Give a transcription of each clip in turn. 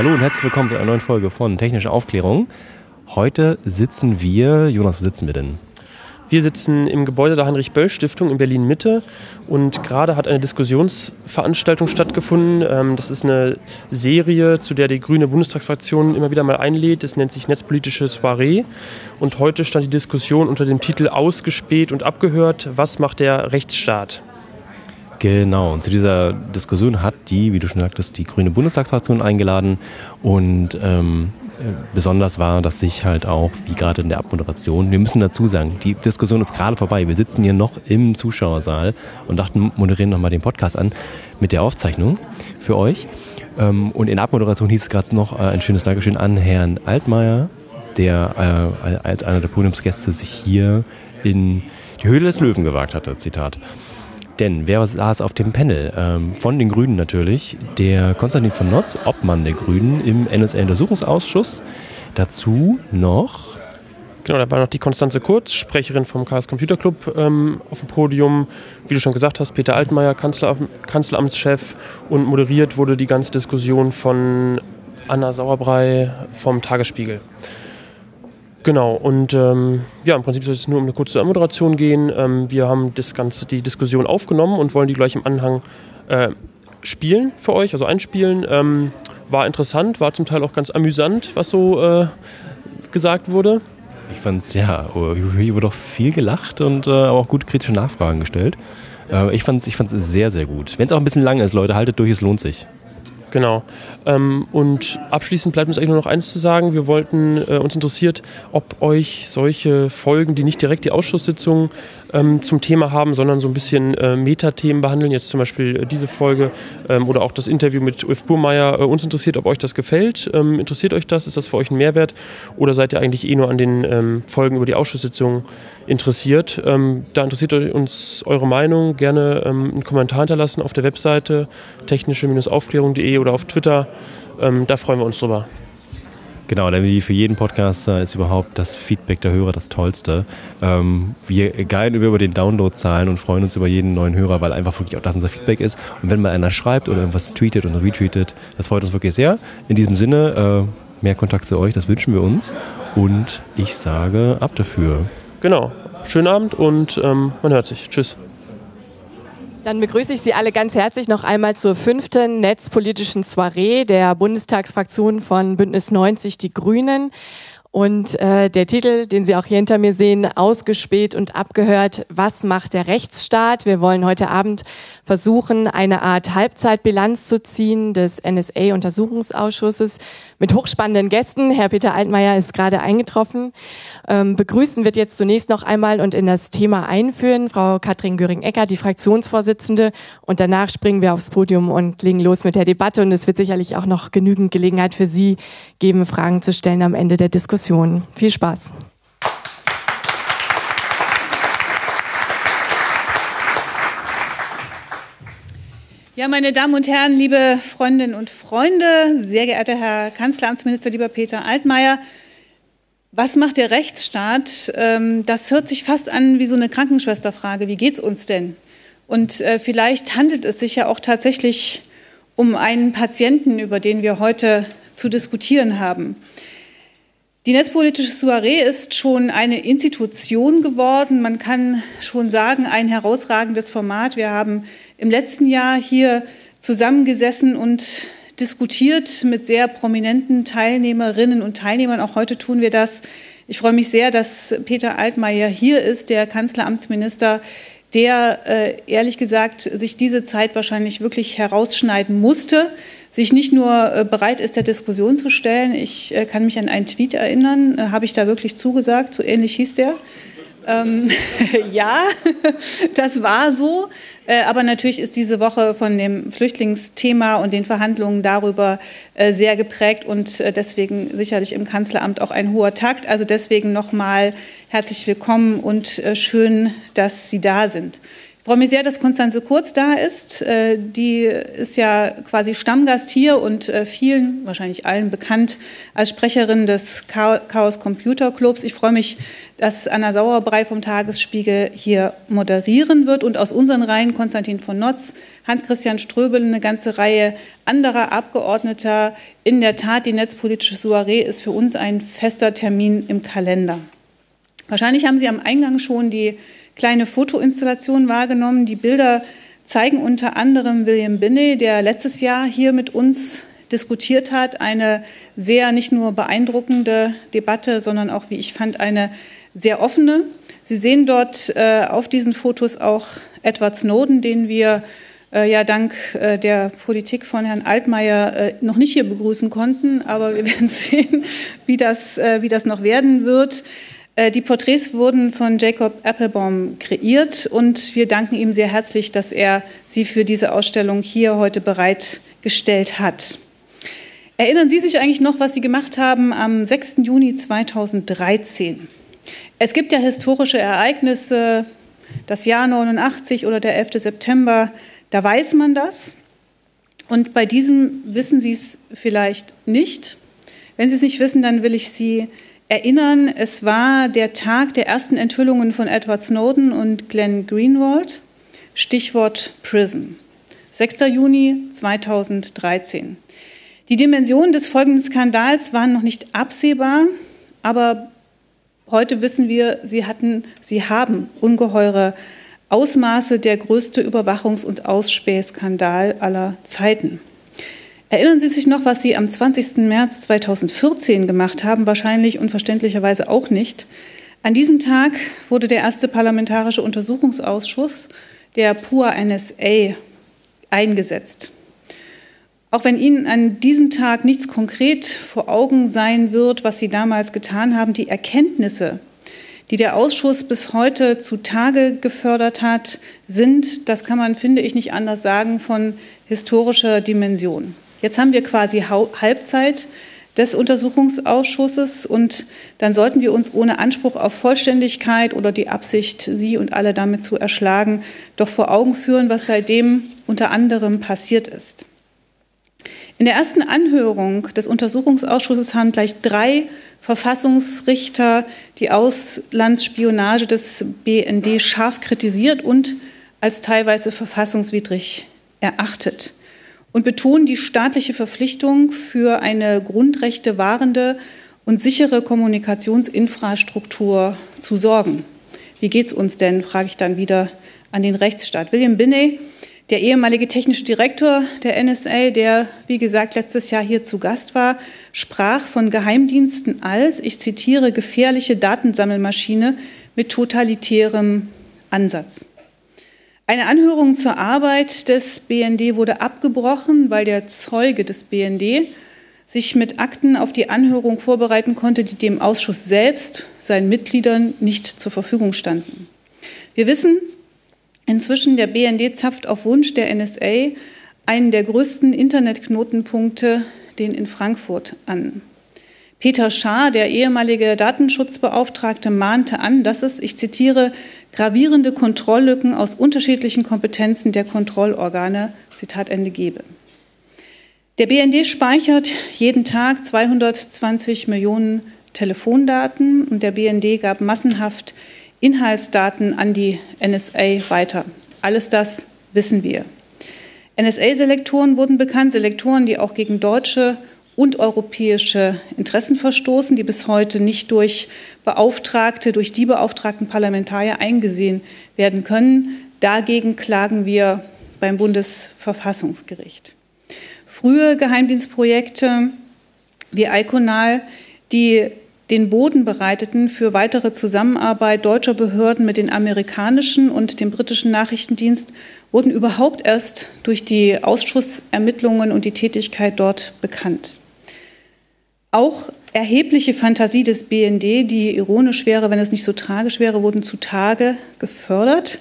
Hallo und herzlich willkommen zu einer neuen Folge von Technische Aufklärung. Heute sitzen wir, Jonas, wo sitzen wir denn? Wir sitzen im Gebäude der Heinrich-Böll-Stiftung in Berlin-Mitte und gerade hat eine Diskussionsveranstaltung stattgefunden. Ähm, das ist eine Serie, zu der die grüne Bundestagsfraktion immer wieder mal einlädt. Das nennt sich Netzpolitische Soiree. Und heute stand die Diskussion unter dem Titel Ausgespäht und abgehört. Was macht der Rechtsstaat? Genau, und zu dieser Diskussion hat die, wie du schon sagtest, die Grüne Bundestagsfraktion eingeladen. Und ähm, besonders war, dass sich halt auch, wie gerade in der Abmoderation, wir müssen dazu sagen, die Diskussion ist gerade vorbei. Wir sitzen hier noch im Zuschauersaal und dachten, moderieren nochmal den Podcast an mit der Aufzeichnung für euch. Ähm, und in der Abmoderation hieß es gerade noch äh, ein schönes Dankeschön an Herrn Altmaier, der äh, als einer der Podiumsgäste sich hier in die Höhle des Löwen gewagt hatte. Zitat. Denn wer saß auf dem Panel? Ähm, von den Grünen natürlich, der Konstantin von Notz, Obmann der Grünen im NSA-Untersuchungsausschuss. Dazu noch. Genau, da war noch die Konstanze Kurz, Sprecherin vom Chaos Computer Club ähm, auf dem Podium. Wie du schon gesagt hast, Peter Altmaier, Kanzler, Kanzleramtschef. Und moderiert wurde die ganze Diskussion von Anna Sauerbrei vom Tagesspiegel. Genau, und ähm, ja, im Prinzip soll es nur um eine kurze Moderation gehen. Ähm, wir haben das Ganze, die Diskussion aufgenommen und wollen die gleich im Anhang äh, spielen für euch, also einspielen. Ähm, war interessant, war zum Teil auch ganz amüsant, was so äh, gesagt wurde. Ich fand es, ja, hier wurde auch viel gelacht und äh, auch gut kritische Nachfragen gestellt. Äh, ich fand es ich sehr, sehr gut. Wenn es auch ein bisschen lang ist, Leute, haltet durch, es lohnt sich. Genau. Ähm, und abschließend bleibt uns eigentlich nur noch eins zu sagen. Wir wollten, äh, uns interessiert, ob euch solche Folgen, die nicht direkt die Ausschusssitzung ähm, zum Thema haben, sondern so ein bisschen äh, Metathemen behandeln, jetzt zum Beispiel äh, diese Folge ähm, oder auch das Interview mit Ulf Burmeier, äh, uns interessiert, ob euch das gefällt. Ähm, interessiert euch das? Ist das für euch ein Mehrwert? Oder seid ihr eigentlich eh nur an den ähm, Folgen über die Ausschusssitzung interessiert? Ähm, da interessiert uns eure Meinung. Gerne ähm, einen Kommentar hinterlassen auf der Webseite technische-aufklärung.de oder auf Twitter. da freuen wir uns drüber. Genau, denn wie für jeden Podcaster ist überhaupt das Feedback der Hörer das Tollste. Ähm, wir geilen über den Downloadzahlen und freuen uns über jeden neuen Hörer, weil einfach wirklich auch das unser Feedback ist. Und wenn mal einer schreibt oder irgendwas tweetet und retweetet, das freut uns wirklich sehr. In diesem Sinne, äh, mehr Kontakt zu euch, das wünschen wir uns. Und ich sage ab dafür. Genau. Schönen Abend und ähm, man hört sich. Tschüss. Dann begrüße ich Sie alle ganz herzlich noch einmal zur fünften netzpolitischen Soiree der Bundestagsfraktion von Bündnis 90 Die Grünen. Und äh, der Titel, den Sie auch hier hinter mir sehen, ausgespäht und abgehört, was macht der Rechtsstaat? Wir wollen heute Abend versuchen, eine Art Halbzeitbilanz zu ziehen des NSA-Untersuchungsausschusses mit hochspannenden Gästen. Herr Peter Altmaier ist gerade eingetroffen. Ähm, begrüßen wird jetzt zunächst noch einmal und in das Thema einführen Frau Katrin Göring-Ecker, die Fraktionsvorsitzende. Und danach springen wir aufs Podium und legen los mit der Debatte. Und es wird sicherlich auch noch genügend Gelegenheit für Sie geben, Fragen zu stellen am Ende der Diskussion. Diskussion. Viel Spaß. Ja, meine Damen und Herren, liebe Freundinnen und Freunde, sehr geehrter Herr Kanzleramtsminister, lieber Peter Altmaier, was macht der Rechtsstaat? Ähm, das hört sich fast an wie so eine Krankenschwesterfrage. Wie geht es uns denn? Und äh, vielleicht handelt es sich ja auch tatsächlich um einen Patienten, über den wir heute zu diskutieren haben. Die netzpolitische Soiree ist schon eine Institution geworden. Man kann schon sagen, ein herausragendes Format. Wir haben im letzten Jahr hier zusammengesessen und diskutiert mit sehr prominenten Teilnehmerinnen und Teilnehmern. Auch heute tun wir das. Ich freue mich sehr, dass Peter Altmaier hier ist, der Kanzleramtsminister, der äh, ehrlich gesagt sich diese Zeit wahrscheinlich wirklich herausschneiden musste sich nicht nur äh, bereit ist, der Diskussion zu stellen. Ich äh, kann mich an einen Tweet erinnern, äh, habe ich da wirklich zugesagt, so ähnlich hieß der. Ähm, ja, das war so. Äh, aber natürlich ist diese Woche von dem Flüchtlingsthema und den Verhandlungen darüber äh, sehr geprägt und äh, deswegen sicherlich im Kanzleramt auch ein hoher Takt. Also deswegen nochmal herzlich willkommen und schön, dass Sie da sind. Ich freue mich sehr, dass Konstanze Kurz da ist. Äh, die ist ja quasi Stammgast hier und äh, vielen, wahrscheinlich allen bekannt als Sprecherin des Chaos Computer Clubs. Ich freue mich, dass Anna Sauerbrei vom Tagesspiegel hier moderieren wird und aus unseren Reihen Konstantin von Notz, Hans-Christian Ströbel, eine ganze Reihe anderer Abgeordneter. In der Tat, die netzpolitische Soiree ist für uns ein fester Termin im Kalender. Wahrscheinlich haben Sie am Eingang schon die kleine Fotoinstallation wahrgenommen. Die Bilder zeigen unter anderem William Binney, der letztes Jahr hier mit uns diskutiert hat. Eine sehr nicht nur beeindruckende Debatte, sondern auch, wie ich fand, eine sehr offene. Sie sehen dort äh, auf diesen Fotos auch Edward Snowden, den wir äh, ja dank äh, der Politik von Herrn Altmaier äh, noch nicht hier begrüßen konnten. Aber wir werden sehen, wie das, äh, wie das noch werden wird. Äh, die Porträts wurden von Jacob Applebaum kreiert und wir danken ihm sehr herzlich, dass er sie für diese Ausstellung hier heute bereitgestellt hat. Erinnern Sie sich eigentlich noch, was Sie gemacht haben am 6. Juni 2013? Es gibt ja historische Ereignisse, das Jahr 89 oder der 11. September, da weiß man das. Und bei diesem wissen Sie es vielleicht nicht. Wenn Sie es nicht wissen, dann will ich Sie erinnern, es war der Tag der ersten Enthüllungen von Edward Snowden und Glenn Greenwald. Stichwort Prison. 6. Juni 2013. Die Dimensionen des folgenden Skandals waren noch nicht absehbar, aber heute wissen wir, sie, hatten, sie haben ungeheure Ausmaße der größte Überwachungs- und Ausspähskandal aller Zeiten. Erinnern Sie sich noch, was Sie am 20. März 2014 gemacht haben? Wahrscheinlich und verständlicherweise auch nicht. An diesem Tag wurde der erste parlamentarische Untersuchungsausschuss der PUA NSA eingesetzt. Auch wenn Ihnen an diesem Tag nichts konkret vor Augen sein wird, was Sie damals getan haben, die Erkenntnisse, die der Ausschuss bis heute zutage gefördert hat, sind, das kann man, finde ich, nicht anders sagen, von historischer Dimension. Jetzt haben wir quasi Halbzeit des Untersuchungsausschusses und dann sollten wir uns ohne Anspruch auf Vollständigkeit oder die Absicht, Sie und alle damit zu erschlagen, doch vor Augen führen, was seitdem unter anderem passiert ist. In der ersten Anhörung des Untersuchungsausschusses haben gleich drei Verfassungsrichter die Auslandsspionage des BND scharf kritisiert und als teilweise verfassungswidrig erachtet und betonen die staatliche Verpflichtung für eine Grundrechte wahrende und sichere Kommunikationsinfrastruktur zu sorgen. Wie geht es uns denn, frage ich dann wieder an den Rechtsstaat. William Binney, der ehemalige technische Direktor der NSA, der, wie gesagt, letztes Jahr hier zu Gast war, sprach von Geheimdiensten als, ich zitiere, gefährliche Datensammelmaschine mit totalitärem Ansatz. Eine Anhörung zur Arbeit des BND wurde abgebrochen, weil der Zeuge des BND sich mit Akten auf die Anhörung vorbereiten konnte, die dem Ausschuss selbst, seinen Mitgliedern, nicht zur Verfügung standen. Wir wissen inzwischen, der BND zapft auf Wunsch der NSA einen der größten Internetknotenpunkte, den in Frankfurt, an. Peter Schaar, der ehemalige Datenschutzbeauftragte, mahnte an, dass es, ich zitiere, gravierende Kontrolllücken aus unterschiedlichen Kompetenzen der Kontrollorgane, Zitat Ende, gebe. Der BND speichert jeden Tag 220 Millionen Telefondaten und der BND gab massenhaft Inhaltsdaten an die NSA weiter. Alles das wissen wir. NSA-Selektoren wurden bekannt, Selektoren, die auch gegen deutsche und europäische Interessen verstoßen, die bis heute nicht durch Beauftragte, durch die beauftragten Parlamentarier eingesehen werden können. Dagegen klagen wir beim Bundesverfassungsgericht. Frühe Geheimdienstprojekte wie Iconal, die den Boden bereiteten für weitere Zusammenarbeit deutscher Behörden mit den amerikanischen und dem britischen Nachrichtendienst, wurden überhaupt erst durch die Ausschussermittlungen und die Tätigkeit dort bekannt. Auch erhebliche Fantasie des BND, die ironisch wäre, wenn es nicht so tragisch wäre, wurden zutage gefördert.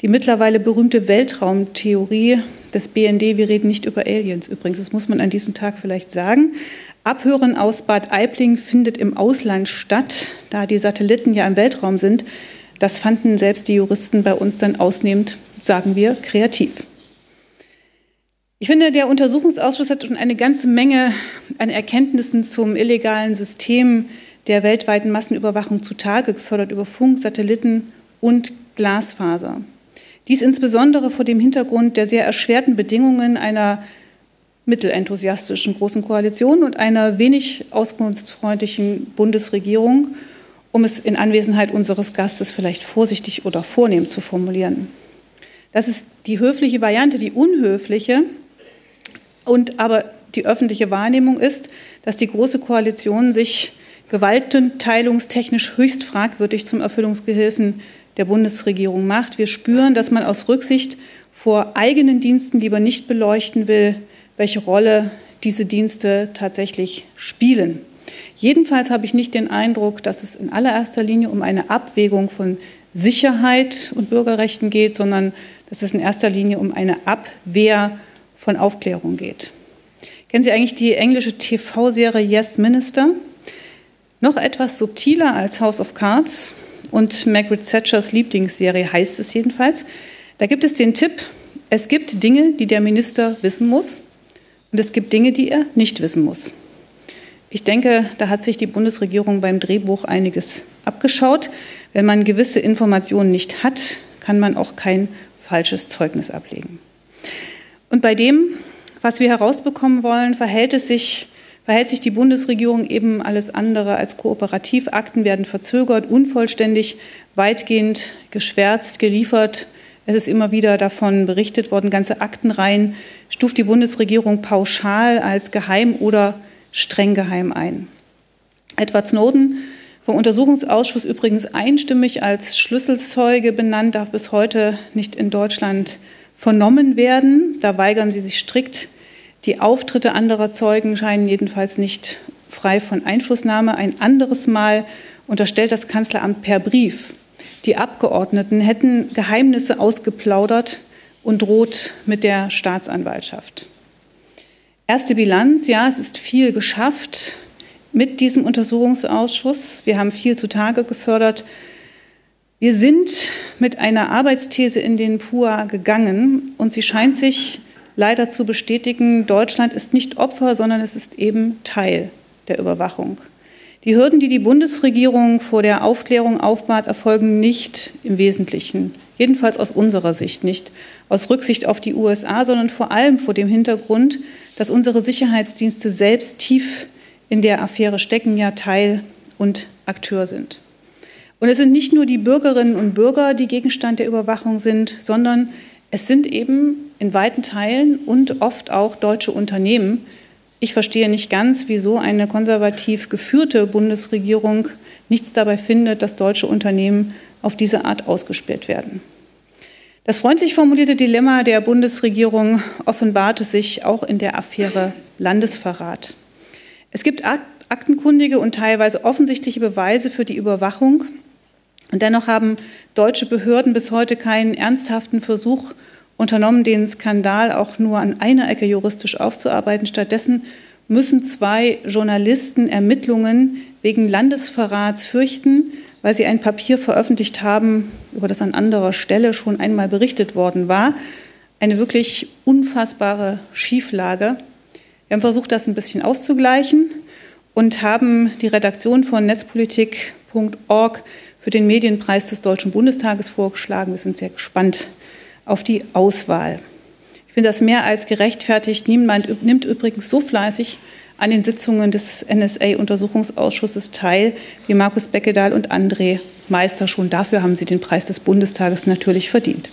Die mittlerweile berühmte Weltraumtheorie des BND, wir reden nicht über Aliens übrigens, das muss man an diesem Tag vielleicht sagen. Abhören aus Bad Aibling findet im Ausland statt, da die Satelliten ja im Weltraum sind. Das fanden selbst die Juristen bei uns dann ausnehmend, sagen wir, kreativ. Ich finde, der Untersuchungsausschuss hat schon eine ganze Menge an Erkenntnissen zum illegalen System der weltweiten Massenüberwachung zutage gefördert über Funk, Satelliten und Glasfaser. Dies insbesondere vor dem Hintergrund der sehr erschwerten Bedingungen einer mittelenthusiastischen Großen Koalition und einer wenig auskunftsfreundlichen Bundesregierung, um es in Anwesenheit unseres Gastes vielleicht vorsichtig oder vornehm zu formulieren. Das ist die höfliche Variante, die unhöfliche und aber die öffentliche Wahrnehmung ist, dass die Große Koalition sich gewaltenteilungstechnisch höchst fragwürdig zum Erfüllungsgehilfen der Bundesregierung macht. Wir spüren, dass man aus Rücksicht vor eigenen Diensten lieber nicht beleuchten will, welche Rolle diese Dienste tatsächlich spielen. Jedenfalls habe ich nicht den Eindruck, dass es in allererster Linie um eine Abwägung von Sicherheit und Bürgerrechten geht, sondern dass es in erster Linie um eine Abwehr von Aufklärung geht. Kennen Sie eigentlich die englische TV-Serie Yes Minister? Noch etwas subtiler als House of Cards und Margaret Thatchers Lieblingsserie heißt es jedenfalls. Da gibt es den Tipp, es gibt Dinge, die der Minister wissen muss und es gibt Dinge, die er nicht wissen muss. Ich denke, da hat sich die Bundesregierung beim Drehbuch einiges abgeschaut. Wenn man gewisse Informationen nicht hat, kann man auch kein falsches Zeugnis ablegen. Und bei dem, was wir herausbekommen wollen, verhält es sich verhält sich die Bundesregierung eben alles andere als kooperativ. Akten werden verzögert, unvollständig, weitgehend geschwärzt, geliefert. Es ist immer wieder davon berichtet worden, ganze Aktenreihen stuft die Bundesregierung pauschal als geheim oder streng geheim ein. Edward Snowden, vom Untersuchungsausschuss übrigens einstimmig als Schlüsselzeuge benannt, darf bis heute nicht in Deutschland vernommen werden. Da weigern sie sich strikt die Auftritte anderer Zeugen scheinen jedenfalls nicht frei von Einflussnahme. Ein anderes Mal unterstellt das Kanzleramt per Brief, die Abgeordneten hätten Geheimnisse ausgeplaudert und droht mit der Staatsanwaltschaft. Erste Bilanz, ja, es ist viel geschafft mit diesem Untersuchungsausschuss. Wir haben viel zutage gefördert. Wir sind mit einer Arbeitsthese in den PUA gegangen und sie scheint sich leider zu bestätigen, Deutschland ist nicht Opfer, sondern es ist eben Teil der Überwachung. Die Hürden, die die Bundesregierung vor der Aufklärung aufbat, erfolgen nicht im Wesentlichen, jedenfalls aus unserer Sicht nicht, aus Rücksicht auf die USA, sondern vor allem vor dem Hintergrund, dass unsere Sicherheitsdienste selbst tief in der Affäre stecken, ja Teil und Akteur sind. Und es sind nicht nur die Bürgerinnen und Bürger, die Gegenstand der Überwachung sind, sondern es sind eben in weiten Teilen und oft auch deutsche Unternehmen. Ich verstehe nicht ganz, wieso eine konservativ geführte Bundesregierung nichts dabei findet, dass deutsche Unternehmen auf diese Art ausgesperrt werden. Das freundlich formulierte Dilemma der Bundesregierung offenbarte sich auch in der Affäre Landesverrat. Es gibt aktenkundige und teilweise offensichtliche Beweise für die Überwachung und dennoch haben deutsche Behörden bis heute keinen ernsthaften Versuch unternommen, den Skandal auch nur an einer Ecke juristisch aufzuarbeiten. Stattdessen müssen zwei Journalisten Ermittlungen wegen Landesverrats fürchten, weil sie ein Papier veröffentlicht haben, über das an anderer Stelle schon einmal berichtet worden war. Eine wirklich unfassbare Schieflage. Wir haben versucht, das ein bisschen auszugleichen und haben die Redaktion von netzpolitik.org für den Medienpreis des Deutschen Bundestages vorgeschlagen. Wir sind sehr gespannt auf die Auswahl. Ich finde das mehr als gerechtfertigt. Niemand nimmt übrigens so fleißig an den Sitzungen des NSA-Untersuchungsausschusses teil wie Markus Beckedahl und André Meister. Schon dafür haben sie den Preis des Bundestages natürlich verdient.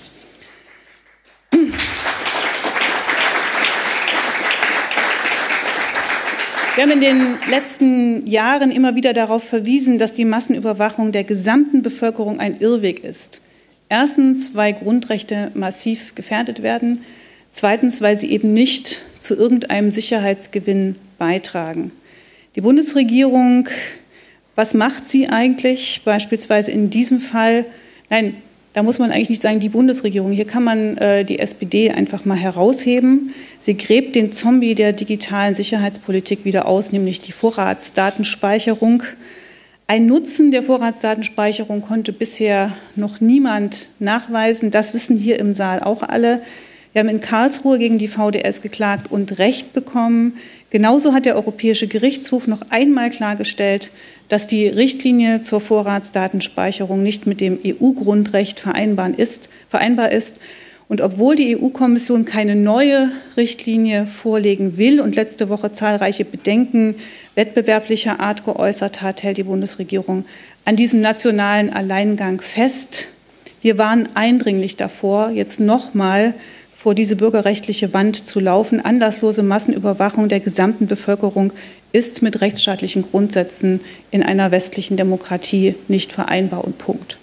Wir haben in den letzten Jahren immer wieder darauf verwiesen, dass die Massenüberwachung der gesamten Bevölkerung ein Irrweg ist. Erstens, weil Grundrechte massiv gefährdet werden. Zweitens, weil sie eben nicht zu irgendeinem Sicherheitsgewinn beitragen. Die Bundesregierung, was macht sie eigentlich beispielsweise in diesem Fall? Nein, da muss man eigentlich nicht sagen, die Bundesregierung. Hier kann man äh, die SPD einfach mal herausheben. Sie gräbt den Zombie der digitalen Sicherheitspolitik wieder aus, nämlich die Vorratsdatenspeicherung. Ein Nutzen der Vorratsdatenspeicherung konnte bisher noch niemand nachweisen. Das wissen hier im Saal auch alle. Wir haben in Karlsruhe gegen die VDS geklagt und Recht bekommen. Genauso hat der Europäische Gerichtshof noch einmal klargestellt, dass die Richtlinie zur Vorratsdatenspeicherung nicht mit dem EU-Grundrecht vereinbar ist, vereinbar ist. Und obwohl die EU-Kommission keine neue Richtlinie vorlegen will und letzte Woche zahlreiche Bedenken wettbewerblicher Art geäußert hat, hält die Bundesregierung an diesem nationalen Alleingang fest. Wir waren eindringlich davor, jetzt nochmal vor diese bürgerrechtliche Wand zu laufen. Anlasslose Massenüberwachung der gesamten Bevölkerung ist mit rechtsstaatlichen Grundsätzen in einer westlichen Demokratie nicht vereinbar und Punkt.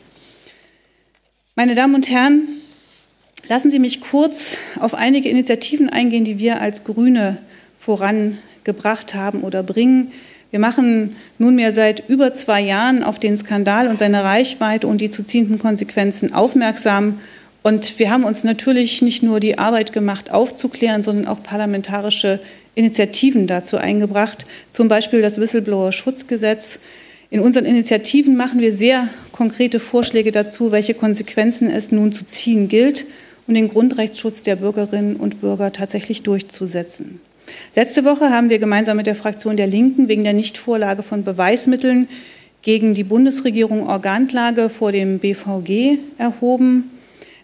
Meine Damen und Herren, lassen Sie mich kurz auf einige Initiativen eingehen, die wir als Grüne vorangebracht haben oder bringen. Wir machen nunmehr seit über zwei Jahren auf den Skandal und seine Reichweite und die zu ziehenden Konsequenzen aufmerksam. Und wir haben uns natürlich nicht nur die Arbeit gemacht, aufzuklären, sondern auch parlamentarische Initiativen dazu eingebracht, zum Beispiel das Whistleblower-Schutzgesetz. In unseren Initiativen machen wir sehr konkrete Vorschläge dazu, welche Konsequenzen es nun zu ziehen gilt, um den Grundrechtsschutz der Bürgerinnen und Bürger tatsächlich durchzusetzen. Letzte Woche haben wir gemeinsam mit der Fraktion der Linken wegen der Nichtvorlage von Beweismitteln gegen die Bundesregierung Organklage vor dem BVG erhoben.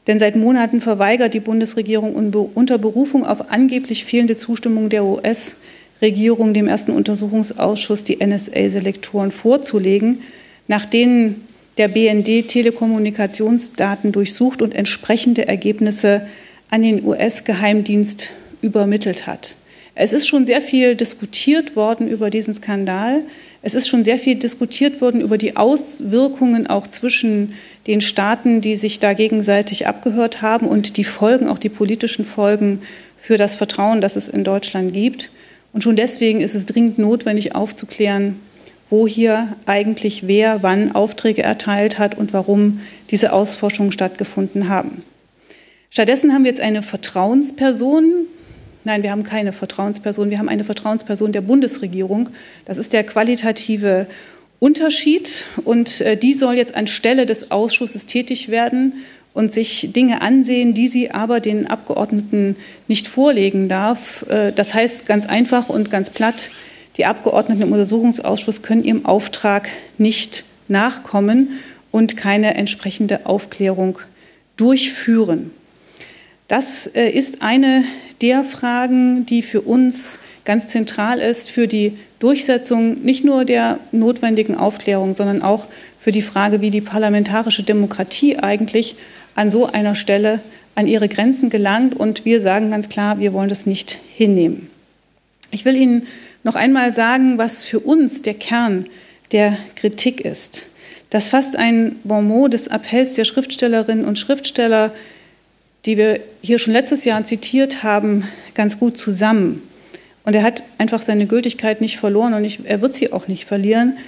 Denn seit Monaten verweigert die Bundesregierung unter Berufung auf angeblich fehlende Zustimmung der US-Regierung dem ersten Untersuchungsausschuss die NSA-Selektoren vorzulegen, nach denen der BND Telekommunikationsdaten durchsucht und entsprechende Ergebnisse an den US-Geheimdienst übermittelt hat. Es ist schon sehr viel diskutiert worden über diesen Skandal. Es ist schon sehr viel diskutiert worden über die Auswirkungen auch zwischen den Staaten, die sich da gegenseitig abgehört haben und die Folgen, auch die politischen Folgen für das Vertrauen, das es in Deutschland gibt. Und schon deswegen ist es dringend notwendig aufzuklären, wo hier eigentlich wer wann Aufträge erteilt hat und warum diese Ausforschungen stattgefunden haben. Stattdessen haben wir jetzt eine Vertrauensperson, Nein, wir haben keine Vertrauensperson. Wir haben eine Vertrauensperson der Bundesregierung. Das ist der qualitative Unterschied. Und äh, die soll jetzt anstelle des Ausschusses tätig werden und sich Dinge ansehen, die sie aber den Abgeordneten nicht vorlegen darf. Äh, das heißt ganz einfach und ganz platt, die Abgeordneten im Untersuchungsausschuss können ihrem Auftrag nicht nachkommen und keine entsprechende Aufklärung durchführen. Das äh, ist eine der Fragen, die für uns ganz zentral ist für die Durchsetzung nicht nur der notwendigen Aufklärung, sondern auch für die Frage, wie die parlamentarische Demokratie eigentlich an so einer Stelle an ihre Grenzen gelangt. Und wir sagen ganz klar, wir wollen das nicht hinnehmen. Ich will Ihnen noch einmal sagen, was für uns der Kern der Kritik ist. Das fasst ein Bonmot des Appells der Schriftstellerinnen und Schriftsteller die wir hier schon letztes Jahr zitiert haben, ganz gut zusammen. Und er hat einfach seine Gültigkeit nicht verloren und ich, er wird sie auch nicht verlieren.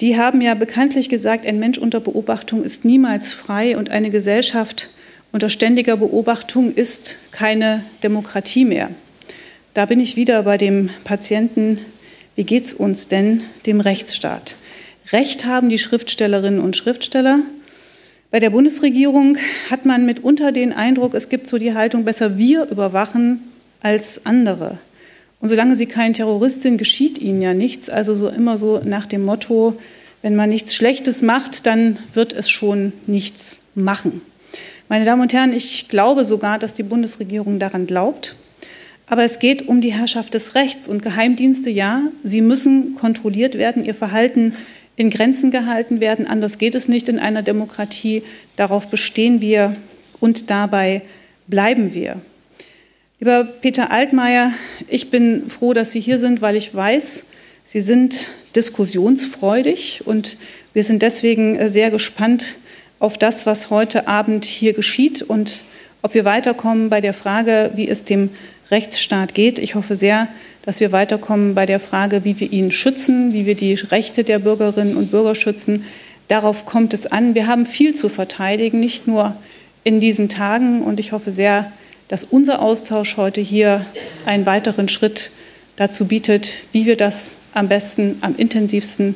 Die haben ja bekanntlich gesagt, ein Mensch unter Beobachtung ist niemals frei und eine Gesellschaft unter ständiger Beobachtung ist keine Demokratie mehr. Da bin ich wieder bei dem Patienten, wie geht es uns denn, dem Rechtsstaat? Recht haben die Schriftstellerinnen und Schriftsteller, bei der Bundesregierung hat man mitunter den Eindruck, es gibt so die Haltung, besser wir überwachen als andere. Und solange sie kein Terrorist sind, geschieht ihnen ja nichts. Also so immer so nach dem Motto, wenn man nichts Schlechtes macht, dann wird es schon nichts machen. Meine Damen und Herren, ich glaube sogar, dass die Bundesregierung daran glaubt. Aber es geht um die Herrschaft des Rechts und Geheimdienste, ja, sie müssen kontrolliert werden, ihr Verhalten in Grenzen gehalten werden. Anders geht es nicht in einer Demokratie. Darauf bestehen wir und dabei bleiben wir. Lieber Peter Altmaier, ich bin froh, dass Sie hier sind, weil ich weiß, Sie sind diskussionsfreudig und wir sind deswegen äh, sehr gespannt auf das, was heute Abend hier geschieht und ob wir weiterkommen bei der Frage, wie es dem Rechtsstaat geht. Ich hoffe sehr, dass wir weiterkommen bei der Frage, wie wir ihn schützen, wie wir die Rechte der Bürgerinnen und Bürger schützen. Darauf kommt es an. Wir haben viel zu verteidigen, nicht nur in diesen Tagen. Und ich hoffe sehr, dass unser Austausch heute hier einen weiteren Schritt dazu bietet, wie wir das am besten, am intensivsten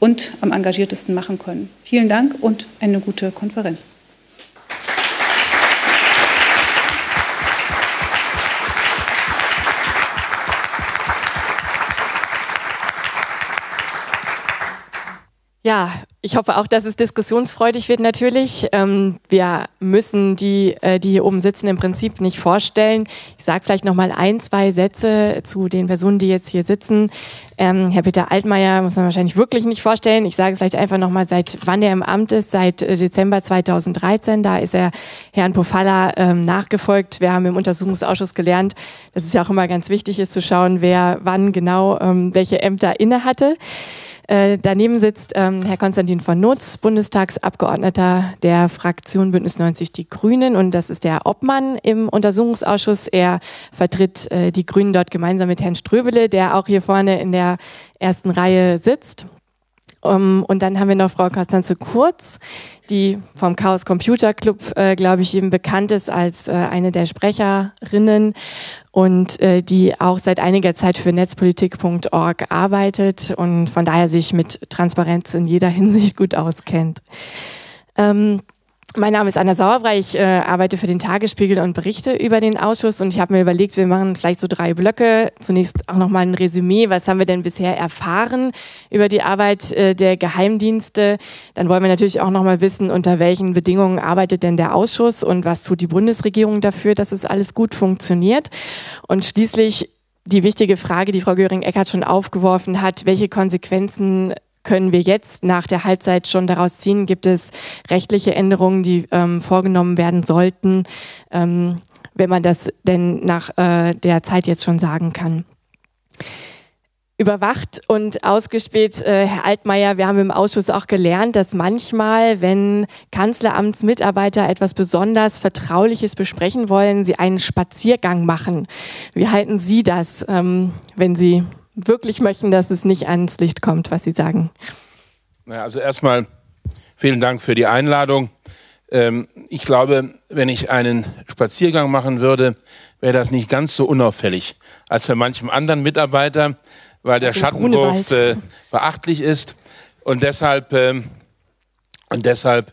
und am engagiertesten machen können. Vielen Dank und eine gute Konferenz. Ja, ich hoffe auch, dass es diskussionsfreudig wird natürlich. Ähm, wir müssen die, äh, die hier oben sitzen, im Prinzip nicht vorstellen. Ich sage vielleicht noch mal ein, zwei Sätze zu den Personen, die jetzt hier sitzen. Ähm, Herr Peter Altmaier muss man wahrscheinlich wirklich nicht vorstellen. Ich sage vielleicht einfach noch mal, seit wann er im Amt ist, seit äh, Dezember 2013. Da ist er Herrn Pofalla ähm, nachgefolgt. Wir haben im Untersuchungsausschuss gelernt, dass es ja auch immer ganz wichtig ist zu schauen, wer wann genau ähm, welche Ämter inne hatte. Äh, daneben sitzt ähm, Herr Konstantin von Nutz, Bundestagsabgeordneter der Fraktion Bündnis 90 Die Grünen und das ist der Obmann im Untersuchungsausschuss. Er vertritt äh, die Grünen dort gemeinsam mit Herrn Ströbele, der auch hier vorne in der ersten Reihe sitzt. Um, und dann haben wir noch Frau Konstanze Kurz, die vom Chaos Computer Club, äh, glaube ich, eben bekannt ist als äh, eine der Sprecherinnen und äh, die auch seit einiger Zeit für netzpolitik.org arbeitet und von daher sich mit Transparenz in jeder Hinsicht gut auskennt. Ähm, mein Name ist Anna Sauerbrei, ich äh, arbeite für den Tagesspiegel und berichte über den Ausschuss und ich habe mir überlegt, wir machen vielleicht so drei Blöcke. Zunächst auch nochmal ein Resümee, was haben wir denn bisher erfahren über die Arbeit äh, der Geheimdienste. Dann wollen wir natürlich auch nochmal wissen, unter welchen Bedingungen arbeitet denn der Ausschuss und was tut die Bundesregierung dafür, dass es alles gut funktioniert. Und schließlich die wichtige Frage, die Frau Göring-Eckardt schon aufgeworfen hat, welche Konsequenzen können wir jetzt nach der Halbzeit schon daraus ziehen? Gibt es rechtliche Änderungen, die ähm, vorgenommen werden sollten, ähm, wenn man das denn nach äh, der Zeit jetzt schon sagen kann? Überwacht und ausgespäht, äh, Herr Altmaier, wir haben im Ausschuss auch gelernt, dass manchmal, wenn Kanzleramtsmitarbeiter etwas besonders Vertrauliches besprechen wollen, sie einen Spaziergang machen. Wie halten Sie das, ähm, wenn Sie wirklich möchten, dass es nicht ans Licht kommt, was Sie sagen. Ja, also erstmal vielen Dank für die Einladung. Ähm, ich glaube, wenn ich einen Spaziergang machen würde, wäre das nicht ganz so unauffällig als für manchem anderen Mitarbeiter, weil der Schattenwurf äh, beachtlich ist und deshalb äh, und deshalb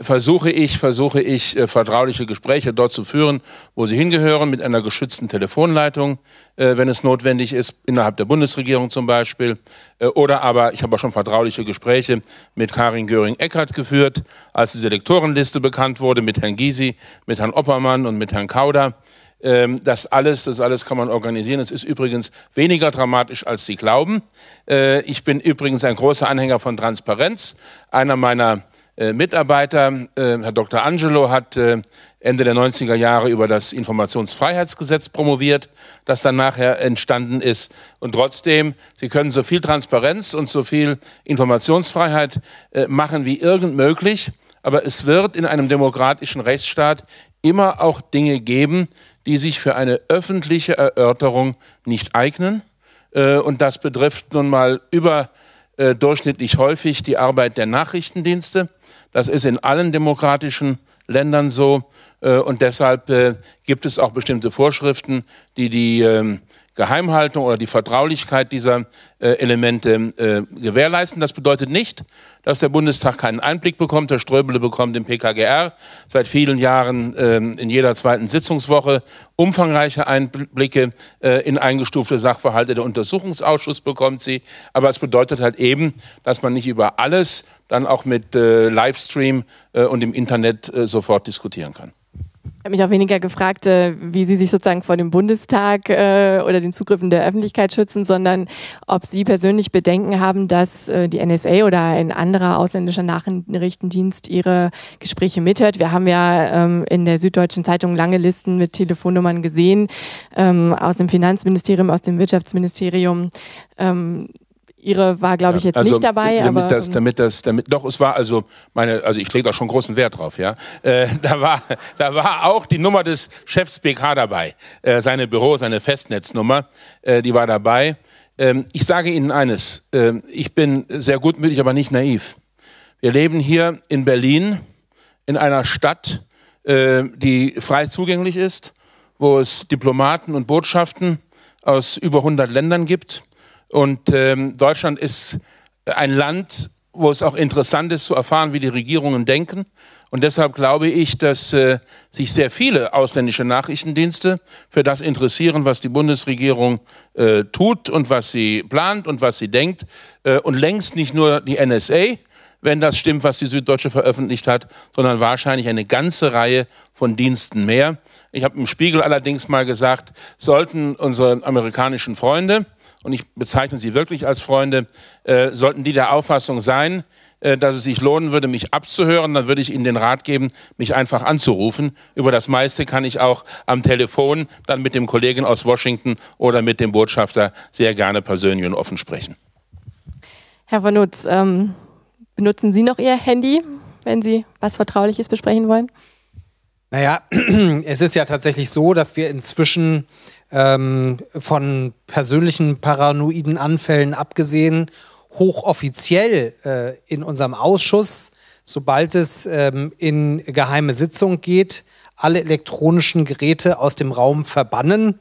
versuche ich, versuche ich, äh, vertrauliche Gespräche dort zu führen, wo sie hingehören, mit einer geschützten Telefonleitung, äh, wenn es notwendig ist, innerhalb der Bundesregierung zum Beispiel. Äh, oder aber, ich habe auch schon vertrauliche Gespräche mit Karin Göring-Eckardt geführt, als die Selektorenliste bekannt wurde, mit Herrn Gysi, mit Herrn Oppermann und mit Herrn Kauder. Ähm, das alles, das alles kann man organisieren. Es ist übrigens weniger dramatisch, als Sie glauben. Ich bin übrigens ein großer Anhänger von Transparenz. Einer meiner Mitarbeiter, äh, Herr Dr. Angelo, hat äh, Ende der 90er Jahre über das Informationsfreiheitsgesetz promoviert, das dann nachher entstanden ist. Und trotzdem, Sie können so viel Transparenz und so viel Informationsfreiheit äh, machen wie irgend möglich, aber es wird in einem demokratischen Rechtsstaat immer auch Dinge geben, die sich für eine öffentliche Erörterung nicht eignen. Äh, und das betrifft nun mal überdurchschnittlich häufig die Arbeit der Nachrichtendienste das ist in allen demokratischen Ländern so. Äh, und deshalb äh, gibt es auch bestimmte Vorschriften, die die ähm, Geheimhaltung oder die Vertraulichkeit dieser äh, Elemente äh, gewährleisten. Das bedeutet nicht, dass der Bundestag keinen Einblick bekommt. Herr Ströbele bekommt im PKGR seit vielen Jahren äh, in jeder zweiten Sitzungswoche umfangreiche Einblicke äh, in eingestufte Sachverhalte. Der Untersuchungsausschuss bekommt sie. Aber es bedeutet halt eben, dass man nicht über alles dann auch mit äh, Livestream äh, und im Internet äh, sofort diskutieren kann. Ich habe mich auch weniger gefragt, äh, wie Sie sich sozusagen vor dem Bundestag äh, oder den Zugriffen der Öffentlichkeit schützen, sondern ob Sie persönlich Bedenken haben, dass äh, die NSA oder ein anderer ausländischer Nachrichtendienst Ihre Gespräche mithört. Wir haben ja ähm, in der Süddeutschen Zeitung lange Listen mit Telefonnummern gesehen, ähm, aus dem Finanzministerium, aus dem Wirtschaftsministerium. Ähm, Ihre war, glaube ich, jetzt also, nicht dabei. Damit aber, das, ähm, damit das, damit, doch, es war also meine, also ich lege da schon großen Wert drauf, ja. Äh, da war, da war auch die Nummer des Chefs BK dabei, äh, seine Büro, seine Festnetznummer, äh, die war dabei. Ähm, ich sage Ihnen eines: äh, Ich bin sehr gutmütig, aber nicht naiv. Wir leben hier in Berlin in einer Stadt, äh, die frei zugänglich ist, wo es Diplomaten und Botschaften aus über 100 Ländern gibt und ähm, Deutschland ist ein Land, wo es auch interessant ist zu erfahren, wie die Regierungen denken. Und deshalb glaube ich, dass äh, sich sehr viele ausländische Nachrichtendienste für das interessieren, was die Bundesregierung äh, tut und was sie plant und was sie denkt. Äh, und längst nicht nur die NSA, wenn das stimmt, was die Süddeutsche veröffentlicht hat, sondern wahrscheinlich eine ganze Reihe von Diensten mehr. Ich habe im Spiegel allerdings mal gesagt, sollten unsere amerikanischen Freunde, und ich bezeichne sie wirklich als Freunde, äh, sollten die der Auffassung sein, äh, dass es sich lohnen würde, mich abzuhören, dann würde ich Ihnen den Rat geben, mich einfach anzurufen. Über das meiste kann ich auch am Telefon dann mit dem Kollegen aus Washington oder mit dem Botschafter sehr gerne persönlich und offen sprechen. Herr von Nutz, ähm, benutzen Sie noch Ihr Handy, wenn Sie was Vertrauliches besprechen wollen? Naja, es ist ja tatsächlich so, dass wir inzwischen ähm, von persönlichen paranoiden Anfällen abgesehen hochoffiziell äh, in unserem Ausschuss, sobald es ähm, in geheime Sitzung geht, alle elektronischen Geräte aus dem Raum verbannen.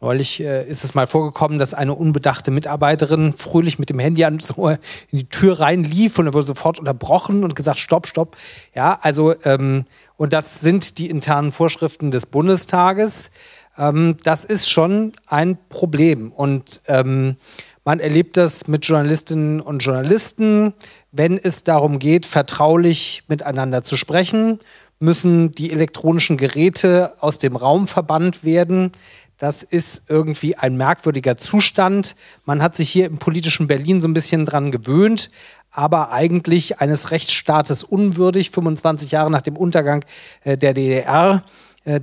Neulich äh, ist es mal vorgekommen, dass eine unbedachte Mitarbeiterin fröhlich mit dem Handy an so in die Tür reinlief und er wurde sofort unterbrochen und gesagt, stopp, stopp. Ja, also, ähm, und das sind die internen Vorschriften des Bundestages. Ähm, das ist schon ein Problem. Und ähm, man erlebt das mit Journalistinnen und Journalisten. Wenn es darum geht, vertraulich miteinander zu sprechen, müssen die elektronischen Geräte aus dem Raum verbannt werden. Das ist irgendwie ein merkwürdiger Zustand. Man hat sich hier im politischen Berlin so ein bisschen dran gewöhnt, aber eigentlich eines Rechtsstaates unwürdig, 25 Jahre nach dem Untergang äh, der DDR äh,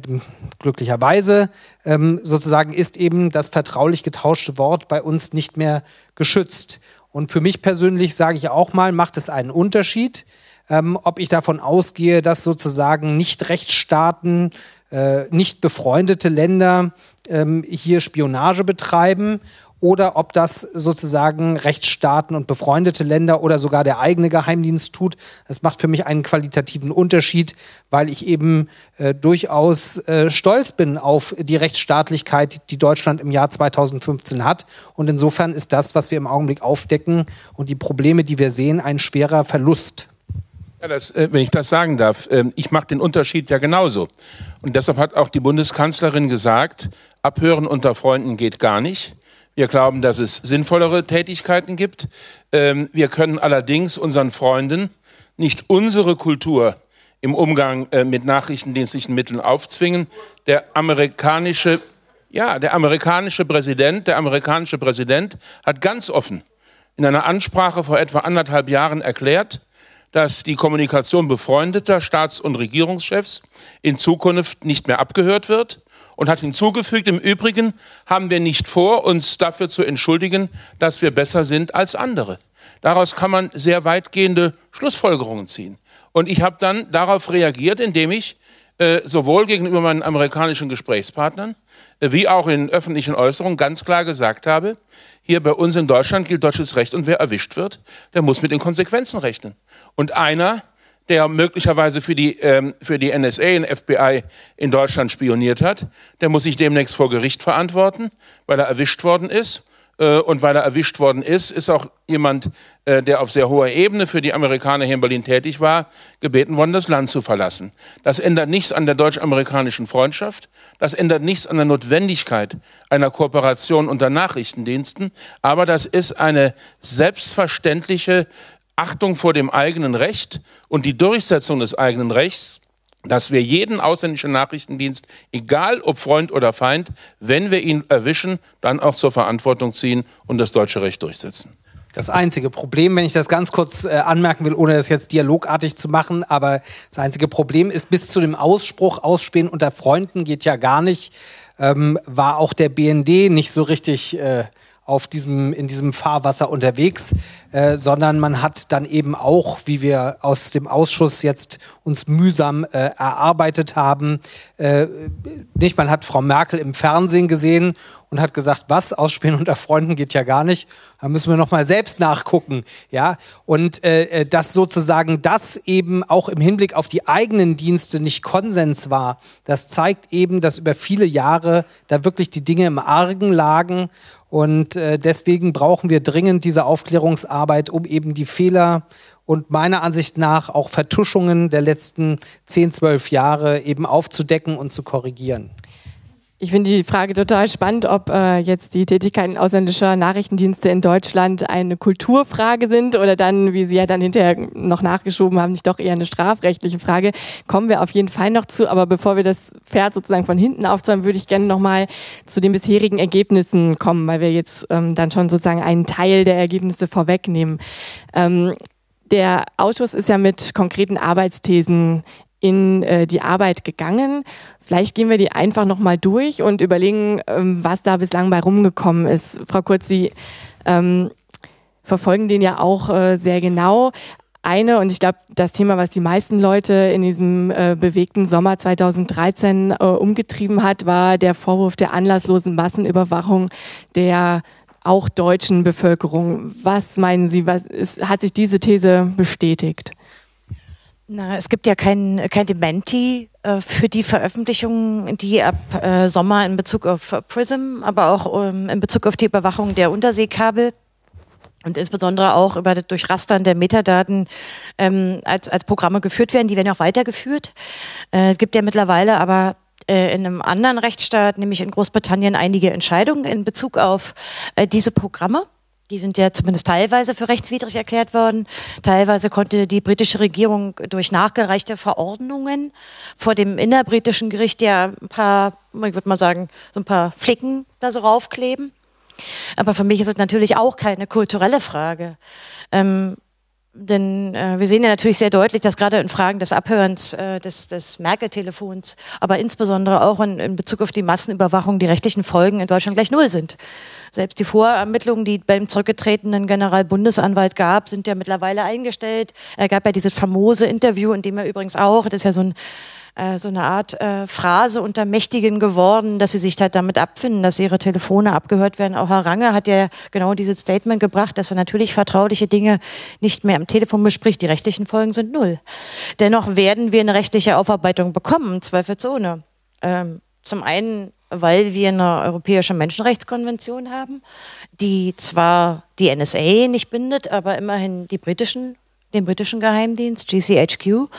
glücklicherweise ähm, sozusagen ist eben das vertraulich getauschte Wort bei uns nicht mehr geschützt. Und für mich persönlich sage ich auch mal, macht es einen Unterschied, ähm, ob ich davon ausgehe, dass sozusagen nicht Rechtsstaaten, äh, nicht befreundete Länder ähm, hier Spionage betreiben oder ob das sozusagen Rechtsstaaten und befreundete Länder oder sogar der eigene Geheimdienst tut. Das macht für mich einen qualitativen Unterschied, weil ich eben äh, durchaus äh, stolz bin auf die Rechtsstaatlichkeit, die Deutschland im Jahr 2015 hat. Und insofern ist das, was wir im Augenblick aufdecken und die Probleme, die wir sehen, ein schwerer Verlust. Ja, das, äh, wenn ich das sagen darf, äh, ich mache den Unterschied ja genauso. Und deshalb hat auch die Bundeskanzlerin gesagt, abhören unter Freunden geht gar nicht. Wir glauben, dass es sinnvollere Tätigkeiten gibt. Ähm, wir können allerdings unseren Freunden nicht unsere Kultur im Umgang äh, mit nachrichtendienstlichen Mitteln aufzwingen. Der amerikanische, ja, der amerikanische Präsident, der amerikanische Präsident hat ganz offen in einer Ansprache vor etwa anderthalb Jahren erklärt, dass die Kommunikation befreundeter Staats- und Regierungschefs in Zukunft nicht mehr abgehört wird und hat hinzugefügt, im Übrigen haben wir nicht vor, uns dafür zu entschuldigen, dass wir besser sind als andere. Daraus kann man sehr weitgehende Schlussfolgerungen ziehen. Und ich habe dann darauf reagiert, indem ich äh, sowohl gegenüber meinen amerikanischen Gesprächspartnern äh, wie auch in öffentlichen Äußerungen ganz klar gesagt habe, hier bei uns in Deutschland gilt deutsches Recht und wer erwischt wird, der muss mit den Konsequenzen rechnen. Und einer, der möglicherweise für die, ähm, für die NSA und FBI in Deutschland spioniert hat, der muss sich demnächst vor Gericht verantworten, weil er erwischt worden ist. Äh, und weil er erwischt worden ist, ist auch jemand, äh, der auf sehr hoher Ebene für die Amerikaner hier in Berlin tätig war, gebeten worden, das Land zu verlassen. Das ändert nichts an der deutsch-amerikanischen Freundschaft. Das ändert nichts an der Notwendigkeit einer Kooperation unter Nachrichtendiensten. Aber das ist eine selbstverständliche Achtung vor dem eigenen Recht und die Durchsetzung des eigenen Rechts, dass wir jeden ausländischen Nachrichtendienst, egal ob Freund oder Feind, wenn wir ihn erwischen, dann auch zur Verantwortung ziehen und das deutsche Recht durchsetzen. Das einzige Problem, wenn ich das ganz kurz äh, anmerken will, ohne das jetzt dialogartig zu machen, aber das einzige Problem ist, bis zu dem Ausspruch, Ausspähen unter Freunden geht ja gar nicht, ähm, war auch der BND nicht so richtig äh, auf diesem, in diesem Fahrwasser unterwegs, äh, sondern man hat dann eben auch, wie wir aus dem Ausschuss jetzt uns mühsam äh, erarbeitet haben, äh, nicht, man hat Frau Merkel im Fernsehen gesehen und hat gesagt, was, Ausspielen unter Freunden geht ja gar nicht. Da müssen wir nochmal selbst nachgucken, ja. Und äh, äh, dass sozusagen das eben auch im Hinblick auf die eigenen Dienste nicht Konsens war, das zeigt eben, dass über viele Jahre da wirklich die Dinge im Argen lagen Und äh, deswegen brauchen wir dringend diese Aufklärungsarbeit, um eben die Fehler und meiner Ansicht nach auch Vertuschungen der letzten 10, 12 Jahre eben aufzudecken und zu korrigieren. Ich finde die Frage total spannend, ob äh, jetzt die Tätigkeiten ausländischer Nachrichtendienste in Deutschland eine Kulturfrage sind oder dann, wie Sie ja dann hinterher noch nachgeschoben haben, nicht doch eher eine strafrechtliche Frage. Kommen wir auf jeden Fall noch zu. Aber bevor wir das Pferd sozusagen von hinten aufzäumen, würde ich gerne nochmal zu den bisherigen Ergebnissen kommen, weil wir jetzt ähm, dann schon sozusagen einen Teil der Ergebnisse vorwegnehmen. Ähm, der Ausschuss ist ja mit konkreten Arbeitsthesen in äh, die Arbeit gegangen. Vielleicht gehen wir die einfach nochmal durch und überlegen, ähm, was da bislang bei rumgekommen ist. Frau Kurz, Sie ähm, verfolgen den ja auch äh, sehr genau. Eine, und ich glaube, das Thema, was die meisten Leute in diesem äh, bewegten Sommer 2013 äh, umgetrieben hat, war der Vorwurf der anlasslosen Massenüberwachung der auch deutschen Bevölkerung. Was meinen Sie, was ist, hat sich diese These bestätigt? Na, es gibt ja kein, kein Dementi äh, für die Veröffentlichungen, die ab äh, Sommer in Bezug auf Prism, aber auch ähm, in Bezug auf die Überwachung der Unterseekabel und insbesondere auch über das Durchrastern der Metadaten ähm, als, als Programme geführt werden. Die werden auch weitergeführt. Äh, es gibt ja mittlerweile aber äh, in einem anderen Rechtsstaat, nämlich in Großbritannien, einige Entscheidungen in Bezug auf äh, diese Programme. Die sind ja zumindest teilweise für rechtswidrig erklärt worden. Teilweise konnte die britische Regierung durch nachgereichte Verordnungen vor dem innerbritischen Gericht ja ein paar, ich würde mal sagen, so ein paar Flicken da so raufkleben. Aber für mich ist es natürlich auch keine kulturelle Frage. Ähm, denn äh, wir sehen ja natürlich sehr deutlich, dass gerade in Fragen des Abhörens äh, des, des Merkel-Telefons, aber insbesondere auch in, in Bezug auf die Massenüberwachung die rechtlichen Folgen in Deutschland gleich null sind. Selbst die Vorermittlungen, die beim zurückgetretenen Generalbundesanwalt gab, sind ja mittlerweile eingestellt. Er gab ja dieses famose Interview, in dem er übrigens auch, das ist ja so ein äh, so eine Art äh, Phrase unter Mächtigen geworden, dass sie sich halt damit abfinden, dass ihre Telefone abgehört werden. Auch Herr Range hat ja genau dieses Statement gebracht, dass er natürlich vertrauliche Dinge nicht mehr am Telefon bespricht. Die rechtlichen Folgen sind null. Dennoch werden wir eine rechtliche Aufarbeitung bekommen, zweifelsohne. Ähm, zum einen weil wir eine europäische Menschenrechtskonvention haben, die zwar die NSA nicht bindet, aber immerhin die britischen, den britischen Geheimdienst, GCHQ,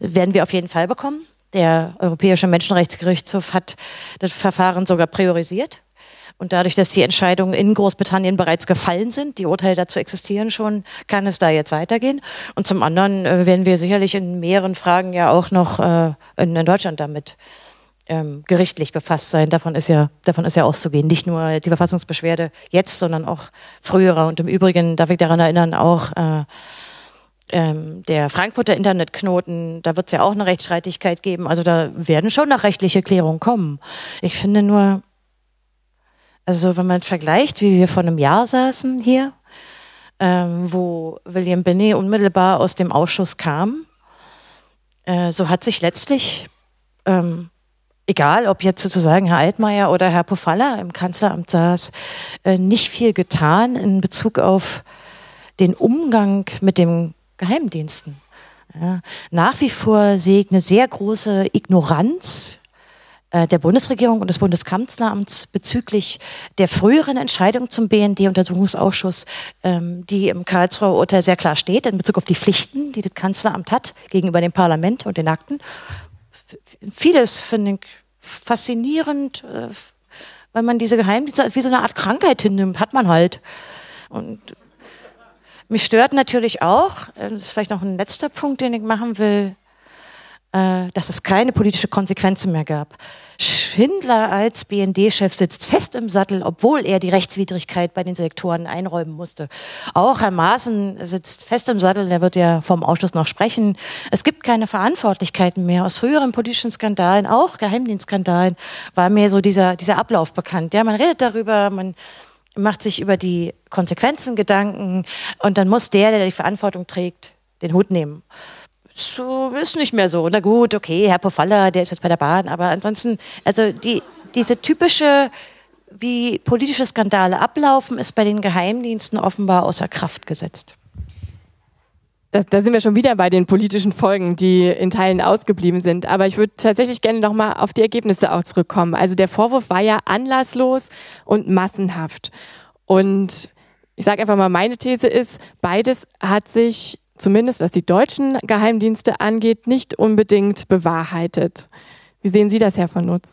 werden wir auf jeden Fall bekommen. Der Europäische Menschenrechtsgerichtshof hat das Verfahren sogar priorisiert. Und dadurch, dass die Entscheidungen in Großbritannien bereits gefallen sind, die Urteile dazu existieren schon, kann es da jetzt weitergehen. Und zum anderen äh, werden wir sicherlich in mehreren Fragen ja auch noch äh, in, in, Deutschland damit ähm, gerichtlich befasst sein. Davon ist ja, davon ist ja auszugehen. Nicht nur die Verfassungsbeschwerde jetzt, sondern auch frühere. Und im Übrigen darf ich daran erinnern, auch äh, ähm, der Frankfurter Internetknoten, da wird es ja auch eine Rechtsstreitigkeit geben. Also da werden schon noch rechtliche Klärungen kommen. Ich finde nur, also wenn man vergleicht, wie wir vor einem Jahr saßen hier, ähm, wo William Binney unmittelbar aus dem Ausschuss kam, äh, so hat sich letztlich, ähm, egal ob jetzt sozusagen Herr Altmaier oder Herr Pofalla im Kanzleramt saß, äh, nicht viel getan in Bezug auf den Umgang mit dem Geheimdiensten. Ja. Nach wie vor sehe ich eine sehr große Ignoranz äh, der Bundesregierung und des Bundeskanzleramts bezüglich der früheren Entscheidung zum BND-Untersuchungsausschuss, ähm, die im Karlsruher Urteil sehr klar steht, in Bezug auf die Pflichten, die das Kanzleramt hat gegenüber dem Parlament und den Akten. Vieles finde ich faszinierend, äh, weil man diese Geheimdienste als wie so eine Art Krankheit hinnimmt, hat man halt. Und mich stört natürlich auch, äh, das ist vielleicht noch ein letzter Punkt, den ich machen will, äh, dass es keine politische Konsequenzen mehr gab. Schindler als BND-Chef sitzt fest im Sattel, obwohl er die Rechtswidrigkeit bei den Selektoren einräumen musste. Auch Herr Maaßen sitzt fest im Sattel, der wird ja vom Ausschuss noch sprechen. Es gibt keine Verantwortlichkeiten mehr. Aus früheren politischen Skandalen, auch Geheimdienstskandalen, war mir so dieser, dieser Ablauf bekannt. Ja, man redet darüber, man macht sich über die Konsequenzen Gedanken und dann muss der, der die Verantwortung trägt, den Hut nehmen. So ist nicht mehr so. Na gut, okay, Herr Pofalla, der ist jetzt bei der Bahn, aber ansonsten, also die, diese typische, wie politische Skandale ablaufen, ist bei den Geheimdiensten offenbar außer Kraft gesetzt. Da, da sind wir schon wieder bei den politischen Folgen, die in Teilen ausgeblieben sind. Aber ich würde tatsächlich gerne nochmal auf die Ergebnisse auch zurückkommen. Also der Vorwurf war ja anlasslos und massenhaft. Und ich sage einfach mal, meine These ist, beides hat sich zumindest was die deutschen Geheimdienste angeht, nicht unbedingt bewahrheitet. Wie sehen Sie das, Herr von Nutz?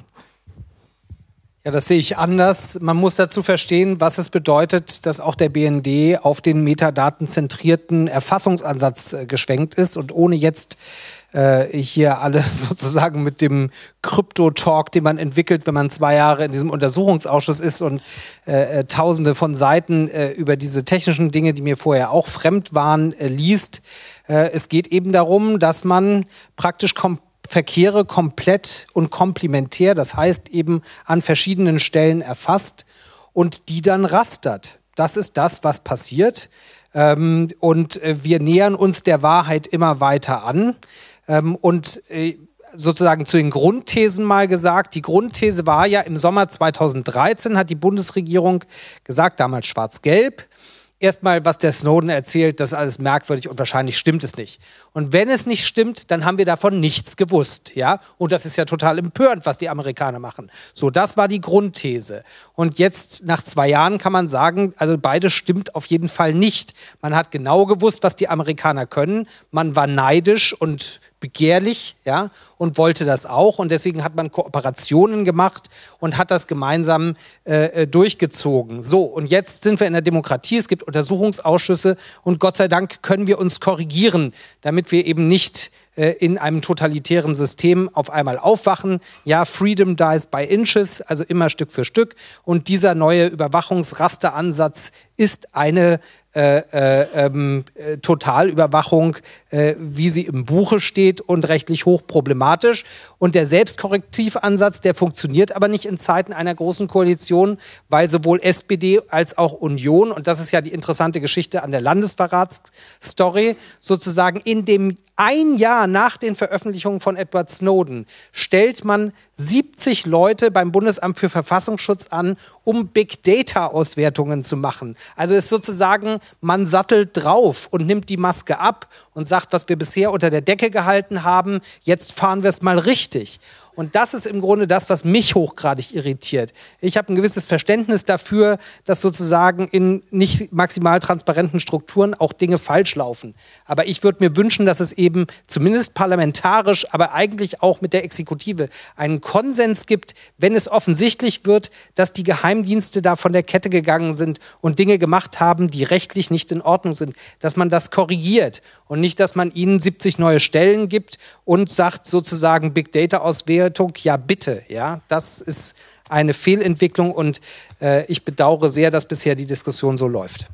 Ja, das sehe ich anders. Man muss dazu verstehen, was es bedeutet, dass auch der BND auf den metadatenzentrierten Erfassungsansatz äh, geschwenkt ist und ohne jetzt äh, hier alle sozusagen mit dem Krypto-Talk, den man entwickelt, wenn man zwei Jahre in diesem Untersuchungsausschuss ist und äh, äh tausende von Seiten äh, über diese technischen Dinge, die mir vorher auch fremd waren, äh, liest. es geht eben darum, dass man praktisch komplett Verkehre komplett und komplementär, das heißt eben an verschiedenen Stellen erfasst und die dann rastert. Das ist das, was passiert. Ähm, und äh, wir nähern uns der Wahrheit immer weiter an. Ähm, und äh, sozusagen zu den Grundthesen mal gesagt. Die Grundthese war ja im Sommer 2013 hat die Bundesregierung gesagt, damals schwarz-gelb, erstmal, was der Snowden erzählt, das ist alles merkwürdig und wahrscheinlich stimmt es nicht. Und wenn es nicht stimmt, dann haben wir davon nichts gewusst, ja? Und das ist ja total empörend, was die Amerikaner machen. So, das war die Grundthese. Und jetzt, nach zwei Jahren, kann man sagen, also beides stimmt auf jeden Fall nicht. Man hat genau gewusst, was die Amerikaner können. Man war neidisch und begehrlich, ja, und wollte das auch. Und deswegen hat man Kooperationen gemacht und hat das gemeinsam äh, äh, durchgezogen. So, und jetzt sind wir in der Demokratie, es gibt Untersuchungsausschüsse und Gott sei Dank können wir uns korrigieren, damit wir eben nicht äh, in einem totalitären System auf einmal aufwachen. Ja, Freedom dies by inches, also immer Stück für Stück. Und dieser neue Überwachungsrasteransatz ist eine äh, äh, ähm, äh, Totalüberwachung, äh, wie sie im Buche steht und rechtlich hochproblematisch. Und der Selbstkorrektivansatz, der funktioniert aber nicht in Zeiten einer großen Koalition, weil sowohl SPD als auch Union, und das ist ja die interessante Geschichte an der Landesverratsstory, sozusagen in dem ein Jahr nach den Veröffentlichungen von Edward Snowden stellt man 70 Leute beim Bundesamt für Verfassungsschutz an, um Big Data Auswertungen zu machen. Also ist sozusagen, man sattelt drauf und nimmt die Maske ab und sagt, was wir bisher unter der Decke gehalten haben, jetzt fahren wir es mal richtig. Und das ist im Grunde das, was mich hochgradig irritiert. Ich habe ein gewisses Verständnis dafür, dass sozusagen in nicht maximal transparenten Strukturen auch Dinge falsch laufen. Aber ich würde mir wünschen, dass es eben zumindest parlamentarisch, aber eigentlich auch mit der Exekutive einen Konsens gibt, wenn es offensichtlich wird, dass die Geheimdienste da von der Kette gegangen sind und Dinge gemacht haben, die rechtlich nicht in Ordnung sind, dass man das korrigiert und nicht, dass man ihnen 70 neue Stellen gibt und sagt sozusagen Big Data Auswertung Auswertung, ja bitte, ja, das ist eine Fehlentwicklung und äh, ich bedauere sehr, dass bisher die Diskussion so läuft.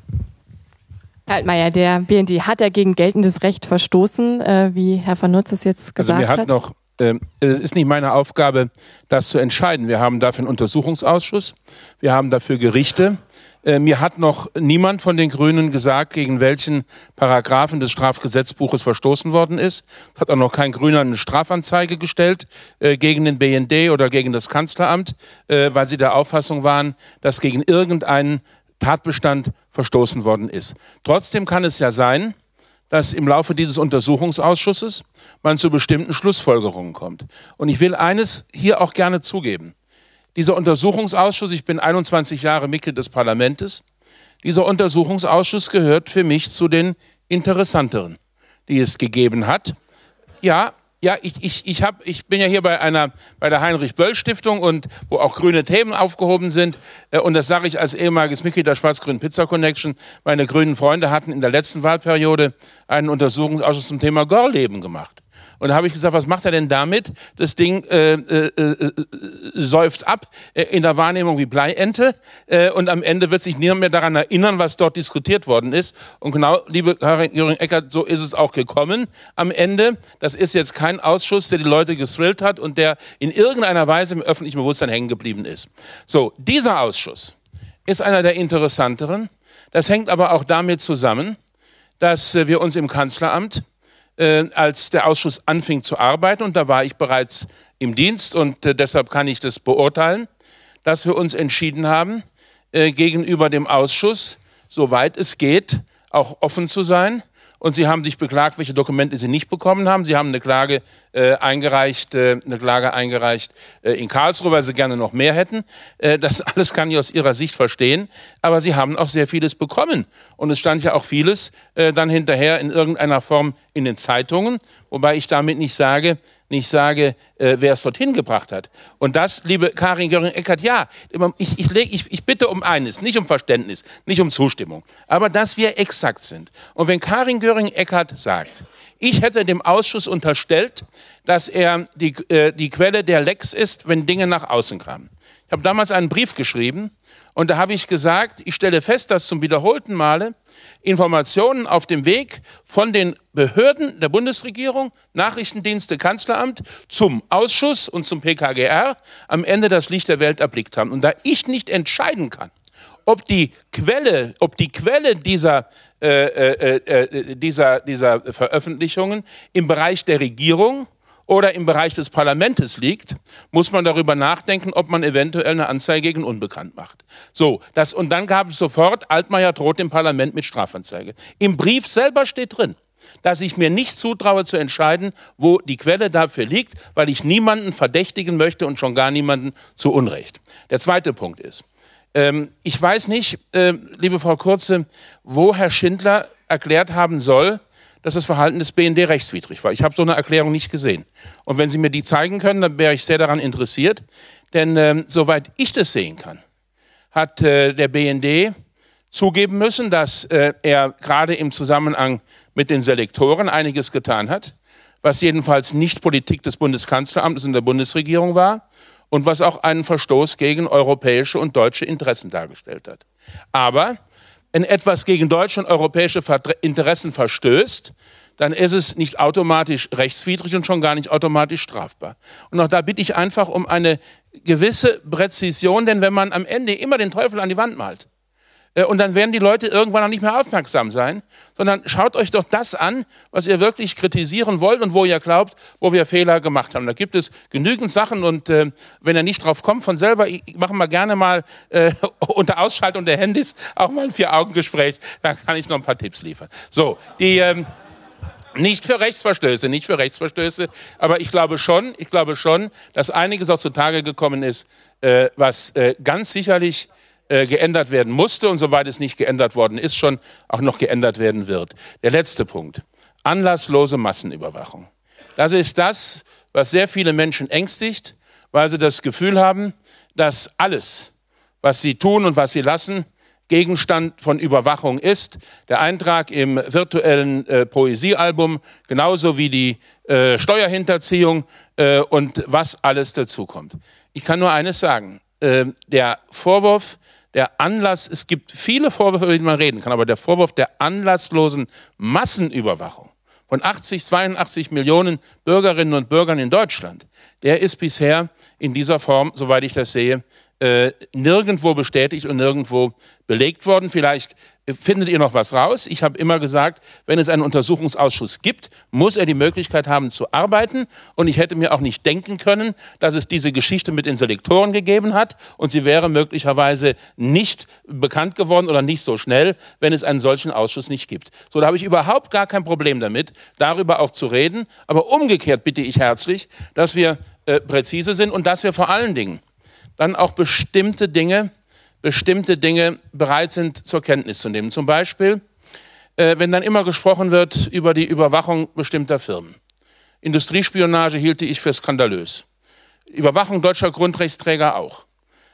Herr Altmaier, der BND hat ja gegen geltendes Recht verstoßen, äh, wie Herr Van Nutz es jetzt gesagt also mir hat. hat. Noch, äh, es ist nicht meine Aufgabe, das zu entscheiden. Wir haben dafür einen Untersuchungsausschuss, wir haben dafür Gerichte. Äh, mir hat noch niemand von den Grünen gesagt, gegen welchen Paragraphen des Strafgesetzbuches verstoßen worden ist. Es hat auch noch kein Grüner eine Strafanzeige gestellt äh, gegen den BND oder gegen das Kanzleramt, äh, weil sie der Auffassung waren, dass gegen irgendeinen Tatbestand verstoßen worden ist. Trotzdem kann es ja sein, dass im Laufe dieses Untersuchungsausschusses man zu bestimmten Schlussfolgerungen kommt. Und ich will eines hier auch gerne zugeben. Dieser Untersuchungsausschuss, ich bin 21 Jahre Mitglied des Parlaments, dieser Untersuchungsausschuss gehört für mich zu den interessanteren, die es gegeben hat. Ja, ja, ich, ich, ich, hab, ich bin ja hier bei einer bei der Heinrich Böll Stiftung und wo auch grüne Themen aufgehoben sind äh, und das sage ich als ehemaliges Mitglied der Schwarz-Grünen Pizza Connection. Meine grünen Freunde hatten in der letzten Wahlperiode einen Untersuchungsausschuss zum Thema Gorleben gemacht. Und da habe ich gesagt, was macht er denn damit? Das Ding äh, äh, äh, säuft ab äh, in der Wahrnehmung wie Bleiente äh, und am Ende wird sich niemand mehr daran erinnern, was dort diskutiert worden ist. Und genau, liebe Karin Eckert, so ist es auch gekommen am Ende. Das ist jetzt kein Ausschuss, der die Leute gestrillt hat und der in irgendeiner Weise im öffentlichen Bewusstsein hängen geblieben ist. So, dieser Ausschuss ist einer der interessanteren. Das hängt aber auch damit zusammen, dass äh, wir uns im Kanzleramt äh, als der Ausschuss anfing zu arbeiten, und da war ich bereits im Dienst und äh, deshalb kann ich das beurteilen, dass wir uns entschieden haben, äh, gegenüber dem Ausschuss, soweit es geht, auch offen zu sein und sie haben sich beklagt, welche Dokumente sie nicht bekommen haben. Sie haben eine Klage äh, eingereicht, äh, eine Klage eingereicht äh, in Karlsruhe, weil sie gerne noch mehr hätten. Äh, das alles kann ich aus ihrer Sicht verstehen, aber sie haben auch sehr vieles bekommen und es stand ja auch vieles äh, dann hinterher in irgendeiner Form in den Zeitungen, wobei ich damit nicht sage, nicht sage, äh, wer es dorthin gebracht hat. Und das, liebe Karin Göring-Eckert, ja, ich, ich, ich, ich bitte um eines, nicht um Verständnis, nicht um Zustimmung, aber dass wir exakt sind. Und wenn Karin Göring-Eckert sagt, ich hätte dem Ausschuss unterstellt, dass er die, äh, die Quelle der Lex ist, wenn Dinge nach außen kamen. Ich habe damals einen Brief geschrieben und da habe ich gesagt, ich stelle fest, dass zum wiederholten Male Informationen auf dem Weg von den Behörden der Bundesregierung, Nachrichtendienste, Kanzleramt zum Ausschuss und zum PKGR am Ende das Licht der Welt erblickt haben. Und da ich nicht entscheiden kann, ob die Quelle, ob die Quelle dieser, äh, äh, äh, dieser, dieser Veröffentlichungen im Bereich der Regierung oder im Bereich des Parlaments liegt, muss man darüber nachdenken, ob man eventuell eine Anzeige gegen Unbekannt macht. So, das, und dann gab es sofort, Altmaier droht dem Parlament mit Strafanzeige. Im Brief selber steht drin, dass ich mir nicht zutraue zu entscheiden, wo die Quelle dafür liegt, weil ich niemanden verdächtigen möchte und schon gar niemanden zu Unrecht. Der zweite Punkt ist, ähm, ich weiß nicht, äh, liebe Frau Kurze, wo Herr Schindler erklärt haben soll, dass das Verhalten des BND rechtswidrig war. Ich habe so eine Erklärung nicht gesehen. Und wenn Sie mir die zeigen können, dann wäre ich sehr daran interessiert. Denn ähm, soweit ich das sehen kann, hat äh, der BND zugeben müssen, dass äh, er gerade im Zusammenhang mit den Selektoren einiges getan hat, was jedenfalls nicht Politik des Bundeskanzleramtes und der Bundesregierung war und was auch einen Verstoß gegen europäische und deutsche Interessen dargestellt hat. Aber wenn etwas gegen deutsche und europäische Interessen verstößt, dann ist es nicht automatisch rechtswidrig und schon gar nicht automatisch strafbar. Und auch da bitte ich einfach um eine gewisse Präzision, denn wenn man am Ende immer den Teufel an die Wand malt, und dann werden die Leute irgendwann auch nicht mehr aufmerksam sein, sondern schaut euch doch das an, was ihr wirklich kritisieren wollt und wo ihr glaubt, wo wir Fehler gemacht haben. Da gibt es genügend Sachen und äh, wenn ihr nicht drauf kommt von selber, ich mache mal gerne mal äh, unter Ausschaltung der Handys auch mal ein Vier-Augen-Gespräch, dann kann ich noch ein paar Tipps liefern. So, die... Ähm, nicht für Rechtsverstöße, nicht für Rechtsverstöße, aber ich glaube schon, ich glaube schon, dass einiges auch zutage gekommen ist, äh, was äh, ganz sicherlich äh, geändert werden musste und soweit es nicht geändert worden ist, schon auch noch geändert werden wird. Der letzte Punkt. Anlasslose Massenüberwachung. Das ist das, was sehr viele Menschen ängstigt, weil sie das Gefühl haben, dass alles, was sie tun und was sie lassen, Gegenstand von Überwachung ist. Der Eintrag im virtuellen äh, Poesiealbum, genauso wie die äh, Steuerhinterziehung äh, und was alles dazukommt. Ich kann nur eines sagen. Äh, der Vorwurf, der Anlass, es gibt viele Vorwürfe, über die man reden kann, aber der Vorwurf der anlasslosen Massenüberwachung von 80, 82 Millionen Bürgerinnen und Bürgern in Deutschland, der ist bisher in dieser Form, soweit ich das sehe, äh, nirgendwo bestätigt und nirgendwo belegt worden. Vielleicht findet ihr noch was raus. Ich habe immer gesagt, wenn es einen Untersuchungsausschuss gibt, muss er die Möglichkeit haben zu arbeiten. Und ich hätte mir auch nicht denken können, dass es diese Geschichte mit den Selektoren gegeben hat und sie wäre möglicherweise nicht bekannt geworden oder nicht so schnell, wenn es einen solchen Ausschuss nicht gibt. So, da habe ich überhaupt gar kein Problem damit, darüber auch zu reden. Aber umgekehrt bitte ich herzlich, dass wir äh, präzise sind und dass wir vor allen Dingen dann auch bestimmte Dinge bestimmte Dinge bereit sind zur Kenntnis zu nehmen. Zum Beispiel, äh, wenn dann immer gesprochen wird über die Überwachung bestimmter Firmen. Industriespionage hielte ich für skandalös. Überwachung deutscher Grundrechtsträger auch.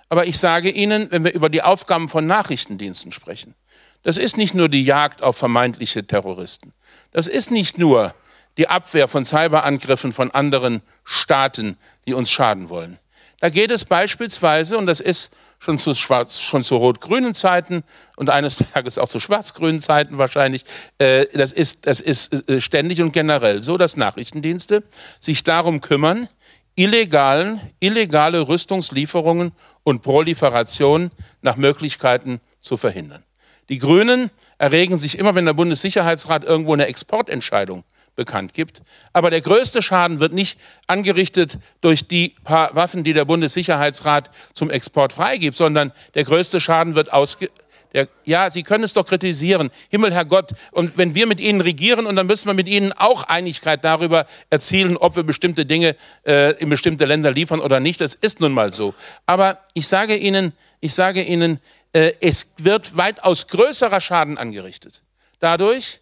Aber ich sage Ihnen, wenn wir über die Aufgaben von Nachrichtendiensten sprechen, das ist nicht nur die Jagd auf vermeintliche Terroristen. Das ist nicht nur die Abwehr von Cyberangriffen von anderen Staaten, die uns schaden wollen. Da geht es beispielsweise, und das ist schon zu schwarz, schon zu rot-grünen Zeiten und eines Tages auch zu schwarz-grünen Zeiten wahrscheinlich. Äh, das ist, das ist äh, ständig und generell so, dass Nachrichtendienste sich darum kümmern, illegalen, illegale Rüstungslieferungen und Proliferation nach Möglichkeiten zu verhindern. Die Grünen erregen sich immer, wenn der Bundessicherheitsrat irgendwo eine Exportentscheidung bekannt gibt. Aber der größte Schaden wird nicht angerichtet durch die paar Waffen, die der Bundessicherheitsrat zum Export freigibt, sondern der größte Schaden wird ausge Der, ja, Sie können es doch kritisieren. Himmel, Herr Gott. Und wenn wir mit Ihnen regieren, und dann müssen wir mit Ihnen auch Einigkeit darüber erzielen, ob wir bestimmte Dinge äh, in bestimmte Länder liefern oder nicht. Das ist nun mal so. Aber ich sage Ihnen, ich sage Ihnen, äh, es wird weitaus größerer Schaden angerichtet. Dadurch,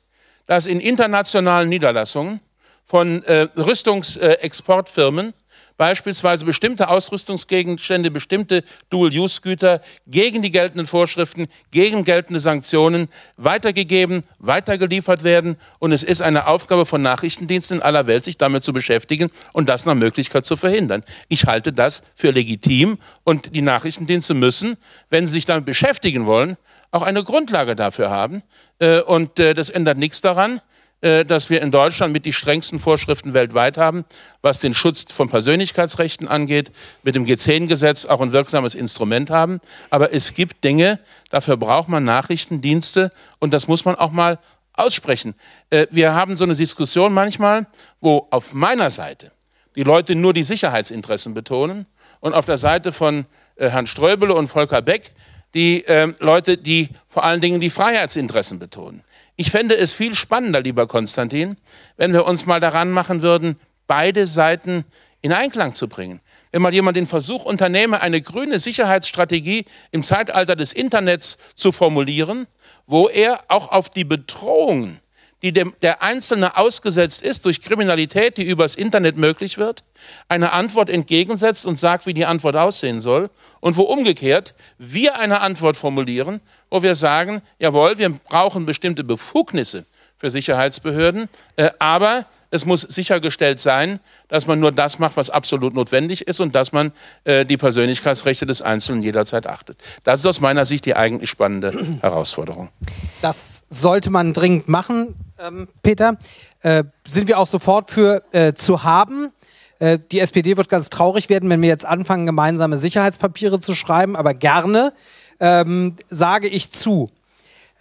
dass in internationalen Niederlassungen von äh, Rüstungsexportfirmen beispielsweise bestimmte Ausrüstungsgegenstände, bestimmte Dual-Use-Güter gegen die geltenden Vorschriften, gegen geltende Sanktionen weitergegeben, weitergeliefert werden. Und es ist eine Aufgabe von Nachrichtendiensten in aller Welt, sich damit zu beschäftigen und das nach Möglichkeit zu verhindern. Ich halte das für legitim und die Nachrichtendienste müssen, wenn sie sich damit beschäftigen wollen, auch eine Grundlage dafür haben. Äh, und äh, das ändert nichts daran, äh, dass wir in Deutschland mit die strengsten Vorschriften weltweit haben, was den Schutz von Persönlichkeitsrechten angeht, mit dem G10-Gesetz auch ein wirksames Instrument haben. Aber es gibt Dinge, dafür braucht man Nachrichtendienste und das muss man auch mal aussprechen. Wir haben so eine Diskussion manchmal, wo auf meiner Seite die Leute nur die Sicherheitsinteressen betonen und auf der Seite von Herrn Ströbele und Volker Beck die Leute, die vor allen Dingen die Freiheitsinteressen betonen. Ich fände es viel spannender, lieber Konstantin, wenn wir uns mal daran machen würden, beide Seiten in Einklang zu bringen. Wenn mal jemand den Versuch unternehme, eine grüne Sicherheitsstrategie im Zeitalter des Internets zu formulieren, wo er auch auf die Bedrohungen, die dem, der Einzelne ausgesetzt ist durch Kriminalität, die übers Internet möglich wird, eine Antwort entgegensetzt und sagt, wie die Antwort aussehen soll. Und wo umgekehrt wir eine Antwort formulieren, wo wir sagen, jawohl, wir brauchen bestimmte Befugnisse für Sicherheitsbehörden, äh, aber es muss sichergestellt sein, dass man nur das macht, was absolut notwendig ist und dass man äh, die Persönlichkeitsrechte des Einzelnen jederzeit achtet. Das ist aus meiner Sicht die eigentlich spannende Herausforderung. Das sollte man dringend machen, ähm, Peter. Äh, sind wir auch sofort für äh, zu haben. Äh, die SPD wird ganz traurig werden, wenn wir jetzt anfangen, gemeinsame Sicherheitspapiere zu schreiben, aber gerne ähm, sage ich zu.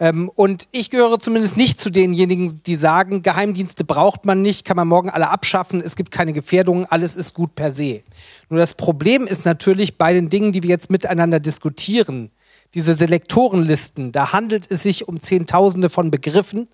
Ähm, und ich gehöre zumindest nicht zu denjenigen, die sagen, Geheimdienste braucht man nicht, kann man morgen alle abschaffen, es gibt keine Gefährdungen, alles ist gut per se. Nur das Problem ist natürlich bei den Dingen, die wir jetzt miteinander diskutieren, diese Selektorenlisten, da handelt es sich um Zehntausende von Begriffen,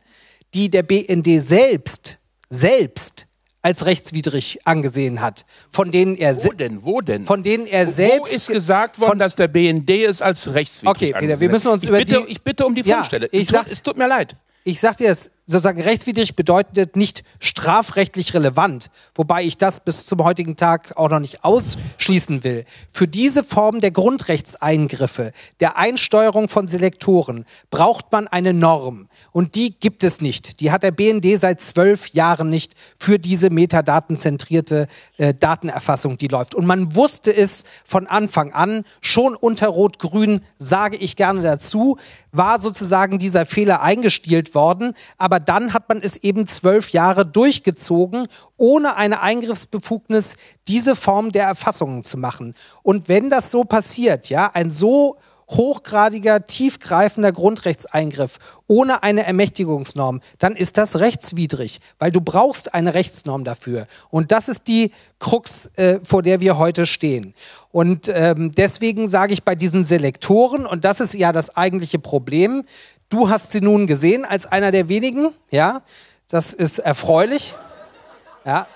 die der BND selbst, selbst als rechtswidrig angesehen hat, von denen er wo denn wo denn von denen er selbst wo ist gesagt worden, dass der BND es als rechtswidrig okay, Peter, wir müssen uns ich über bitte, die ich bitte um die Fundstelle. Ja, ich sag, es tut mir leid. Ich sag dir es sozusagen rechtswidrig bedeutet nicht strafrechtlich relevant, wobei ich das bis zum heutigen Tag auch noch nicht ausschließen will. Für diese Form der Grundrechtseingriffe, der Einsteuerung von Selektoren, braucht man eine Norm. Und die gibt es nicht. Die hat der BND seit zwölf Jahren nicht für diese metadatenzentrierte äh, Datenerfassung, die läuft. Und man wusste es von Anfang an, schon unter Rot-Grün, sage ich gerne dazu, war sozusagen dieser Fehler eingestielt worden. Aber dann hat man es eben zwölf Jahre durchgezogen, ohne eine Eingriffsbefugnis diese Form der Erfassungen zu machen. Und wenn das so passiert, ja, ein so hochgradiger, tiefgreifender Grundrechtseingriff ohne eine Ermächtigungsnorm, dann ist das rechtswidrig, weil du brauchst eine Rechtsnorm dafür. Und das ist die Krux, äh, vor der wir heute stehen. Und ähm, deswegen sage ich bei diesen Selektoren, und das ist ja das eigentliche Problem, du hast sie nun gesehen als einer der wenigen, ja, das ist erfreulich. Ja,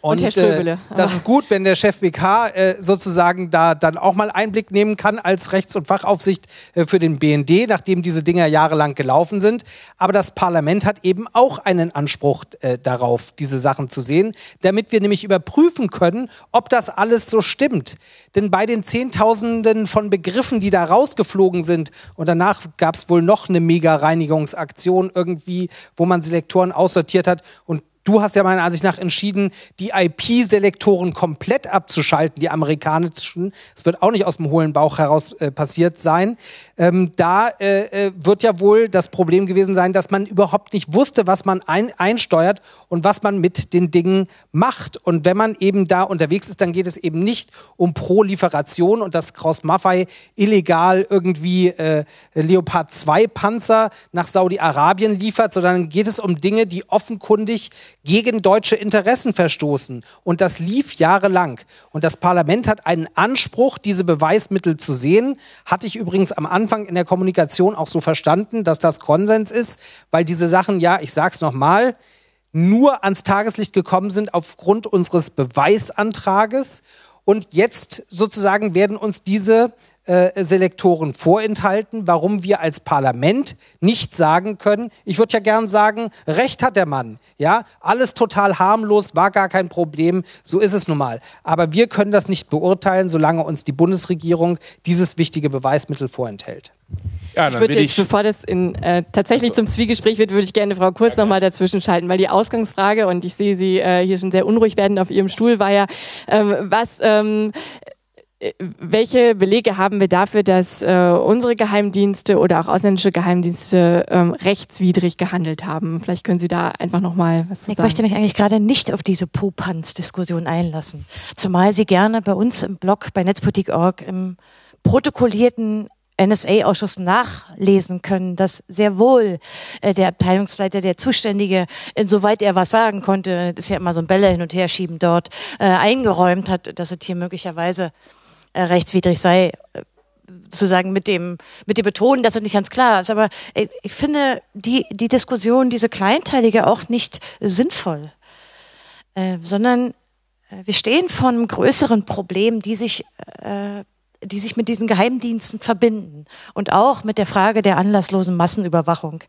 und, und äh, das ist gut, wenn der Chef BK äh, sozusagen da dann auch mal Einblick nehmen kann als Rechts- und Fachaufsicht äh, für den BND, nachdem diese Dinger jahrelang gelaufen sind. Aber das Parlament hat eben auch einen Anspruch äh, darauf, diese Sachen zu sehen, damit wir nämlich überprüfen können, ob das alles so stimmt. Denn bei den Zehntausenden von Begriffen, die da rausgeflogen sind, und danach gab es wohl noch eine Mega-Reinigungsaktion irgendwie, wo man Selektoren aussortiert hat und Du hast ja meiner Ansicht nach entschieden, die IP-Selektoren komplett abzuschalten, die amerikanischen. Es wird auch nicht aus dem hohlen Bauch heraus äh, passiert sein. Ähm, da äh, äh, wird ja wohl das Problem gewesen sein, dass man überhaupt nicht wusste, was man ein einsteuert und was man mit den Dingen macht. Und wenn man eben da unterwegs ist, dann geht es eben nicht um Proliferation und dass Kraus Maffei illegal irgendwie äh, Leopard 2 Panzer nach Saudi-Arabien liefert, sondern geht es um Dinge, die offenkundig gegen deutsche Interessen verstoßen. Und das lief jahrelang. Und das Parlament hat einen Anspruch, diese Beweismittel zu sehen. Hatte ich übrigens am Anfang in der Kommunikation auch so verstanden, dass das Konsens ist, weil diese Sachen, ja, ich sag's nochmal, nur ans Tageslicht gekommen sind aufgrund unseres Beweisantrages. Und jetzt sozusagen werden uns diese äh, Selektoren vorenthalten, warum wir als Parlament nicht sagen können, ich würde ja gern sagen, Recht hat der Mann, ja, alles total harmlos, war gar kein Problem, so ist es nun mal. Aber wir können das nicht beurteilen, solange uns die Bundesregierung dieses wichtige Beweismittel vorenthält. Ja, ich würde jetzt, bevor das in, äh, tatsächlich also. zum Zwiegespräch wird, würde ich gerne Frau Kurz ja, nochmal dazwischen schalten, weil die Ausgangsfrage, und ich sehe Sie äh, hier schon sehr unruhig werden auf Ihrem Stuhl, war ja, ähm, was ähm, äh, welche Belege haben wir dafür, dass äh, unsere Geheimdienste oder auch ausländische Geheimdienste ähm, rechtswidrig gehandelt haben? Vielleicht können Sie da einfach noch mal was zu ich sagen. Ich möchte mich eigentlich gerade nicht auf diese Popanz-Diskussion einlassen. Zumal Sie gerne bei uns im Blog bei Netzpolitik.org im protokollierten NSA-Ausschuss nachlesen können, dass sehr wohl äh, der Abteilungsleiter, der Zuständige, insoweit er was sagen konnte, das ist ja immer so ein Bälle hin und her schieben dort, äh, eingeräumt hat, dass es hier möglicherweise äh, rechtswidrig sei, äh, sozusagen mit dem, mit dem Betonen, dass es nicht ganz klar ist. Aber äh, ich finde die, die Diskussion, diese kleinteilige, auch nicht sinnvoll, äh, sondern wir stehen vor einem größeren Problem, die sich, äh, die sich mit diesen Geheimdiensten verbinden und auch mit der Frage der anlasslosen Massenüberwachung,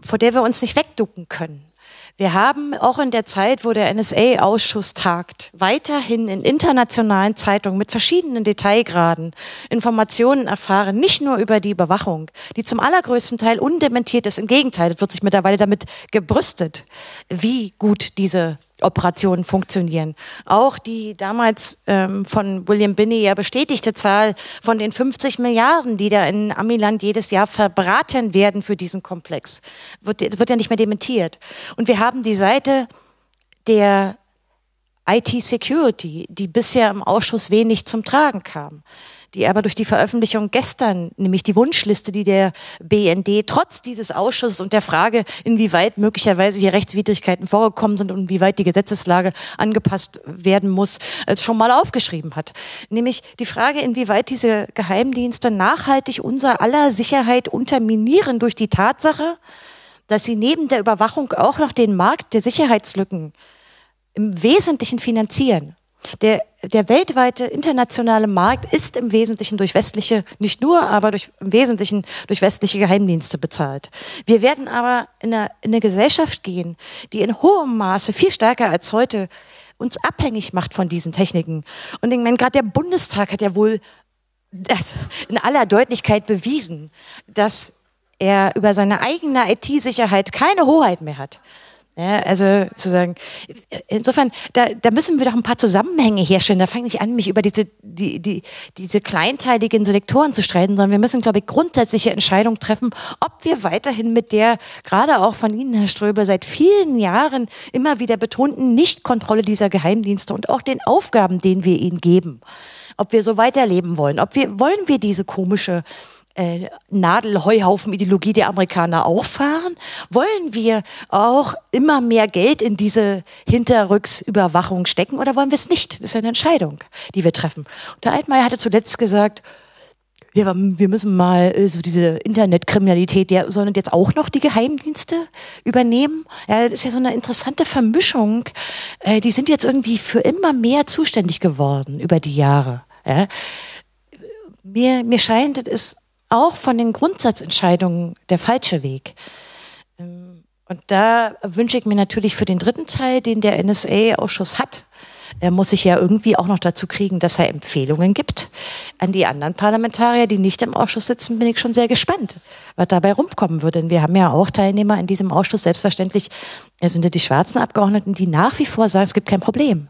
vor der wir uns nicht wegducken können. Wir haben auch in der Zeit, wo der NSA-Ausschuss tagt, weiterhin in internationalen Zeitungen mit verschiedenen Detailgraden Informationen erfahren, nicht nur über die Überwachung, die zum allergrößten Teil undementiert ist. Im Gegenteil, es wird sich mittlerweile damit gebrüstet, wie gut diese Operationen funktionieren. Auch die damals ähm, von William Binney ja bestätigte Zahl von den 50 Milliarden, die da in Amiland jedes Jahr verbraten werden für diesen Komplex, wird, wird ja nicht mehr dementiert. Und wir haben die Seite der IT-Security, die bisher im Ausschuss wenig zum Tragen kam die aber durch die Veröffentlichung gestern, nämlich die Wunschliste, die der BND trotz dieses Ausschusses und der Frage, inwieweit möglicherweise hier Rechtswidrigkeiten vorgekommen sind und inwieweit die Gesetzeslage angepasst werden muss, schon mal aufgeschrieben hat. Nämlich die Frage, inwieweit diese Geheimdienste nachhaltig unser aller Sicherheit unterminieren durch die Tatsache, dass sie neben der Überwachung auch noch den Markt der Sicherheitslücken im Wesentlichen finanzieren. Der, der weltweite internationale Markt ist im Wesentlichen durch westliche, nicht nur, aber durch, im Wesentlichen durch westliche Geheimdienste bezahlt. Wir werden aber in eine, in eine Gesellschaft gehen, die in hohem Maße, viel stärker als heute, uns abhängig macht von diesen Techniken. Und ich meine, gerade der Bundestag hat ja wohl das in aller Deutlichkeit bewiesen, dass er über seine eigene IT-Sicherheit keine Hoheit mehr hat. Ja, also zu sagen, insofern, da, da müssen wir doch ein paar Zusammenhänge herstellen. Da fange ich an, mich über diese, die, die, diese kleinteiligen Selektoren zu streiten, sondern wir müssen, glaube ich, grundsätzliche Entscheidungen treffen, ob wir weiterhin mit der, gerade auch von Ihnen, Herr Ströbe, seit vielen Jahren immer wieder betonten Nichtkontrolle dieser Geheimdienste und auch den Aufgaben, denen wir ihnen geben, ob wir so weiterleben wollen, ob wir, wollen wir diese komische äh, Nadelheuhaufen-Ideologie der Amerikaner auch fahren? Wollen wir auch immer mehr Geld in diese Hinterrücksüberwachung stecken oder wollen wir es nicht? Das ist eine Entscheidung, die wir treffen. Und der Altmaier hatte zuletzt gesagt, ja, wir müssen mal äh, so diese Internetkriminalität, der sollen jetzt auch noch die Geheimdienste übernehmen. Ja, das ist ja so eine interessante Vermischung. Äh, die sind jetzt irgendwie für immer mehr zuständig geworden über die Jahre. Ja. Mir, mir scheint es auch von den Grundsatzentscheidungen der falsche Weg. Ähm, und da wünsche ich mir natürlich für den dritten Teil, den der NSA-Ausschuss hat, er muss sich ja irgendwie auch noch dazu kriegen, dass er Empfehlungen gibt. An die anderen Parlamentarier, die nicht im Ausschuss sitzen, bin ich schon sehr gespannt, was dabei rumkommen würde. Denn wir haben ja auch Teilnehmer in diesem Ausschuss, selbstverständlich sind ja die schwarzen Abgeordneten, die nach wie vor sagen, es gibt kein Problem.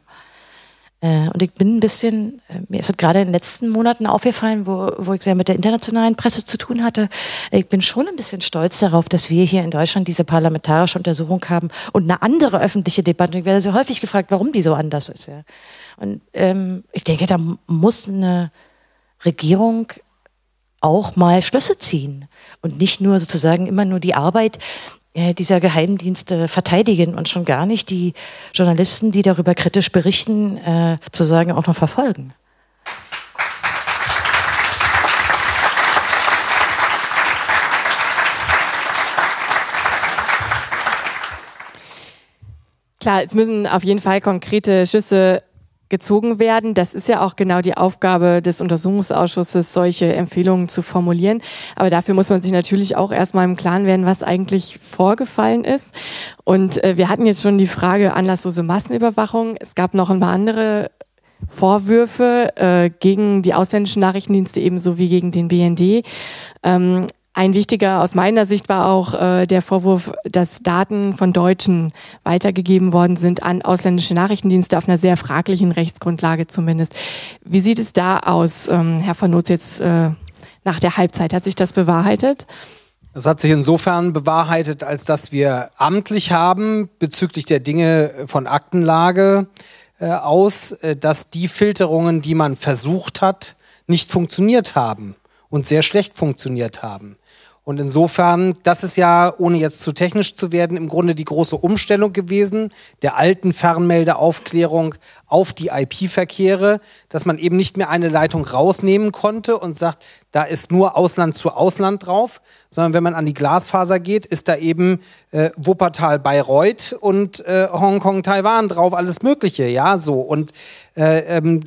Äh, und ich bin ein bisschen, äh, mir ist es gerade in den letzten Monaten aufgefallen, wo, wo ich sehr mit der internationalen Presse zu tun hatte. Ich bin schon ein bisschen stolz darauf, dass wir hier in Deutschland diese parlamentarische Untersuchung haben und eine andere öffentliche Debatte. Ich werde sehr häufig gefragt, warum die so anders ist. Und ähm, ich denke, da muss eine Regierung auch mal Schlüsse ziehen und nicht nur sozusagen immer nur die Arbeit dieser Geheimdienste verteidigen und schon gar nicht die Journalisten, die darüber kritisch berichten, äh, zu sagen auch noch verfolgen. Klar, es müssen auf jeden Fall konkrete Schüsse gezogen werden. Das ist ja auch genau die Aufgabe des Untersuchungsausschusses, solche Empfehlungen zu formulieren. Aber dafür muss man sich natürlich auch erstmal im Klaren werden, was eigentlich vorgefallen ist. Und äh, wir hatten jetzt schon die Frage anlasslose Massenüberwachung. Es gab noch ein paar andere Vorwürfe äh, gegen die ausländischen Nachrichtendienste ebenso wie gegen den BND. Ähm, ein wichtiger aus meiner Sicht war auch äh, der Vorwurf, dass Daten von Deutschen weitergegeben worden sind an ausländische Nachrichtendienste auf einer sehr fraglichen Rechtsgrundlage zumindest. Wie sieht es da aus, ähm, Herr von Notz, jetzt äh, nach der Halbzeit? Hat sich das bewahrheitet? Es hat sich insofern bewahrheitet, als dass wir amtlich haben bezüglich der Dinge von Aktenlage äh, aus, äh, dass die Filterungen, die man versucht hat, nicht funktioniert haben und sehr schlecht funktioniert haben. Und insofern, das ist ja, ohne jetzt zu technisch zu werden, im Grunde die große Umstellung gewesen der alten Fernmeldeaufklärung auf die IP-Verkehre, dass man eben nicht mehr eine Leitung rausnehmen konnte und sagt, da ist nur Ausland zu Ausland drauf, sondern wenn man an die Glasfaser geht, ist da eben äh, Wuppertal, Bayreuth und äh, Hongkong, Taiwan drauf, alles Mögliche, ja, so. Und äh, ähm,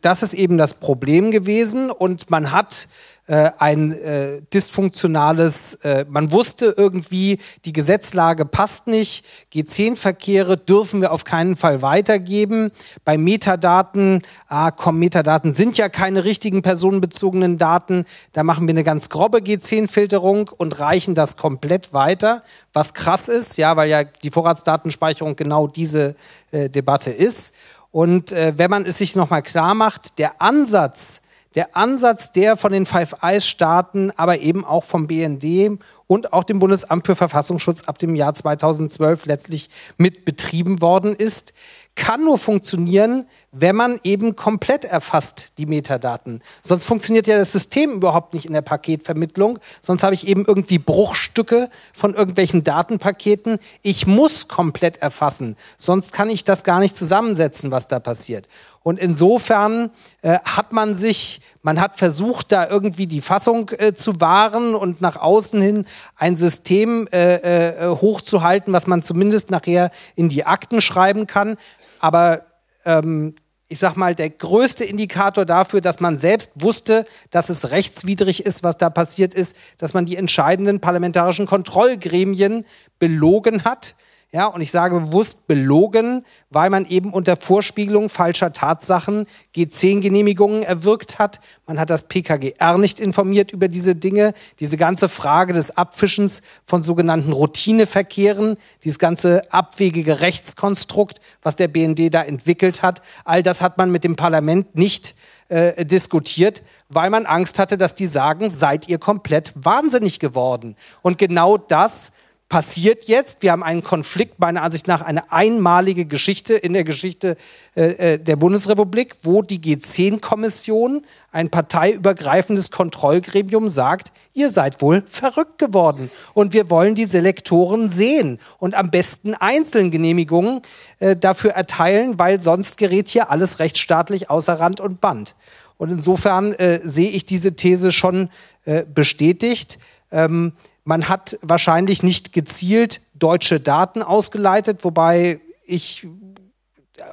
das ist eben das Problem gewesen und man hat äh, ein äh, dysfunktionales, äh, man wusste irgendwie, die Gesetzlage passt nicht, G10-Verkehre dürfen wir auf keinen Fall weitergeben. Bei Metadaten, ah komm, Metadaten sind ja keine richtigen personenbezogenen Daten, da machen wir eine ganz grobe G10-Filterung und reichen das komplett weiter, was krass ist, ja, weil ja die Vorratsdatenspeicherung genau diese äh, Debatte ist. Und äh, wenn man es sich nochmal klar macht, der Ansatz, der Ansatz, der von den Five Eyes Staaten, aber eben auch vom BND und auch dem Bundesamt für Verfassungsschutz ab dem Jahr 2012 letztlich mit betrieben worden ist, kann nur funktionieren, wenn man eben komplett erfasst die Metadaten. Sonst funktioniert ja das System überhaupt nicht in der Paketvermittlung. Sonst habe ich eben irgendwie Bruchstücke von irgendwelchen Datenpaketen. Ich muss komplett erfassen. Sonst kann ich das gar nicht zusammensetzen, was da passiert. Und insofern äh, hat man sich, man hat versucht, da irgendwie die Fassung äh, zu wahren und nach außen hin ein System äh, äh, hochzuhalten, was man zumindest nachher in die Akten schreiben kann. Aber ähm, ich sag mal, der größte Indikator dafür, dass man selbst wusste, dass es rechtswidrig ist, was da passiert ist, dass man die entscheidenden parlamentarischen Kontrollgremien belogen hat, ja, und ich sage bewusst belogen, weil man eben unter Vorspiegelung falscher Tatsachen G10-Genehmigungen erwirkt hat. Man hat das PKGR nicht informiert über diese Dinge. Diese ganze Frage des Abfischens von sogenannten Routineverkehren, dieses ganze abwegige Rechtskonstrukt, was der BND da entwickelt hat, all das hat man mit dem Parlament nicht äh, diskutiert, weil man Angst hatte, dass die sagen, seid ihr komplett wahnsinnig geworden. Und genau das passiert jetzt. Wir haben einen Konflikt, meiner Ansicht nach eine einmalige Geschichte in der Geschichte äh, äh der Bundesrepublik, wo die G10-Kommission, ein parteiübergreifendes Kontrollgremium, sagt, ihr seid wohl verrückt geworden und wir wollen die Selektoren sehen und am besten einzeln Genehmigungen äh, dafür erteilen, weil sonst gerät hier alles rechtsstaatlich außer Rand und Band. Und insofern äh, sehe ich diese These schon äh, bestätigt. Ähm, man hat wahrscheinlich nicht gezielt deutsche Daten ausgeleitet, wobei ich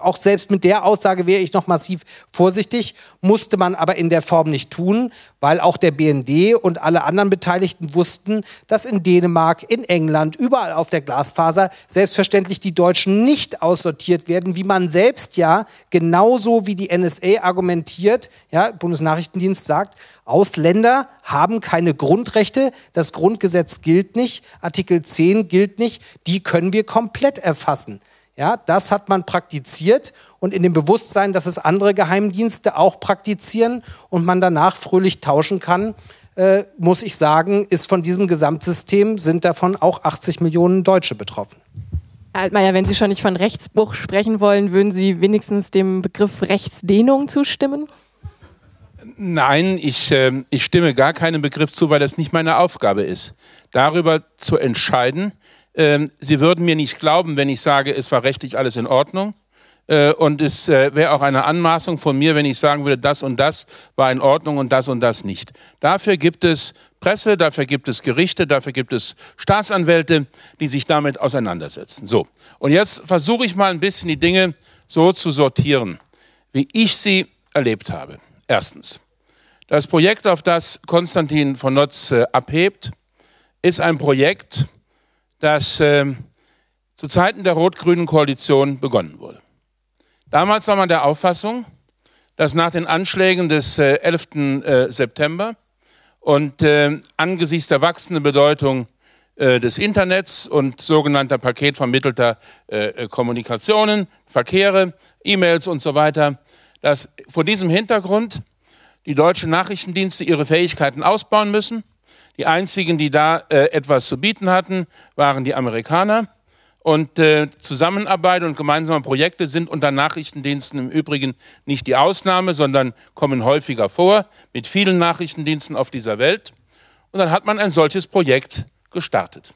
auch selbst mit der Aussage wäre ich noch massiv vorsichtig, musste man aber in der Form nicht tun, weil auch der BND und alle anderen Beteiligten wussten, dass in Dänemark, in England, überall auf der Glasfaser selbstverständlich die Deutschen nicht aussortiert werden, wie man selbst ja genauso wie die NSA argumentiert, ja, Bundesnachrichtendienst sagt, Ausländer haben keine Grundrechte, das Grundgesetz gilt nicht, Artikel 10 gilt nicht, die können wir komplett erfassen. Ja, das hat man praktiziert und in dem Bewusstsein, dass es andere Geheimdienste auch praktizieren und man danach fröhlich tauschen kann, äh, muss ich sagen, ist von diesem Gesamtsystem, sind davon auch 80 Millionen Deutsche betroffen. Herr Altmaier, wenn Sie schon nicht von Rechtsbruch sprechen wollen, würden Sie wenigstens dem Begriff Rechtsdehnung zustimmen? Nein, ich, äh, ich stimme gar keinem Begriff zu, weil das nicht meine Aufgabe ist. Darüber zu entscheiden, Ähm, Sie würden mir nicht glauben, wenn ich sage, es war rechtlich alles in Ordnung. Äh, und es äh, wäre auch eine Anmaßung von mir, wenn ich sagen würde, das und das war in Ordnung und das und das nicht. Dafür gibt es Presse, dafür gibt es Gerichte, dafür gibt es Staatsanwälte, die sich damit auseinandersetzen. So. Und jetzt versuche ich mal ein bisschen die Dinge so zu sortieren, wie ich sie erlebt habe. Erstens. Das Projekt, auf das Konstantin von Notz äh, abhebt, ist ein Projekt, das äh, zu Zeiten der rot-grünen Koalition begonnen wurde. Damals war man der Auffassung, dass nach den Anschlägen des äh, 11. Äh, September und äh, angesichts der wachsenden Bedeutung äh, des Internets und sogenannter paketvermittelter äh, Kommunikationen, Verkehre, E-Mails und so weiter, dass vor diesem Hintergrund die deutschen Nachrichtendienste ihre Fähigkeiten ausbauen müssen. Die einzigen, die da äh, etwas zu bieten hatten, waren die Amerikaner. Und äh, Zusammenarbeit und gemeinsame Projekte sind unter Nachrichtendiensten im Übrigen nicht die Ausnahme, sondern kommen häufiger vor mit vielen Nachrichtendiensten auf dieser Welt. Und dann hat man ein solches Projekt gestartet.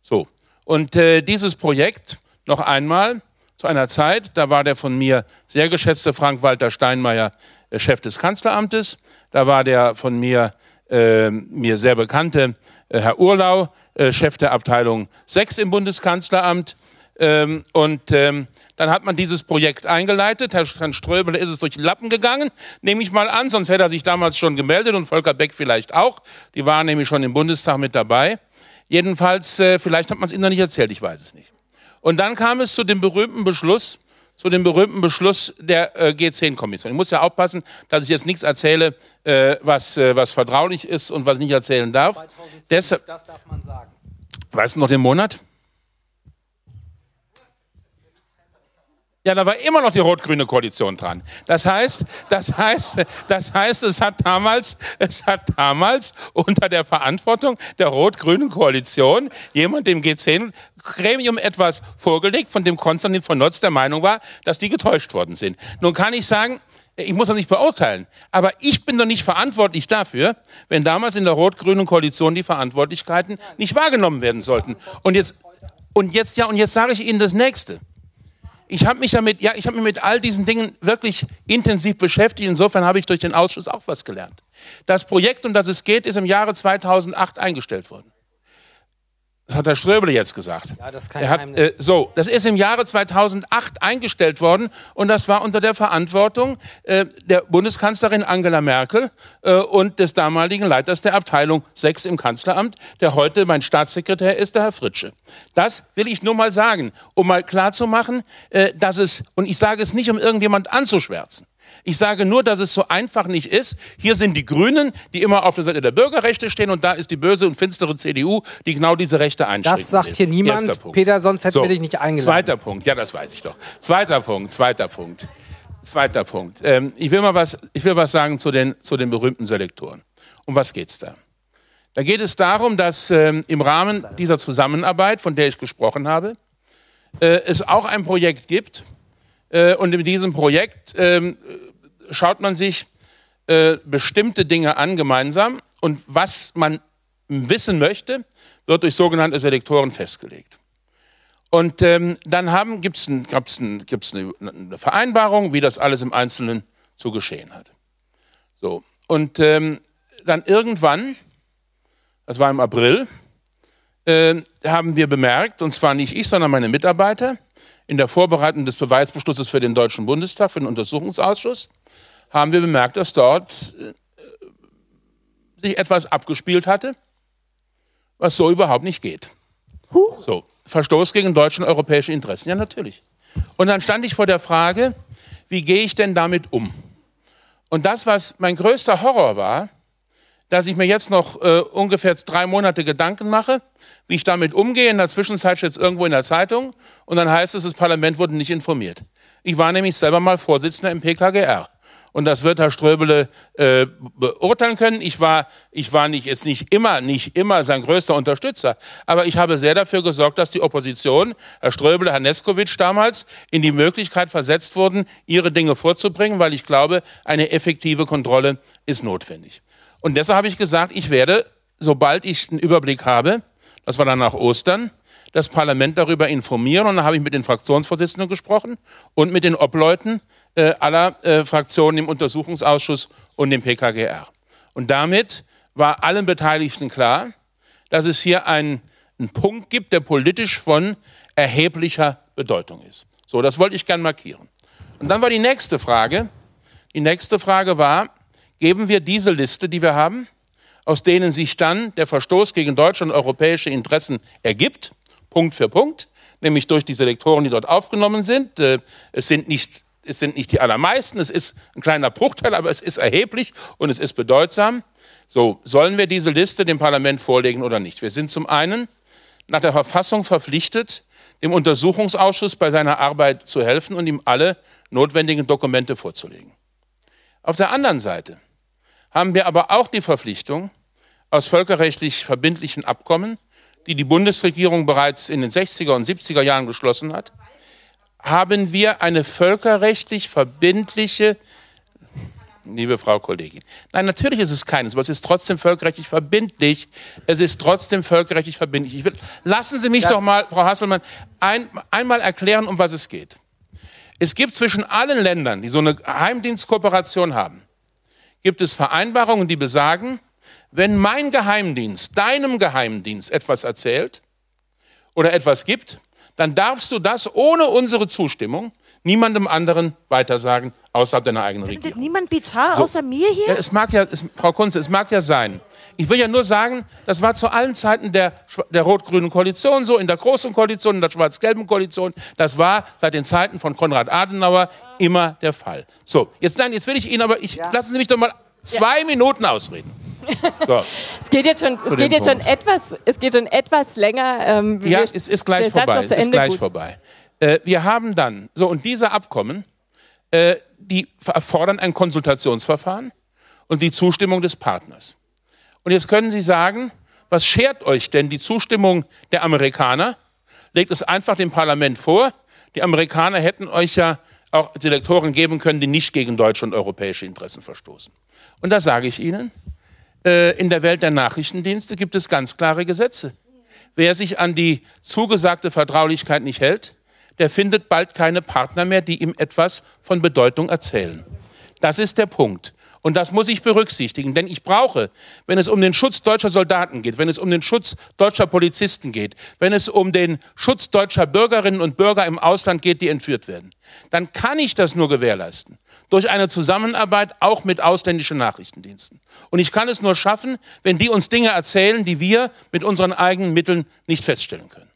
So. Und äh, dieses Projekt noch einmal zu einer Zeit, da war der von mir sehr geschätzte Frank-Walter Steinmeier äh, Chef des Kanzleramtes. Da war der von mir, äh, mir sehr bekannte äh, Herr Urlau, äh, Chef der Abteilung 6 im Bundeskanzleramt. Ähm, und ähm, dann hat man dieses Projekt eingeleitet. Herr, Herrn Ströbele ist es durch die Lappen gegangen, nehme ich mal an, sonst hätte er sich damals schon gemeldet und Volker Beck vielleicht auch. Die waren nämlich schon im Bundestag mit dabei. Jedenfalls, äh, vielleicht hat man es Ihnen noch nicht erzählt, ich weiß es nicht. Und dann kam es zu dem berühmten Beschluss, zu dem berühmten Beschluss der äh, G10-Kommission. Ich muss ja aufpassen, dass ich jetzt nichts erzähle, äh, was, äh, was vertraulich ist und was ich nicht erzählen darf. 2005, Deshalb, das darf man sagen. Weißt du noch den Monat? Ja, da war immer noch die rot-grüne Koalition dran. Das heißt, das heißt, das heißt, es hat damals, es hat damals unter der Verantwortung der rot-grünen Koalition jemand dem G10-Gremium etwas vorgelegt, von dem Konstantin von Notz der Meinung war, dass die getäuscht worden sind. Nun kann ich sagen, ich muss das nicht beurteilen, aber ich bin doch nicht verantwortlich dafür, wenn damals in der rot-grünen Koalition die Verantwortlichkeiten nicht wahrgenommen werden sollten. Und jetzt, und jetzt, ja, und jetzt sage ich Ihnen das Nächste ich habe mich damit, ja, ich habe mich mit all diesen Dingen wirklich intensiv beschäftigt. Insofern habe ich durch den Ausschuss auch was gelernt. Das Projekt, um das es geht, ist im Jahre 2008 eingestellt worden. Das hat Herr Ströbele jetzt gesagt. Ja, das ist kein hat, äh, So, das ist im Jahre 2008 eingestellt worden und das war unter der Verantwortung äh, der Bundeskanzlerin Angela Merkel äh, und des damaligen Leiters der Abteilung 6 im Kanzleramt, der heute mein Staatssekretär ist, der Herr Fritsche. Das will ich nur mal sagen, um mal klarzumachen, äh, dass es, und ich sage es nicht, um irgendjemand anzuschwärzen, ich sage nur, dass es so einfach nicht ist. Hier sind die Grünen, die immer auf der Seite der Bürgerrechte stehen und da ist die böse und finstere CDU, die genau diese Rechte einschränkt. Das sagt hier niemand. Peter, sonst hätten so, wir dich nicht eingeladen. Zweiter Punkt, ja, das weiß ich doch. Zweiter Punkt, zweiter Punkt. Zweiter Punkt. Ähm, ich will mal was, ich will was sagen zu den, zu den berühmten Selektoren. Um was geht's da? Da geht es darum, dass ähm, im Rahmen dieser Zusammenarbeit, von der ich gesprochen habe, äh, es auch ein Projekt gibt, äh, und in diesem Projekt ähm, schaut man sich äh, bestimmte Dinge an gemeinsam und was man wissen möchte, wird durch sogenannte Selektoren festgelegt. Und ähm, dann gibt es ein, ein, eine, eine, Vereinbarung, wie das alles im Einzelnen zu geschehen hat. So. Und ähm, dann irgendwann, das war im April, äh, haben wir bemerkt, und zwar nicht ich, sondern meine Mitarbeiter, in der Vorbereitung des Beweisbeschlusses für den Deutschen Bundestag, für den Untersuchungsausschuss, haben wir bemerkt, dass dort äh, sich etwas abgespielt hatte, was so überhaupt nicht geht. Huch. So, Verstoß gegen deutsche und europäische Interessen, ja natürlich. Und dann stand ich vor der Frage, wie gehe ich denn damit um? Und das, was mein größter Horror war, dass ich mir jetzt noch äh, ungefähr drei Monate Gedanken mache, wie ich damit umgehe. In der Zwischenzeit steht es irgendwo in der Zeitung und dann heißt es, das Parlament wurde nicht informiert. Ich war nämlich selber mal Vorsitzender im PKGR. Und das wird Herr Ströbele äh, beurteilen können. Ich war, ich war nicht, jetzt nicht immer, nicht immer sein größter Unterstützer. Aber ich habe sehr dafür gesorgt, dass die Opposition, Herr Ströbele, Herr Neskowitsch damals, in die Möglichkeit versetzt wurden, ihre Dinge vorzubringen, weil ich glaube, eine effektive Kontrolle ist notwendig. Und deshalb habe ich gesagt, ich werde, sobald ich einen Überblick habe, das war dann nach Ostern, das Parlament darüber informieren. Und dann habe ich mit den Fraktionsvorsitzenden gesprochen und mit den Obleuten äh, aller äh, Fraktionen im Untersuchungsausschuss und im PKGR. Und damit war allen Beteiligten klar, dass es hier einen, einen Punkt gibt, der politisch von erheblicher Bedeutung ist. So, das wollte ich gern markieren. Und dann war die nächste Frage. Die nächste Frage war, geben wir diese Liste, die wir haben, aus denen sich dann der Verstoß gegen deutsche und europäische Interessen ergibt, Punkt für Punkt, nämlich durch die Selektoren, die dort aufgenommen sind. Äh, es sind nicht, es sind nicht die allermeisten, es ist ein kleiner Bruchteil, aber es ist erheblich und es ist bedeutsam. So, sollen wir diese Liste dem Parlament vorlegen oder nicht? Wir sind zum einen nach der Verfassung verpflichtet, dem Untersuchungsausschuss bei seiner Arbeit zu helfen und ihm alle notwendigen Dokumente vorzulegen. Auf der anderen Seite haben wir aber auch die Verpflichtung, aus völkerrechtlich verbindlichen Abkommen, die die Bundesregierung bereits in den 60er und 70er Jahren geschlossen hat, haben wir eine völkerrechtlich verbindliche liebe Frau Kollegin. Nein, natürlich ist es keines, aber es ist trotzdem völkerrechtlich verbindlich. Es ist trotzdem völkerrechtlich verbindlich. Will, lassen Sie mich das doch mal, Frau Hasselmann, ein, einmal erklären, um was es geht. Es gibt zwischen allen Ländern, die so eine Geheimdienstkooperation haben, gibt es Vereinbarungen, die besagen, wenn mein Geheimdienst deinem Geheimdienst etwas erzählt oder etwas gibt, dann darfst du das ohne unsere Zustimmung niemandem anderen weitersagen, außerhalb deiner eigenen Findet Regierung. niemand bizarr so. außer mir hier? Ja, es mag ja, es, Frau Kunze, es mag ja sein. Ich will ja nur sagen, das war zu allen Zeiten der, der rot-grünen Koalition so, in der großen Koalition, in der schwarz-gelben Koalition. Das war seit den Zeiten von Konrad Adenauer immer der Fall. So, jetzt nein, jetzt will ich Ihnen aber, ich, ja. lassen Sie mich doch mal zwei ja. Minuten ausreden. So. es geht jetzt schon, es geht jetzt schon etwas, es geht schon etwas länger. Ähm, ja, es ist gleich vorbei. Es ist gleich gut. vorbei. Äh, wir haben dann, so, und diese Abkommen, äh, die erfordern ein Konsultationsverfahren und die Zustimmung des Partners. Und jetzt können Sie sagen, was schert euch denn die Zustimmung der Amerikaner? Legt es einfach dem Parlament vor. Die Amerikaner hätten euch ja auch Selektoren geben können, die nicht gegen deutsche und europäische Interessen verstoßen. Und da sage ich Ihnen, äh, in der Welt der Nachrichtendienste gibt es ganz klare Gesetze. Wer sich an die zugesagte Vertraulichkeit nicht hält, der findet bald keine Partner mehr, die ihm etwas von Bedeutung erzählen. Das ist der Punkt. Und das muss ich berücksichtigen, denn ich brauche, wenn es um den Schutz deutscher Soldaten geht, wenn es um den Schutz deutscher Polizisten geht, wenn es um den Schutz deutscher Bürgerinnen und Bürger im Ausland geht, die entführt werden, dann kann ich das nur gewährleisten durch eine Zusammenarbeit auch mit ausländischen Nachrichtendiensten. Und ich kann es nur schaffen, wenn die uns Dinge erzählen, die wir mit unseren eigenen Mitteln nicht feststellen können.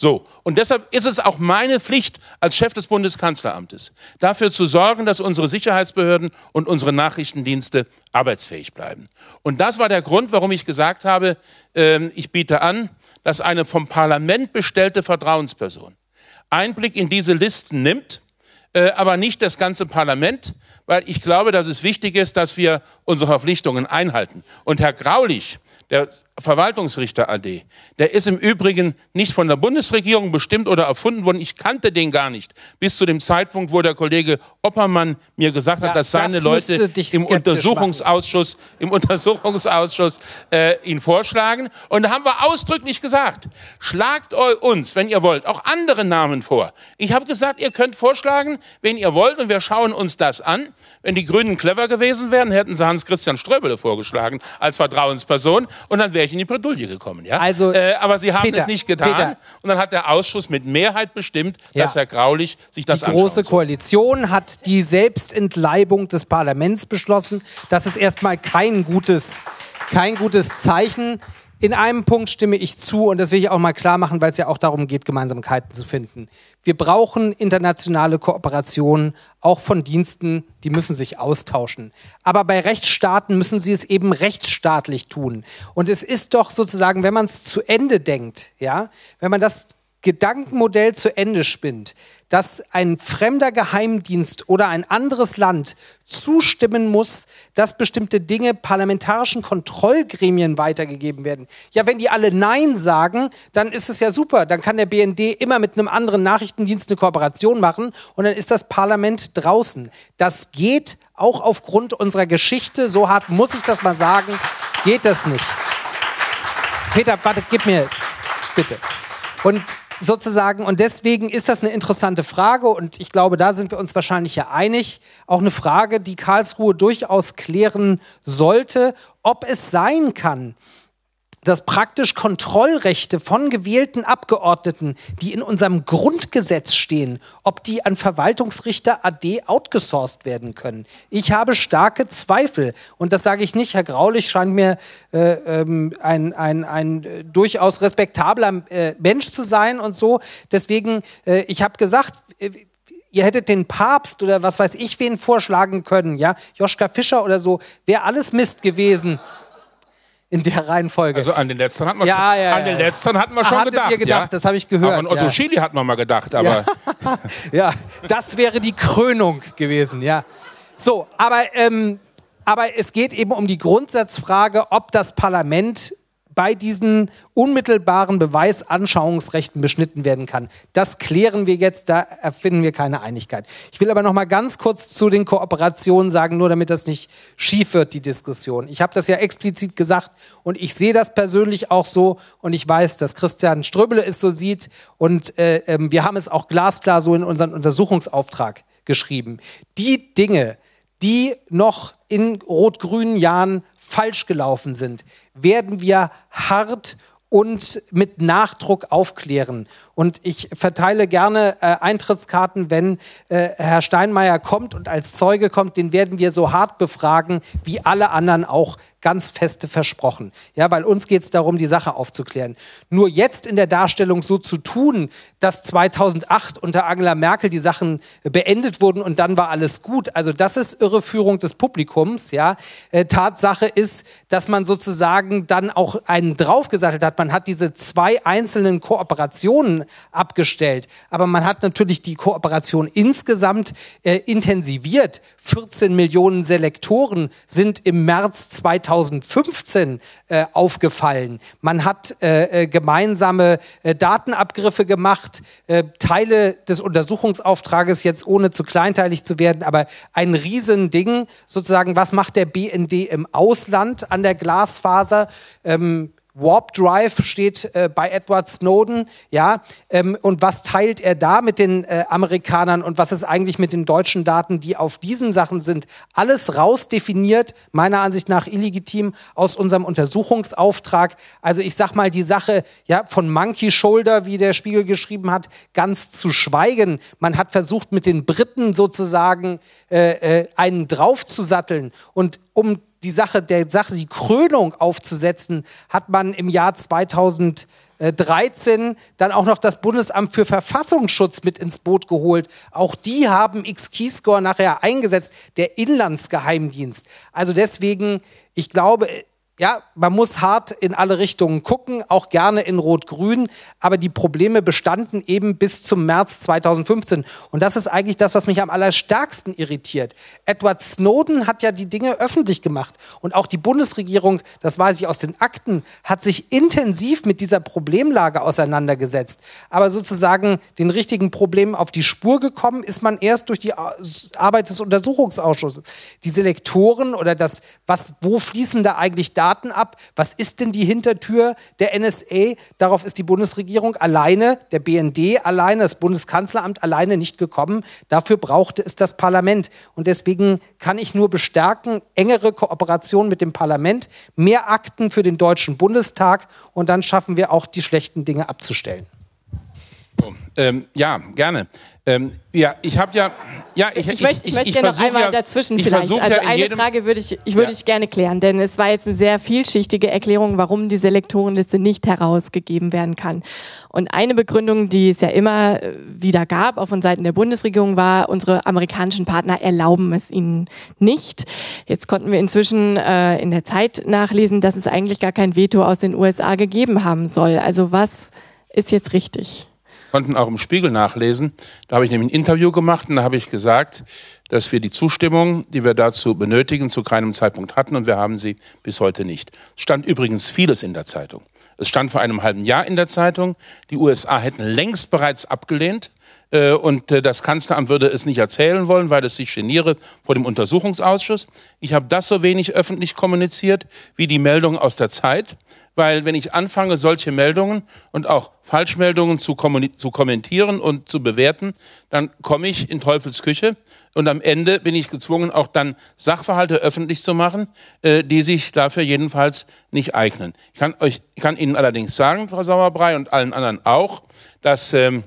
So, und deshalb ist es auch meine Pflicht als Chef des Bundeskanzleramtes, dafür zu sorgen, dass unsere Sicherheitsbehörden und unsere Nachrichtendienste arbeitsfähig bleiben. Und das war der Grund, warum ich gesagt habe, äh, ich biete an, dass eine vom Parlament bestellte Vertrauensperson Einblick in diese Listen nimmt, äh, aber nicht das ganze Parlament, weil ich glaube, dass es wichtig ist, dass wir unsere Verpflichtungen einhalten. Und Herr Graulich, der Verwaltungsrichter AD, der ist im Übrigen nicht von der Bundesregierung bestimmt oder erfunden worden. Ich kannte den gar nicht. Bis zu dem Zeitpunkt, wo der Kollege Oppermann mir gesagt hat, dass seine das Leute im Untersuchungsausschuss, im Untersuchungsausschuss äh, ihn vorschlagen. Und da haben wir ausdrücklich gesagt, schlagt uns, wenn ihr wollt, auch andere Namen vor. Ich habe gesagt, ihr könnt vorschlagen, wen ihr wollt, und wir schauen uns das an. Wenn die Grünen clever gewesen wären, hätten sie Hans-Christian Ströbele vorgeschlagen als Vertrauensperson und dann wäre ich in die Bredouille gekommen. Ja? Also, äh, aber sie haben Peter, es nicht getan. Peter. Und dann hat der Ausschuss mit Mehrheit bestimmt, ja. dass Herr Graulich sich das Die Große Koalition hat die Selbstentleibung des Parlaments beschlossen. Das ist erstmal kein gutes, kein gutes Zeichen. In einem Punkt stimme ich zu und das will ich auch mal klar machen, weil es ja auch darum geht, Gemeinsamkeiten zu finden. Wir brauchen internationale Kooperation, auch von Diensten, die müssen sich austauschen. Aber bei Rechtsstaaten müssen sie es eben rechtsstaatlich tun. Und es ist doch sozusagen, wenn man es zu Ende denkt, ja, wenn man das Gedankenmodell zu Ende spinnt, dass ein fremder Geheimdienst oder ein anderes Land zustimmen muss, dass bestimmte Dinge parlamentarischen Kontrollgremien weitergegeben werden. Ja, wenn die alle Nein sagen, dann ist es ja super. Dann kann der BND immer mit einem anderen Nachrichtendienst eine Kooperation machen und dann ist das Parlament draußen. Das geht auch aufgrund unserer Geschichte, so hart muss ich das mal sagen, geht das nicht. Peter, warte, gib mir bitte. Und sozusagen, und deswegen ist das eine interessante Frage. Und ich glaube, da sind wir uns wahrscheinlich ja einig, auch eine Frage, die Karlsruhe durchaus klären sollte, ob es sein kann, dass praktisch Kontrollrechte von gewählten Abgeordneten, die in unserem Grundgesetz stehen, ob die an Verwaltungsrichter AD outgesourced werden können. Ich habe starke Zweifel. Und das sage ich nicht. Herr Graulich scheint mir äh, ähm, ein, ein, ein äh, durchaus respektabler äh, Mensch zu sein und so. Deswegen, äh, ich habe gesagt, äh, ihr hättet den Papst oder was weiß ich wen vorschlagen können, ja, Joschka Fischer oder so, wäre alles Mist gewesen in der Reihenfolge. Also an den letzten hat man ja, schon, ja, an den ja. letzten hat man schon Hattet gedacht. ihr gedacht, ja? das habe ich gehört. Aber an Otto ja. Schily hat man mal gedacht, aber Ja. ja, das wäre die Krönung gewesen, ja. So, aber, ähm, aber es geht eben um die Grundsatzfrage, ob das Parlament bei diesen unmittelbaren Beweisanschauungsrechten beschnitten werden kann. Das klären wir jetzt, da erfinden wir keine Einigkeit. Ich will aber noch mal ganz kurz zu den Kooperationen sagen, nur damit das nicht schief wird, die Diskussion. Ich habe das ja explizit gesagt und ich sehe das persönlich auch so und ich weiß, dass Christian Ströbele es so sieht und äh, ähm, wir haben es auch glasklar so in unseren Untersuchungsauftrag geschrieben. Die Dinge, die noch in rot-grünen Jahren falsch gelaufen sind, werden wir hart und mit Nachdruck aufklären. Und ich verteile gerne äh, Eintrittskarten, wenn äh, Herr Steinmeier kommt und als Zeuge kommt, den werden wir so hart befragen, wie alle anderen auch ganz feste versprochen. Ja, weil uns geht es darum, die Sache aufzuklären. Nur jetzt in der Darstellung so zu tun, dass 2008 unter Angela Merkel die Sachen beendet wurden und dann war alles gut. Also das ist Irreführung des Publikums. Ja, äh, Tatsache ist, dass man sozusagen dann auch einen draufgesattelt hat. Man hat diese zwei einzelnen Kooperationen abgestellt, aber man hat natürlich die Kooperation insgesamt äh, intensiviert. 14 Millionen Selektoren sind im März 2015 äh, aufgefallen. Man hat äh, äh, gemeinsame äh, Datenabgriffe gemacht, äh, Teile des Untersuchungsauftrages jetzt ohne zu kleinteilig zu werden, aber ein Riesending sozusagen, was macht der BND im Ausland an der Glasfaser? Ähm, Warp Drive steht äh, bei Edward Snowden, ja, ähm, und was teilt er da mit den äh, Amerikanern und was ist eigentlich mit den deutschen Daten, die auf diesen Sachen sind? Alles rausdefiniert, meiner Ansicht nach illegitim aus unserem Untersuchungsauftrag. Also ich sag mal die Sache, ja, von Monkey Shoulder, wie der Spiegel geschrieben hat, ganz zu schweigen. Man hat versucht, mit den Briten sozusagen äh, äh, einen draufzusatteln und um die Sache, der Sache die Krönung aufzusetzen, hat man im Jahr 2013 dann auch noch das Bundesamt für Verfassungsschutz mit ins Boot geholt. Auch die haben X-Keyscore nachher eingesetzt, der Inlandsgeheimdienst. Also deswegen, ich glaube, ja, man muss hart in alle Richtungen gucken, auch gerne in Rot-Grün, aber die Probleme bestanden eben bis zum März 2015. Und das ist eigentlich das, was mich am allerstärksten irritiert. Edward Snowden hat ja die Dinge öffentlich gemacht. Und auch die Bundesregierung, das weiß ich aus den Akten, hat sich intensiv mit dieser Problemlage auseinandergesetzt. Aber sozusagen den richtigen Problemen auf die Spur gekommen ist man erst durch die Arbeit des Untersuchungsausschusses. Die Selektoren oder das, was, wo fließen da eigentlich Daten ab? Was ist denn die Hintertür der NSA? Darauf ist die Bundesregierung alleine, der BND alleine, das Bundeskanzleramt alleine nicht gekommen. Dafür brauchte es das Parlament. Und deswegen kann ich nur bestärken, engere Kooperation mit dem Parlament, mehr Akten für den Deutschen Bundestag und dann schaffen wir auch die schlechten Dinge abzustellen. So, ähm, ja, gerne. Ähm, ja, ich habe ja, ja, ich, Ich, möchte, ich, möchte gerne noch einmal ja, dazwischen ich vielleicht. Also ja in eine Frage würde ich, ich würde Ja. ich gerne klären, denn es war jetzt eine sehr vielschichtige Erklärung, warum die Selektorenliste nicht herausgegeben werden kann. Und eine Begründung, die es ja immer äh, wieder gab, auch von Seiten der Bundesregierung, war, unsere amerikanischen Partner erlauben es ihnen nicht. Jetzt konnten wir inzwischen äh, in der Zeit nachlesen, dass es eigentlich gar kein Veto aus den USA gegeben haben soll. Also was ist jetzt richtig? Konnten auch im Spiegel nachlesen. Da habe ich nämlich ein Interview gemacht und da habe ich gesagt, dass wir die Zustimmung, die wir dazu benötigen, zu keinem Zeitpunkt hatten und wir haben sie bis heute nicht. Es stand übrigens vieles in der Zeitung. Es stand vor einem halben Jahr in der Zeitung, die USA hätten längst bereits abgelehnt, äh, und äh, das Kanzleramt würde es nicht erzählen wollen, weil es sich geniere vor dem Untersuchungsausschuss. Ich habe das so wenig öffentlich kommuniziert wie die Meldungen aus der Zeit, weil wenn ich anfange, solche Meldungen und auch Falschmeldungen zu, zu kommentieren und zu bewerten, dann komme ich in Teufels Küche und am Ende bin ich gezwungen, auch dann Sachverhalte öffentlich zu machen, äh, die sich dafür jedenfalls nicht eignen. Ich kann, euch, ich kann Ihnen allerdings sagen, Frau Sauerbrei und allen anderen auch, dass ähm,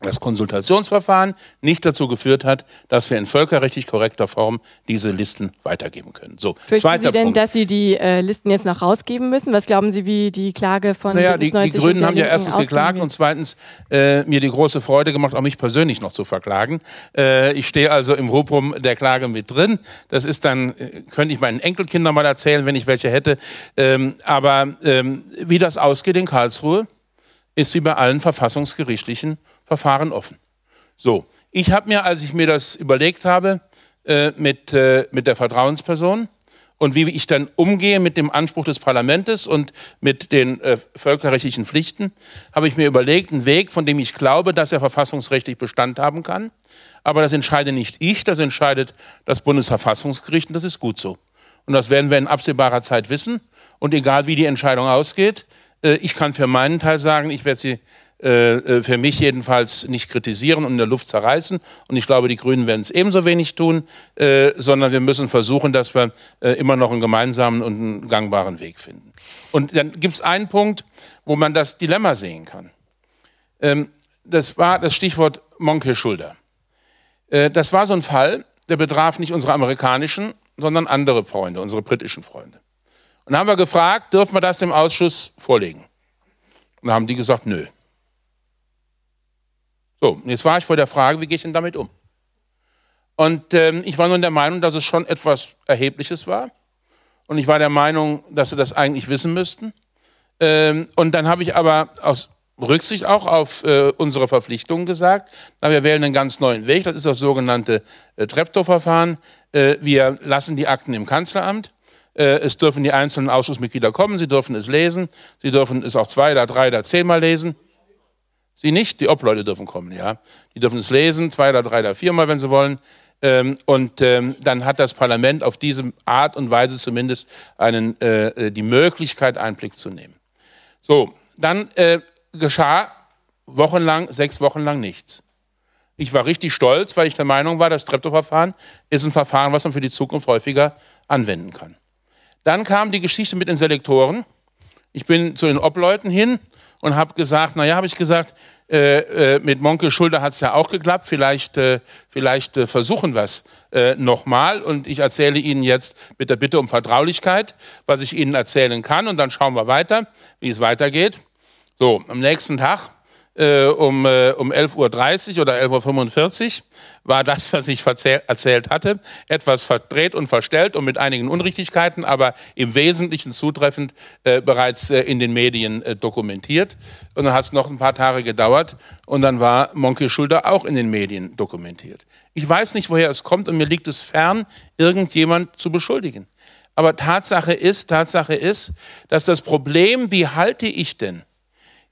das Konsultationsverfahren nicht dazu geführt hat, dass wir in völkerrechtlich korrekter Form diese Listen weitergeben können. So, Fürchten zweiter Sie denn, Punkt. dass Sie die äh, Listen jetzt noch rausgeben müssen? Was glauben Sie, wie die Klage von naja, die, die Grünen haben ja erstens geklagt und zweitens äh, mir die große Freude gemacht, auch mich persönlich noch zu verklagen. Äh, ich stehe also im Rubrum der Klage mit drin. Das ist dann, äh, könnte ich meinen Enkelkindern mal erzählen, wenn ich welche hätte. Ähm, aber ähm, wie das ausgeht in Karlsruhe, ist wie bei allen verfassungsgerichtlichen Verfahren offen. So, ich habe mir, als ich mir das überlegt habe, äh, mit, äh, mit der Vertrauensperson und wie ich dann umgehe mit dem Anspruch des Parlaments und mit den äh, völkerrechtlichen Pflichten, habe ich mir überlegt, einen Weg, von dem ich glaube, dass er verfassungsrechtlich Bestand haben kann. Aber das entscheide nicht ich, das entscheidet das Bundesverfassungsgericht und das ist gut so. Und das werden wir in absehbarer Zeit wissen. Und egal wie die Entscheidung ausgeht, äh, ich kann für meinen Teil sagen, ich werde sie äh, äh, für mich jedenfalls nicht kritisieren und in der Luft zerreißen. Und ich glaube, die Grünen werden es ebenso wenig tun, äh, sondern wir müssen versuchen, dass wir äh, immer noch einen gemeinsamen und einen gangbaren Weg finden. Und dann gibt es einen Punkt, wo man das Dilemma sehen kann. Ähm, das war das Stichwort Monke Schulder. Äh, das war so ein Fall, der betraf nicht unsere amerikanischen, sondern andere Freunde, unsere britischen Freunde. Und da haben wir gefragt, dürfen wir das dem Ausschuss vorlegen? Und da haben die gesagt, nö. So, jetzt war ich vor der Frage, wie gehe ich denn damit um? Und ähm, ich war nun der Meinung, dass es schon etwas Erhebliches war. Und ich war der Meinung, dass sie das eigentlich wissen müssten. Ähm, und dann habe ich aber aus Rücksicht auch auf äh, unsere Verpflichtungen gesagt, na, wir wählen einen ganz neuen Weg. Das ist das sogenannte äh, Treptow-Verfahren. Äh, wir lassen die Akten im Kanzleramt. Äh, es dürfen die einzelnen Ausschussmitglieder kommen, sie dürfen es lesen, sie dürfen es auch zwei oder drei oder zehnmal lesen. Sie nicht, die Obleute dürfen kommen, ja. Die dürfen es lesen, zwei oder drei oder viermal, wenn sie wollen. Ähm, und ähm, dann hat das Parlament auf diese Art und Weise zumindest einen, äh, äh, die Möglichkeit, Einblick zu nehmen. So, dann äh, geschah wochenlang, sechs Wochen lang nichts. Ich war richtig stolz, weil ich der Meinung war, das Treptow-Verfahren ist ein Verfahren, was man für die Zukunft häufiger anwenden kann. Dann kam die Geschichte mit den Selektoren. Ich bin zu den Obleuten hin und habe gesagt, naja, habe ich gesagt, äh, äh, mit Monke Schulter hat es ja auch geklappt, vielleicht, äh, vielleicht äh, versuchen wir es äh, nochmal und ich erzähle Ihnen jetzt mit der Bitte um Vertraulichkeit, was ich Ihnen erzählen kann und dann schauen wir weiter, wie es weitergeht. So, am nächsten Tag äh, um, äh, um 11.30 Uhr oder 11.45 Uhr war das, was ich erzählt hatte, etwas verdreht und verstellt und mit einigen Unrichtigkeiten, aber im Wesentlichen zutreffend äh, bereits äh, in den Medien äh, dokumentiert. Und dann hat es noch ein paar Tage gedauert und dann war Monke Schulter auch in den Medien dokumentiert. Ich weiß nicht, woher es kommt und mir liegt es fern, irgendjemand zu beschuldigen. Aber Tatsache ist, Tatsache ist, dass das Problem, wie halte ich denn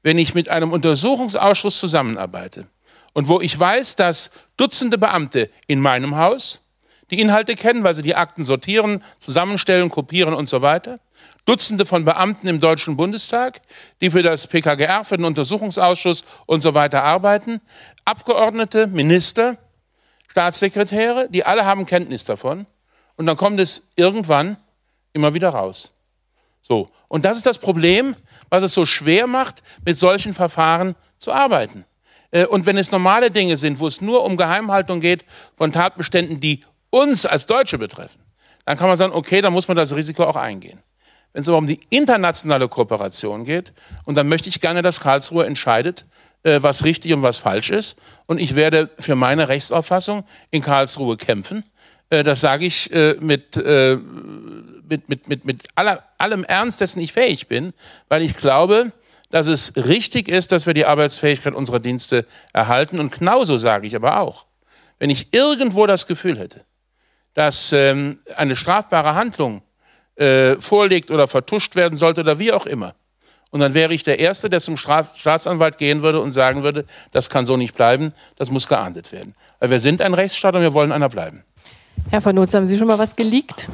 wenn ich mit einem Untersuchungsausschuss zusammenarbeite und wo ich weiß, dass Dutzende Beamte in meinem Haus die Inhalte kennen, weil sie die Akten sortieren, zusammenstellen, kopieren und so weiter, Dutzende von Beamten im Deutschen Bundestag, die für das PKGR, für den Untersuchungsausschuss und so weiter arbeiten, Abgeordnete, Minister, Staatssekretäre, die alle haben Kenntnis davon. Und dann kommt es irgendwann immer wieder raus. So. Und das ist das Problem, was es so schwer macht, mit solchen Verfahren zu arbeiten. Äh, und wenn es normale Dinge sind, wo es nur um Geheimhaltung geht von Tatbeständen, die uns als Deutsche betreffen, dann kann man sagen, okay, dann muss man das Risiko auch eingehen. Wenn es aber um die internationale Kooperation geht, und dann möchte ich gerne, dass Karlsruhe entscheidet, äh, was richtig und was falsch ist. Und ich werde für meine Rechtsauffassung in Karlsruhe kämpfen. Äh, das sage ich mit mit, mit, mit, mit aller, allem Ernst, dessen ich fähig bin, weil ich glaube, dass es richtig ist, dass wir die Arbeitsfähigkeit unserer Dienste erhalten. Und genauso sage ich aber auch, wenn ich irgendwo das Gefühl hätte, dass ähm, eine strafbare Handlung äh, vorliegt oder vertuscht werden sollte oder wie auch immer, Und dann wäre ich der Erste, der zum Staatsanwalt gehen würde und sagen würde, das kann so nicht bleiben, das muss geahndet werden. Weil wir sind ein Rechtsstaat und wir wollen einer bleiben. Herr von Nutz, haben Sie schon mal was geleakt?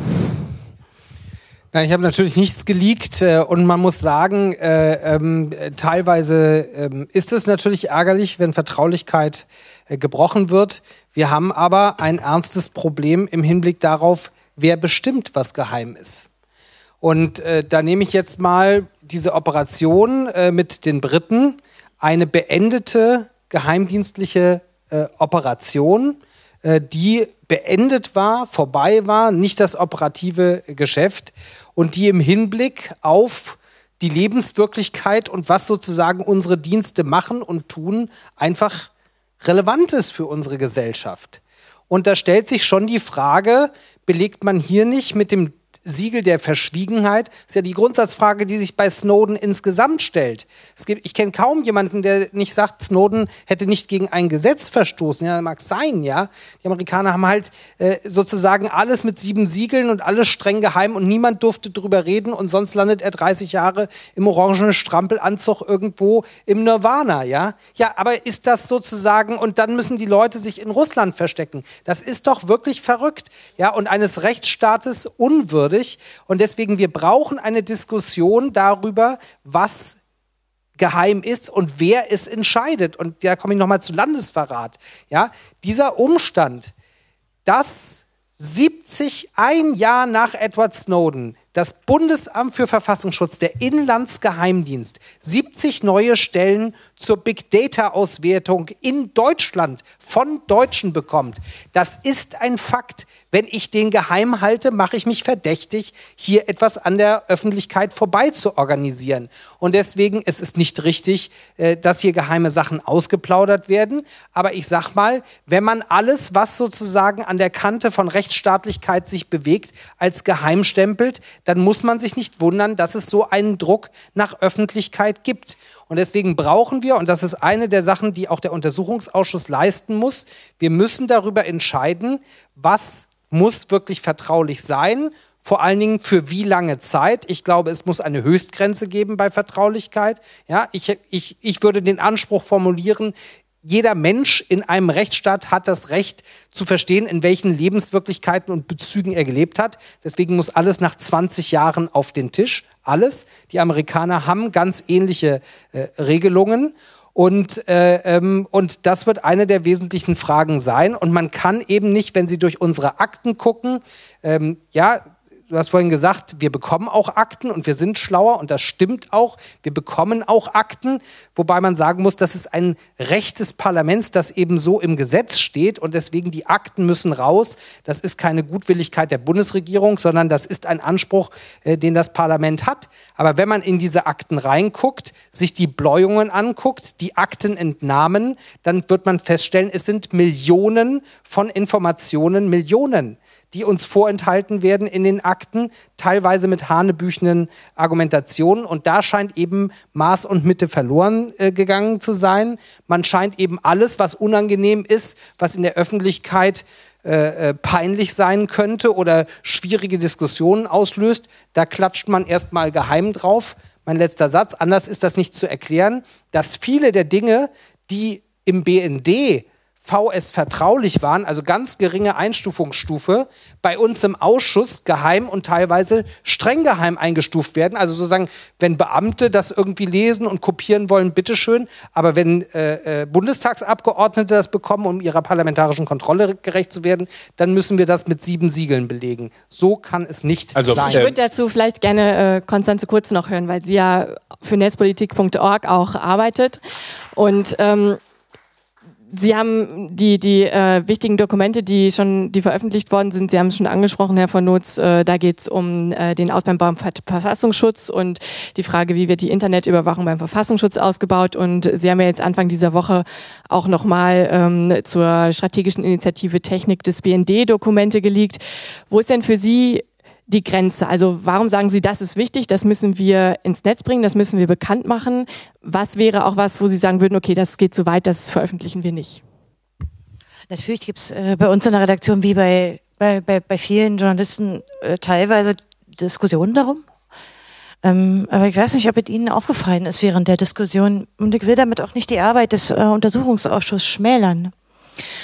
Nein, ich habe natürlich nichts geleakt äh, und man muss sagen, äh, ähm, teilweise ähm, ist es natürlich ärgerlich, wenn Vertraulichkeit äh, gebrochen wird. Wir haben aber ein ernstes Problem im Hinblick darauf, wer bestimmt, was geheim ist. Und äh, da nehme ich jetzt mal diese Operation äh, mit den Briten, eine beendete geheimdienstliche äh, Operation, die beendet war, vorbei war, nicht das operative Geschäft und die im Hinblick auf die Lebenswirklichkeit und was sozusagen unsere Dienste machen und tun, einfach relevant ist für unsere Gesellschaft. Und da stellt sich schon die Frage, belegt man hier nicht mit dem Siegel der Verschwiegenheit ist ja die Grundsatzfrage, die sich bei Snowden insgesamt stellt. Es gibt, ich kenne kaum jemanden, der nicht sagt, Snowden hätte nicht gegen ein Gesetz verstoßen. Ja, mag sein, ja. Die Amerikaner haben halt äh, sozusagen alles mit sieben Siegeln und alles streng geheim und niemand durfte drüber reden und sonst landet er 30 Jahre im orangenen Strampelanzug irgendwo im Nirvana, ja. Ja, aber ist das sozusagen und dann müssen die Leute sich in Russland verstecken. Das ist doch wirklich verrückt, ja, und eines Rechtsstaates unwürdig merkwürdig. Und deswegen, wir brauchen eine Diskussion darüber, was geheim ist und wer es entscheidet. Und da komme ich nochmal zu Landesverrat. Ja, dieser Umstand, dass 70, ein Jahr nach Edward Snowden, das Bundesamt für Verfassungsschutz, der Inlandsgeheimdienst, 70 neue Stellen zur Big Data Auswertung in Deutschland von Deutschen bekommt. Das ist ein Fakt. Wenn ich den geheim halte, mache ich mich verdächtig, hier etwas an der Öffentlichkeit vorbei zu organisieren. Und deswegen, es ist nicht richtig, äh, dass hier geheime Sachen ausgeplaudert werden. Aber ich sag mal, wenn man alles, was sozusagen an der Kante von Rechtsstaatlichkeit sich bewegt, als geheim stempelt, dann muss man sich nicht wundern, dass es so einen Druck nach Öffentlichkeit gibt. Und deswegen brauchen wir, und das ist eine der Sachen, die auch der Untersuchungsausschuss leisten muss, wir müssen darüber entscheiden, was muss wirklich vertraulich sein. Vor allen Dingen für wie lange Zeit? Ich glaube, es muss eine Höchstgrenze geben bei Vertraulichkeit. Ja, ich, ich, ich würde den Anspruch formulieren, jeder Mensch in einem Rechtsstaat hat das Recht zu verstehen, in welchen Lebenswirklichkeiten und Bezügen er gelebt hat. Deswegen muss alles nach 20 Jahren auf den Tisch. Alles. Die Amerikaner haben ganz ähnliche äh, Regelungen. Und, äh, ähm, und das wird eine der wesentlichen Fragen sein. Und man kann eben nicht, wenn Sie durch unsere Akten gucken, ähm, ja, du hast vorhin gesagt, wir bekommen auch Akten und wir sind schlauer und das stimmt auch. Wir bekommen auch Akten, wobei man sagen muss, das ist ein Recht des Parlaments, das eben so im Gesetz steht und deswegen die Akten müssen raus. Das ist keine Gutwilligkeit der Bundesregierung, sondern das ist ein Anspruch, äh, den das Parlament hat. Aber wenn man in diese Akten reinguckt, sich die Bläuungen anguckt, die Aktenentnahmen, dann wird man feststellen, es sind Millionen von Informationen, Millionen die uns vorenthalten werden in den Akten, teilweise mit hanebüchenden Argumentationen. Und da scheint eben Maß und Mitte verloren äh, gegangen zu sein. Man scheint eben alles, was unangenehm ist, was in der Öffentlichkeit äh, äh peinlich sein könnte oder schwierige Diskussionen auslöst, da klatscht man erstmal geheim drauf. Mein letzter Satz, anders ist das nicht zu erklären, dass viele der Dinge, die im BND VS vertraulich waren, also ganz geringe Einstufungsstufe, bei uns im Ausschuss geheim und teilweise streng geheim eingestuft werden. Also sozusagen, wenn Beamte das irgendwie lesen und kopieren wollen, bitteschön. Aber wenn äh, äh, Bundestagsabgeordnete das bekommen, um ihrer parlamentarischen Kontrolle gerecht zu werden, dann müssen wir das mit sieben Siegeln belegen. So kann es nicht also, sein. Ich würde dazu vielleicht gerne äh, Konstanze Kurz noch hören, weil sie ja für netzpolitik.org auch arbeitet. Und ähm, Sie haben die, die äh, wichtigen Dokumente, die schon die veröffentlicht worden sind, Sie haben es schon angesprochen, Herr von Notz, äh, da geht es um äh, den Ausbau beim Verfassungsschutz und die Frage, wie wird die Internetüberwachung beim Verfassungsschutz ausgebaut. Und Sie haben ja jetzt Anfang dieser Woche auch nochmal ähm, zur strategischen Initiative Technik des BND Dokumente geleakt. Wo ist denn für Sie die Grenze? Also warum sagen Sie, das ist wichtig, das müssen wir ins Netz bringen, das müssen wir bekannt machen? Was wäre auch was, wo Sie sagen würden, okay, das geht zu weit, das veröffentlichen wir nicht? Natürlich gibt es äh, bei uns in der Redaktion wie bei, bei, bei, bei vielen Journalisten äh, teilweise Diskussionen darum. Ähm, aber ich weiß nicht, ob es Ihnen aufgefallen ist während der Diskussion. Und ich will damit auch nicht die Arbeit des äh, Untersuchungsausschusses schmälern.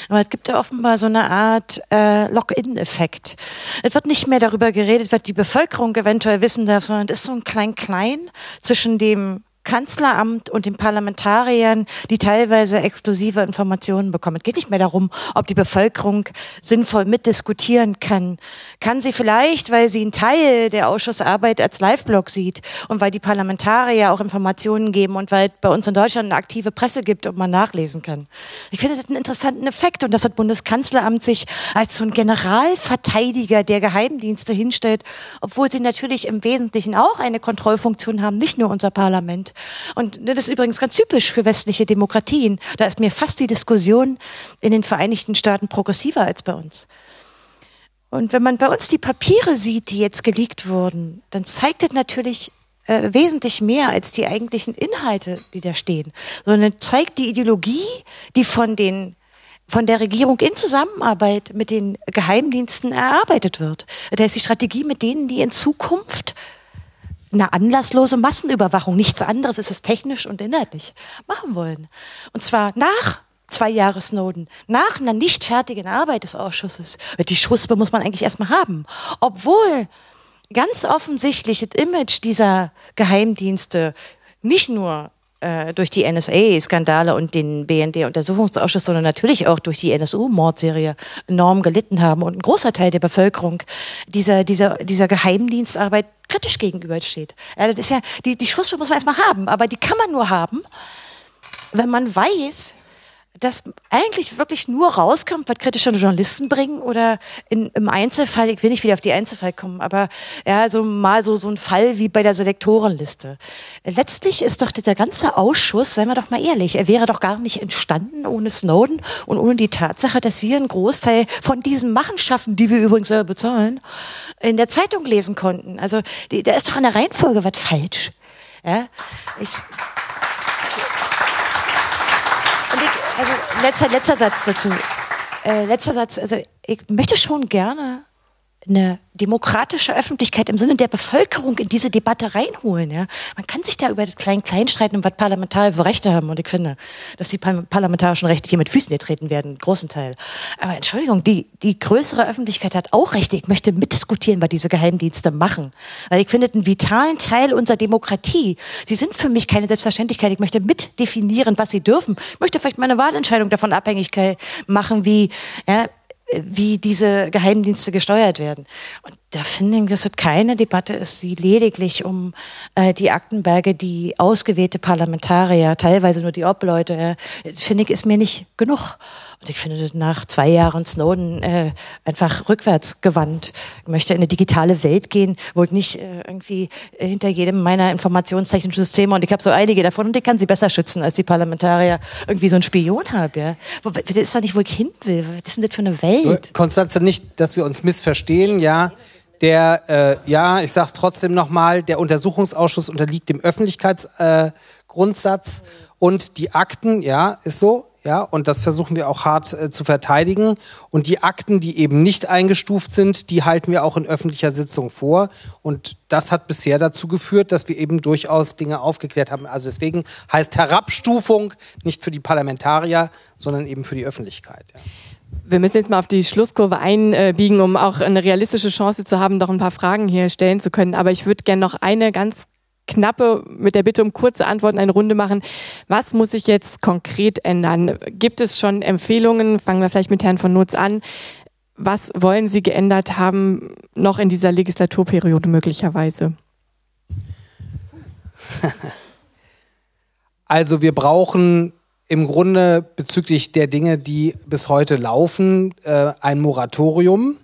Aber es gibt ja offenbar so eine Art äh, Lock-in-Effekt. Es wird nicht mehr darüber geredet, was die Bevölkerung eventuell wissen darf, sondern es ist so ein Klein-Klein zwischen dem Kanzleramt und den Parlamentariern, die teilweise exklusive Informationen bekommen. Es geht nicht mehr darum, ob die Bevölkerung sinnvoll mitdiskutieren kann. Kann sie vielleicht, weil sie einen Teil der Ausschussarbeit als Live-Blog sieht und weil die Parlamentarier auch Informationen geben und weil bei uns in Deutschland eine aktive Presse gibt und man nachlesen kann. Ich finde das einen interessanten Effekt und das Bundeskanzleramt sich als so ein Generalverteidiger der Geheimdienste hinstellt, obwohl sie natürlich im Wesentlichen auch eine Kontrollfunktion haben, nicht nur unser Parlament. Und das ist übrigens ganz typisch für westliche Demokratien. Da ist mir fast die Diskussion in den Vereinigten Staaten progressiver als bei uns. Und wenn man bei uns die Papiere sieht, die jetzt geleakt wurden, dann zeigt das natürlich äh, wesentlich mehr als die eigentlichen Inhalte, die da stehen, sondern zeigt die Ideologie, die von den von der Regierung in Zusammenarbeit mit den Geheimdiensten erarbeitet wird. Das heißt, die Strategie mit denen, die in Zukunft eine anlasslose Massenüberwachung, nichts anderes ist es technisch und inhaltlich, machen wollen. Und zwar nach zwei Jahre Snowden, nach einer nicht fertigen Arbeit des Ausschusses. Die Schuspe muss man eigentlich erstmal haben. Obwohl ganz offensichtlich das Image dieser Geheimdienste nicht nur äh, durch die NSA-Skandale und den BND-Untersuchungsausschuss, sondern natürlich auch durch die NSU-Mordserie enorm gelitten haben und ein großer Teil der Bevölkerung dieser, dieser, dieser Geheimdienstarbeit kritisch gegenübersteht. Ja, das ist ja, die, die Schlusswort muss man erstmal haben, aber die kann man nur haben, wenn man weiß, dass eigentlich wirklich nur rauskommt, was kritische Journalisten bringen oder in, im Einzelfall, ich will nicht wieder auf die Einzelfall kommen, aber ja, so mal so, so ein Fall wie bei der Selektorenliste. Letztlich ist doch dieser ganze Ausschuss, seien wir doch mal ehrlich, er wäre doch gar nicht entstanden ohne Snowden und ohne die Tatsache, dass wir einen Großteil von diesen Machenschaften, die wir übrigens selber bezahlen, in der Zeitung lesen konnten. Also die, da ist doch in der Reihenfolge was falsch. Ja, ich, also letzter, letzter Satz dazu. Äh, letzter Satz. Also ich möchte schon gerne eine demokratische Öffentlichkeit im Sinne der Bevölkerung in diese Debatte reinholen. Ja? Man kann sich da über das Klein-Klein streiten und was Parlamentarier für Rechte haben. Und ich finde, dass die parlamentarischen Rechte hier mit Füßen getreten werden, großen Teil. Aber Entschuldigung, die, die größere Öffentlichkeit hat auch Rechte. Ich möchte mitdiskutieren, was diese Geheimdienste machen. Weil ich finde, einen vitalen Teil unserer Demokratie. Sie sind für mich keine Selbstverständlichkeit. Ich möchte mitdefinieren, was sie dürfen. Ich möchte vielleicht meine Wahlentscheidung davon abhängig machen, wie, ja, wie diese Geheimdienste gesteuert werden. Und da finde ich, dass es keine Debatte ist, die lediglich um äh, die Aktenberge, die ausgewählte Parlamentarier, teilweise nur die Obleute, äh, finde ich, ist mir nicht genug. Und ich finde nach zwei Jahren Snowden äh, einfach rückwärts gewandt. Ich möchte in eine digitale Welt gehen, wo ich nicht äh, irgendwie hinter jedem meiner informationstechnischen Systeme, und ich habe so einige davon, und ich kann sie besser schützen, als die Parlamentarier irgendwie so einen Spion habe. Ja? Das ist doch nicht, wo ich hin will. Was ist denn das für eine Welt? Konstanze, nicht, dass wir uns missverstehen, ja. Der, äh, ja, ich sag's trotzdem nochmal, der Untersuchungsausschuss unterliegt dem Öffentlichkeitsgrundsatz äh, und die Akten, ja, ist so, ja, und das versuchen wir auch hart äh, zu verteidigen. Und die Akten, die eben nicht eingestuft sind, die halten wir auch in öffentlicher Sitzung vor. Und das hat bisher dazu geführt, dass wir eben durchaus Dinge aufgeklärt haben. Also deswegen heißt Herabstufung nicht für die Parlamentarier, sondern eben für die Öffentlichkeit. Ja. Wir müssen jetzt mal auf die Schlusskurve einbiegen, um auch eine realistische Chance zu haben, noch ein paar Fragen hier stellen zu können. Aber ich würde gerne noch eine ganz knappe mit der Bitte um kurze Antworten eine Runde machen. Was muss sich jetzt konkret ändern? Gibt es schon Empfehlungen? Fangen wir vielleicht mit Herrn von Nutz an. Was wollen Sie geändert haben, noch in dieser Legislaturperiode möglicherweise? Also wir brauchen im Grunde bezüglich der Dinge, die bis heute laufen, äh, ein Moratorium.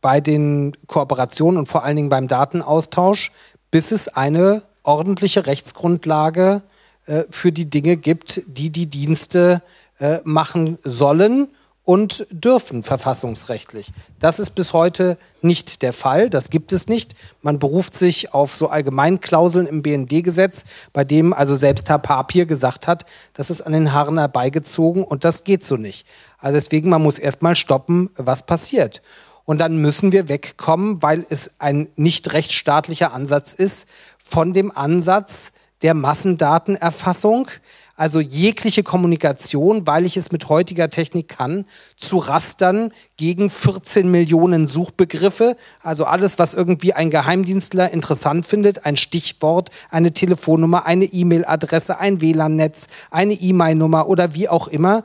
Bei den Kooperationen und vor allen Dingen beim Datenaustausch, bis es eine ordentliche Rechtsgrundlage äh, für die Dinge gibt, die die Dienste äh, machen sollen und dürfen verfassungsrechtlich. Das ist bis heute nicht der Fall. Das gibt es nicht. Man beruft sich auf so Allgemeinklauseln im BND-Gesetz, bei dem also selbst Herr Papier gesagt hat, das ist an den Haaren herbeigezogen und das geht so nicht. Also deswegen, man muss erstmal stoppen, was passiert. Und dann müssen wir wegkommen, weil es ein nicht rechtsstaatlicher Ansatz ist, von dem Ansatz der Massendatenerfassung, also jegliche Kommunikation, weil ich es mit heutiger Technik kann, zu rastern gegen 14 Millionen Suchbegriffe, also alles, was irgendwie ein Geheimdienstler interessant findet, ein Stichwort, eine Telefonnummer, eine E-Mail-Adresse, ein WLAN-Netz, eine E-Mail-Nummer oder wie auch immer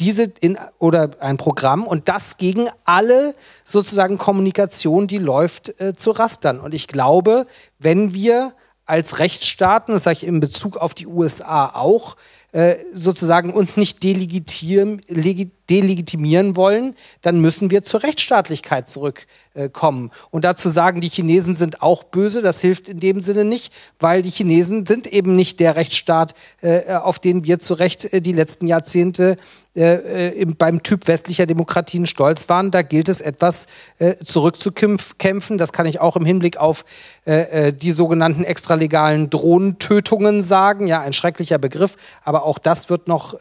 diese in, oder ein Programm und das gegen alle sozusagen Kommunikation, die läuft, äh, zu rastern. Und ich glaube, wenn wir als Rechtsstaaten, das sage ich in Bezug auf die USA auch, äh, sozusagen uns nicht delegitimieren, wollen, dann müssen wir zur Rechtsstaatlichkeit zurückkommen. Und dazu sagen, die Chinesen sind auch böse, das hilft in dem Sinne nicht, weil die Chinesen sind eben nicht der Rechtsstaat, äh, auf den wir zu Recht äh, die letzten Jahrzehnte äh, beim Typ westlicher Demokratien stolz waren. Da gilt es etwas äh, zurückzukämpfen. Das kann ich auch im Hinblick auf äh, die sogenannten extralegalen Drohnentötungen sagen. Ja, ein schrecklicher Begriff, aber auch das wird noch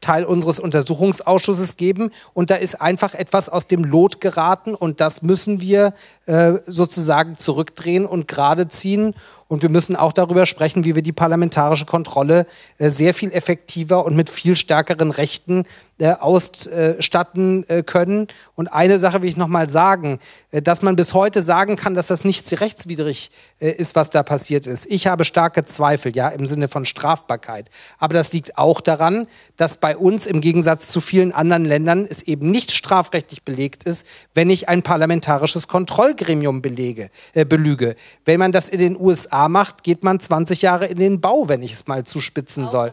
Teil unseres Untersuchungsausschusses geben. Und da ist einfach etwas aus dem Lot geraten und das müssen wir sozusagen zurückdrehen und gerade ziehen. Und wir müssen auch darüber sprechen, wie wir die parlamentarische Kontrolle äh, sehr viel effektiver und mit viel stärkeren Rechten äh, ausstatten äh, können. Und eine Sache will ich nochmal sagen, äh, dass man bis heute sagen kann, dass das nicht rechtswidrig äh, ist, was da passiert ist. Ich habe starke Zweifel, ja, im Sinne von Strafbarkeit. Aber das liegt auch daran, dass bei uns im Gegensatz zu vielen anderen Ländern es eben nicht strafrechtlich belegt ist, wenn ich ein parlamentarisches Kontrollgremium belege, äh, belüge. Wenn man das in den USA macht, geht man 20 Jahre in den Bau, wenn ich es mal zuspitzen soll.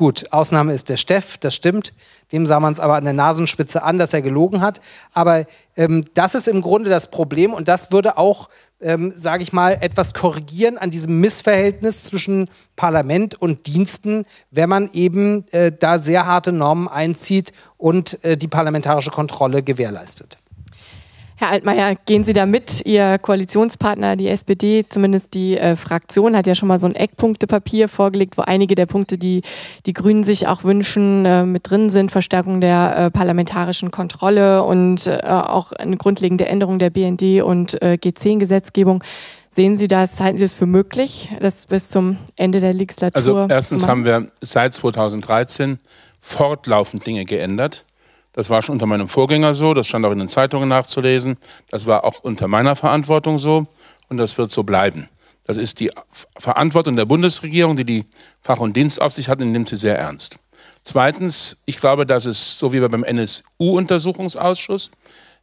Gut, Ausnahme ist der Steff, das stimmt. Dem sah man es aber an der Nasenspitze an, dass er gelogen hat. Aber ähm, das ist im Grunde das Problem und das würde auch, ähm, sage ich mal, etwas korrigieren an diesem Missverhältnis zwischen Parlament und Diensten, wenn man eben äh, da sehr harte Normen einzieht und äh, die parlamentarische Kontrolle gewährleistet. Herr Altmaier, gehen Sie da mit? Ihr Koalitionspartner, die SPD, zumindest die äh, Fraktion, hat ja schon mal so ein Eckpunktepapier vorgelegt, wo einige der Punkte, die die Grünen sich auch wünschen, äh, mit drin sind. Verstärkung der äh, parlamentarischen Kontrolle und äh, auch eine grundlegende Änderung der BND und äh, G10-Gesetzgebung. Sehen Sie das, halten Sie es für möglich, das bis zum Ende der Legislatur? Also erstens haben wir seit 2013 fortlaufend Dinge geändert das war schon unter meinem Vorgänger so, das stand auch in den Zeitungen nachzulesen. Das war auch unter meiner Verantwortung so und das wird so bleiben. Das ist die Verantwortung der Bundesregierung, die die Fach- und Dienstaufsicht hat und nimmt sie sehr ernst. Zweitens, ich glaube, dass es, so wie wir beim NSU-Untersuchungsausschuss,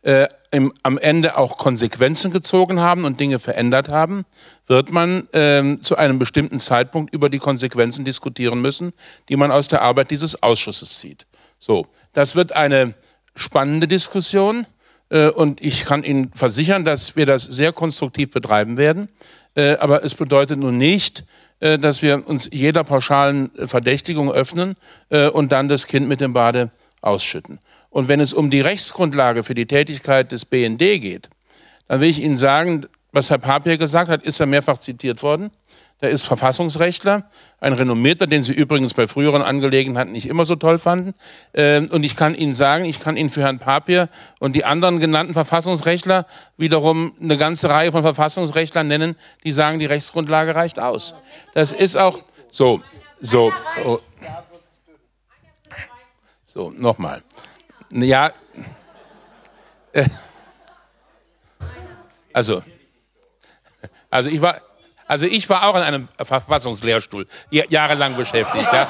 äh, im, am Ende auch Konsequenzen gezogen haben und Dinge verändert haben, wird man äh, zu einem bestimmten Zeitpunkt über die Konsequenzen diskutieren müssen, die man aus der Arbeit dieses Ausschusses zieht. So, das wird eine spannende Diskussion äh, und ich kann Ihnen versichern, dass wir das sehr konstruktiv betreiben werden. Äh, aber es bedeutet nun nicht, äh, dass wir uns jeder pauschalen Verdächtigung öffnen und dann das Kind mit dem Bade ausschütten. Und wenn es um die Rechtsgrundlage für die Tätigkeit des BND geht, dann will ich Ihnen sagen, was Herr Papier gesagt hat, ist ja mehrfach zitiert worden. Der ist Verfassungsrechtler, ein renommierter, den Sie übrigens bei früheren Angelegenheiten nicht immer so toll fanden. Ähm, und ich kann Ihnen sagen, ich kann Ihnen für Herrn Papier und die anderen genannten Verfassungsrechtler wiederum eine ganze Reihe von Verfassungsrechtlern nennen, die sagen, die Rechtsgrundlage reicht aus. Das ist auch so, so. Oh. So, nochmal. Ja. Äh, also, also ich war, also ich war auch in einem Verfassungslehrstuhl jahrelang beschäftigt. Ja?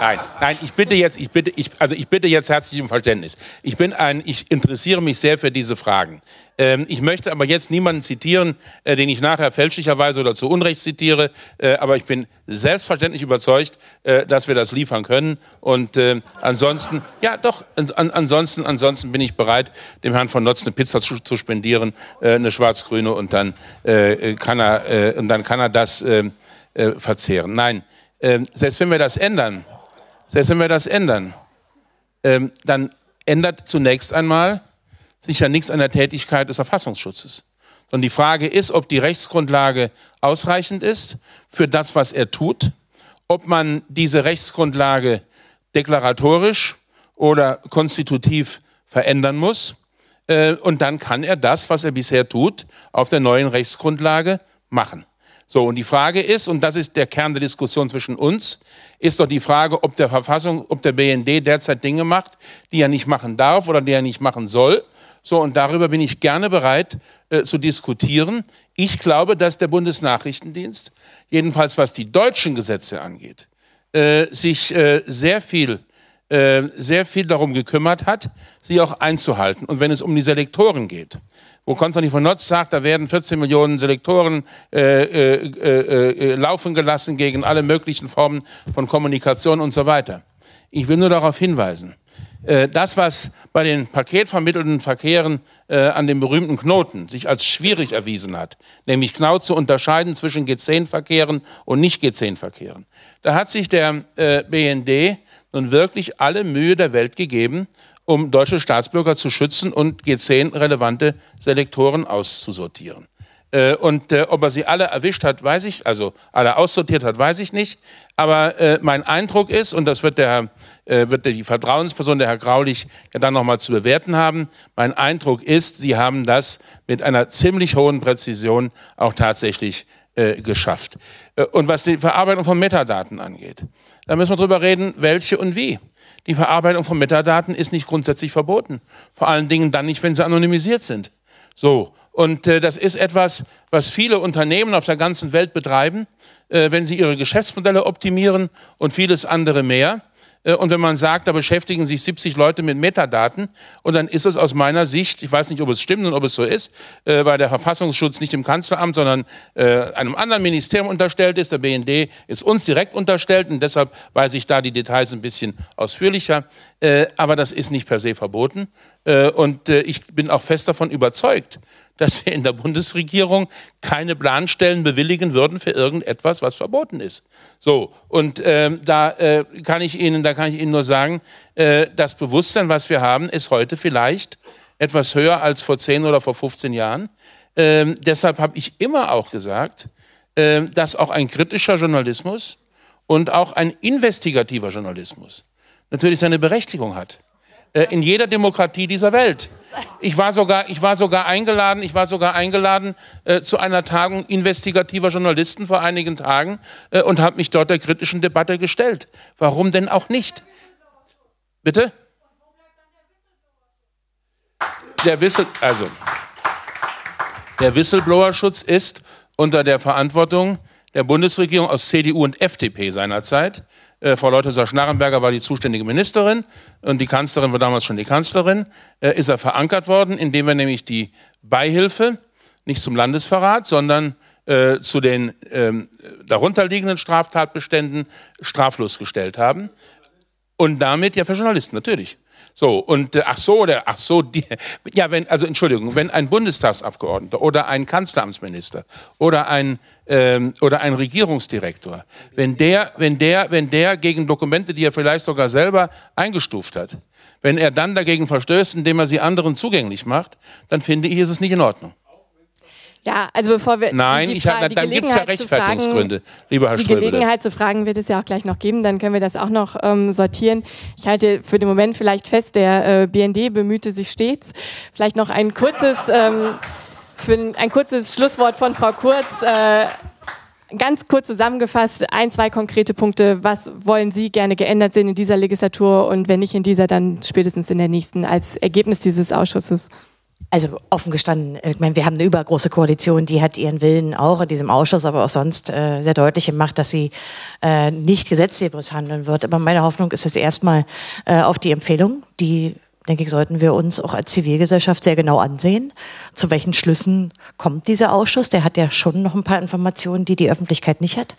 Nein, nein, ich bitte jetzt, ich bitte, ich, also ich bitte jetzt herzlich um Verständnis. Ich bin ein, ich interessiere mich sehr für diese Fragen. Ähm, ich möchte aber jetzt niemanden zitieren, äh, den ich nachher fälschlicherweise oder zu Unrecht zitiere. Äh, aber ich bin selbstverständlich überzeugt, äh, dass wir das liefern können. Und äh, ansonsten, ja doch, an, ansonsten, ansonsten bin ich bereit, dem Herrn von Notz eine Pizza zu, zu spendieren, äh, eine schwarz-grüne und dann äh, kann er und dann kann er das verzehren. Nein, selbst wenn wir das ändern, selbst wenn wir das ändern, ähm, dann ändert zunächst einmal sich ja nichts an der Tätigkeit des Verfassungsschutzes. Sondern die Frage ist, ob die Rechtsgrundlage ausreichend ist für das, was er tut, ob man diese Rechtsgrundlage deklaratorisch oder konstitutiv verändern muss. Äh, und dann kann er das, was er bisher tut, auf der neuen Rechtsgrundlage machen. So, und die Frage ist, und das ist der Kern der Diskussion zwischen uns, ist doch die Frage, ob der Verfassung, ob der BND derzeit Dinge macht, die er nicht machen darf oder die er nicht machen soll. So, und darüber bin ich gerne bereit äh, zu diskutieren. Ich glaube, dass der Bundesnachrichtendienst, jedenfalls was die deutschen Gesetze angeht, äh, sich äh, sehr viel äh, sehr viel darum gekümmert hat, sie auch einzuhalten. Und wenn es um die Selektoren geht, wo Konstantin von Notz sagt, da werden 14 Millionen Selektoren äh, äh, äh, laufen gelassen gegen alle möglichen Formen von Kommunikation und so weiter. Ich will nur darauf hinweisen, äh, das, was bei den paketvermittelten Verkehren äh, an den berühmten Knoten sich als schwierig erwiesen hat, nämlich genau zu unterscheiden zwischen G10-Verkehren und Nicht-G10-Verkehren, da hat sich der äh, BND nun wirklich alle Mühe der Welt gegeben, um deutsche Staatsbürger zu schützen und G10-relevante Selektoren auszusortieren. Äh, und äh, ob er sie alle erwischt hat, weiß ich, also alle aussortiert hat, weiß ich nicht. Aber äh, mein Eindruck ist, und das wird der äh, wird die Vertrauensperson, der Herr Graulich, ja dann nochmal zu bewerten haben. Mein Eindruck ist, Sie haben das mit einer ziemlich hohen Präzision auch tatsächlich äh, geschafft. Äh, und was die Verarbeitung von Metadaten angeht, da müssen wir drüber reden, welche und wie. Die Verarbeitung von Metadaten ist nicht grundsätzlich verboten. Vor allen Dingen dann nicht, wenn sie anonymisiert sind. So. Und äh, das ist etwas, was viele Unternehmen auf der ganzen Welt betreiben, äh, wenn sie ihre Geschäftsmodelle optimieren und vieles andere mehr. Äh, und wenn man sagt, da beschäftigen sich 70 Leute mit Metadaten, und dann ist es aus meiner Sicht, ich weiß nicht, ob es stimmt und ob es so ist, äh, weil der Verfassungsschutz nicht dem Kanzleramt, sondern äh, einem anderen Ministerium unterstellt ist. Der BND ist uns direkt unterstellt und deshalb weiß ich da die Details ein bisschen ausführlicher. aber das ist nicht per se verboten. und ich bin auch fest davon überzeugt, dass wir in der Bundesregierung keine Planstellen bewilligen würden für irgendetwas, was verboten ist. So und äh, da äh, kann ich Ihnen, da kann ich Ihnen nur sagen, äh, das Bewusstsein, was wir haben, ist heute vielleicht etwas höher als vor 10 oder vor 15 Jahren. Ähm, deshalb habe ich immer auch gesagt, äh, dass auch ein kritischer Journalismus und auch ein investigativer Journalismus natürlich seine Berechtigung hat. Äh, in jeder Demokratie dieser Welt. Ich war sogar, ich war sogar eingeladen, ich war sogar eingeladen äh, zu einer Tagung investigativer Journalisten vor einigen Tagen äh, und habe mich dort der kritischen Debatte gestellt. Warum denn auch nicht? Bitte? Der Whistle, also der Whistleblower-Schutz ist unter der Verantwortung der Bundesregierung aus CDU und FDP seinerzeit äh, Frau Leutheser-Schnarrenberger war die zuständige Ministerin und die Kanzlerin war damals schon die Kanzlerin. Äh, ist er verankert worden, indem wir nämlich die Beihilfe nicht zum Landesverrat, sondern äh, zu den ähm, darunterliegenden Straftatbeständen straflos gestellt haben. Und damit ja für Journalisten, natürlich. So, und äh, ach so, der, ach so, die, ja, wenn, also Entschuldigung, wenn ein Bundestagsabgeordneter oder ein Kanzleramtsminister oder ein ähm, oder ein Regierungsdirektor, wenn der, wenn der, wenn der gegen Dokumente, die er vielleicht sogar selber eingestuft hat, wenn er dann dagegen verstößt, indem er sie anderen zugänglich macht, dann finde ich, ist es nicht in Ordnung. Ja, also bevor wir. Nein, die, die ich, Fra dann gibt es ja Rechtfertigungsgründe, fragen, lieber Herr Die Ströbele. Gelegenheit zu fragen wird es ja auch gleich noch geben, dann können wir das auch noch ähm, sortieren. Ich halte für den Moment vielleicht fest, der äh, BND bemühte sich stets. Vielleicht noch ein kurzes, ähm, für ein, ein kurzes Schlusswort von Frau Kurz. Äh, ganz kurz zusammengefasst, ein, zwei konkrete Punkte. Was wollen Sie gerne geändert sehen in dieser Legislatur und wenn nicht in dieser, dann spätestens in der nächsten als Ergebnis dieses Ausschusses? Also offen gestanden, ich meine, wir haben eine übergroße Koalition, die hat ihren Willen auch in diesem Ausschuss, aber auch sonst äh, sehr deutlich gemacht, dass sie äh, nicht gesetzgeberisch handeln wird. Aber meine Hoffnung ist jetzt erstmal äh, auf die Empfehlung, die denke ich, sollten wir uns auch als Zivilgesellschaft sehr genau ansehen. Zu welchen Schlüssen kommt dieser Ausschuss? Der hat ja schon noch ein paar Informationen, die die Öffentlichkeit nicht hat,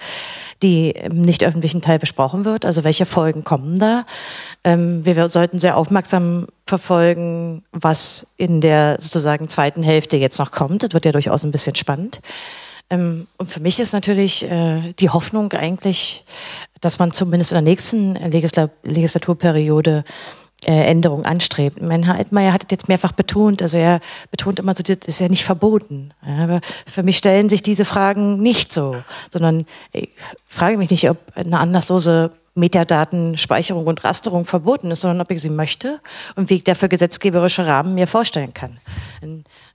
die im nicht öffentlichen Teil besprochen wird. Also welche Folgen kommen da? Ähm, wir sollten sehr aufmerksam verfolgen, was in der sozusagen zweiten Hälfte jetzt noch kommt. Das wird ja durchaus ein bisschen spannend. Ähm, und für mich ist natürlich äh, die Hoffnung eigentlich, dass man zumindest in der nächsten Legislaturperiode äh, Änderung anstrebt. Mein Herr Altmaier hat es jetzt mehrfach betont, also er betont immer so, das ist ja nicht verboten. aber für mich stellen sich diese Fragen nicht so, sondern ich frage mich nicht, ob eine anlasslose Metadatenspeicherung und Rasterung verboten ist, sondern ob ich sie möchte und wie ich dafür gesetzgeberische Rahmen mir vorstellen kann.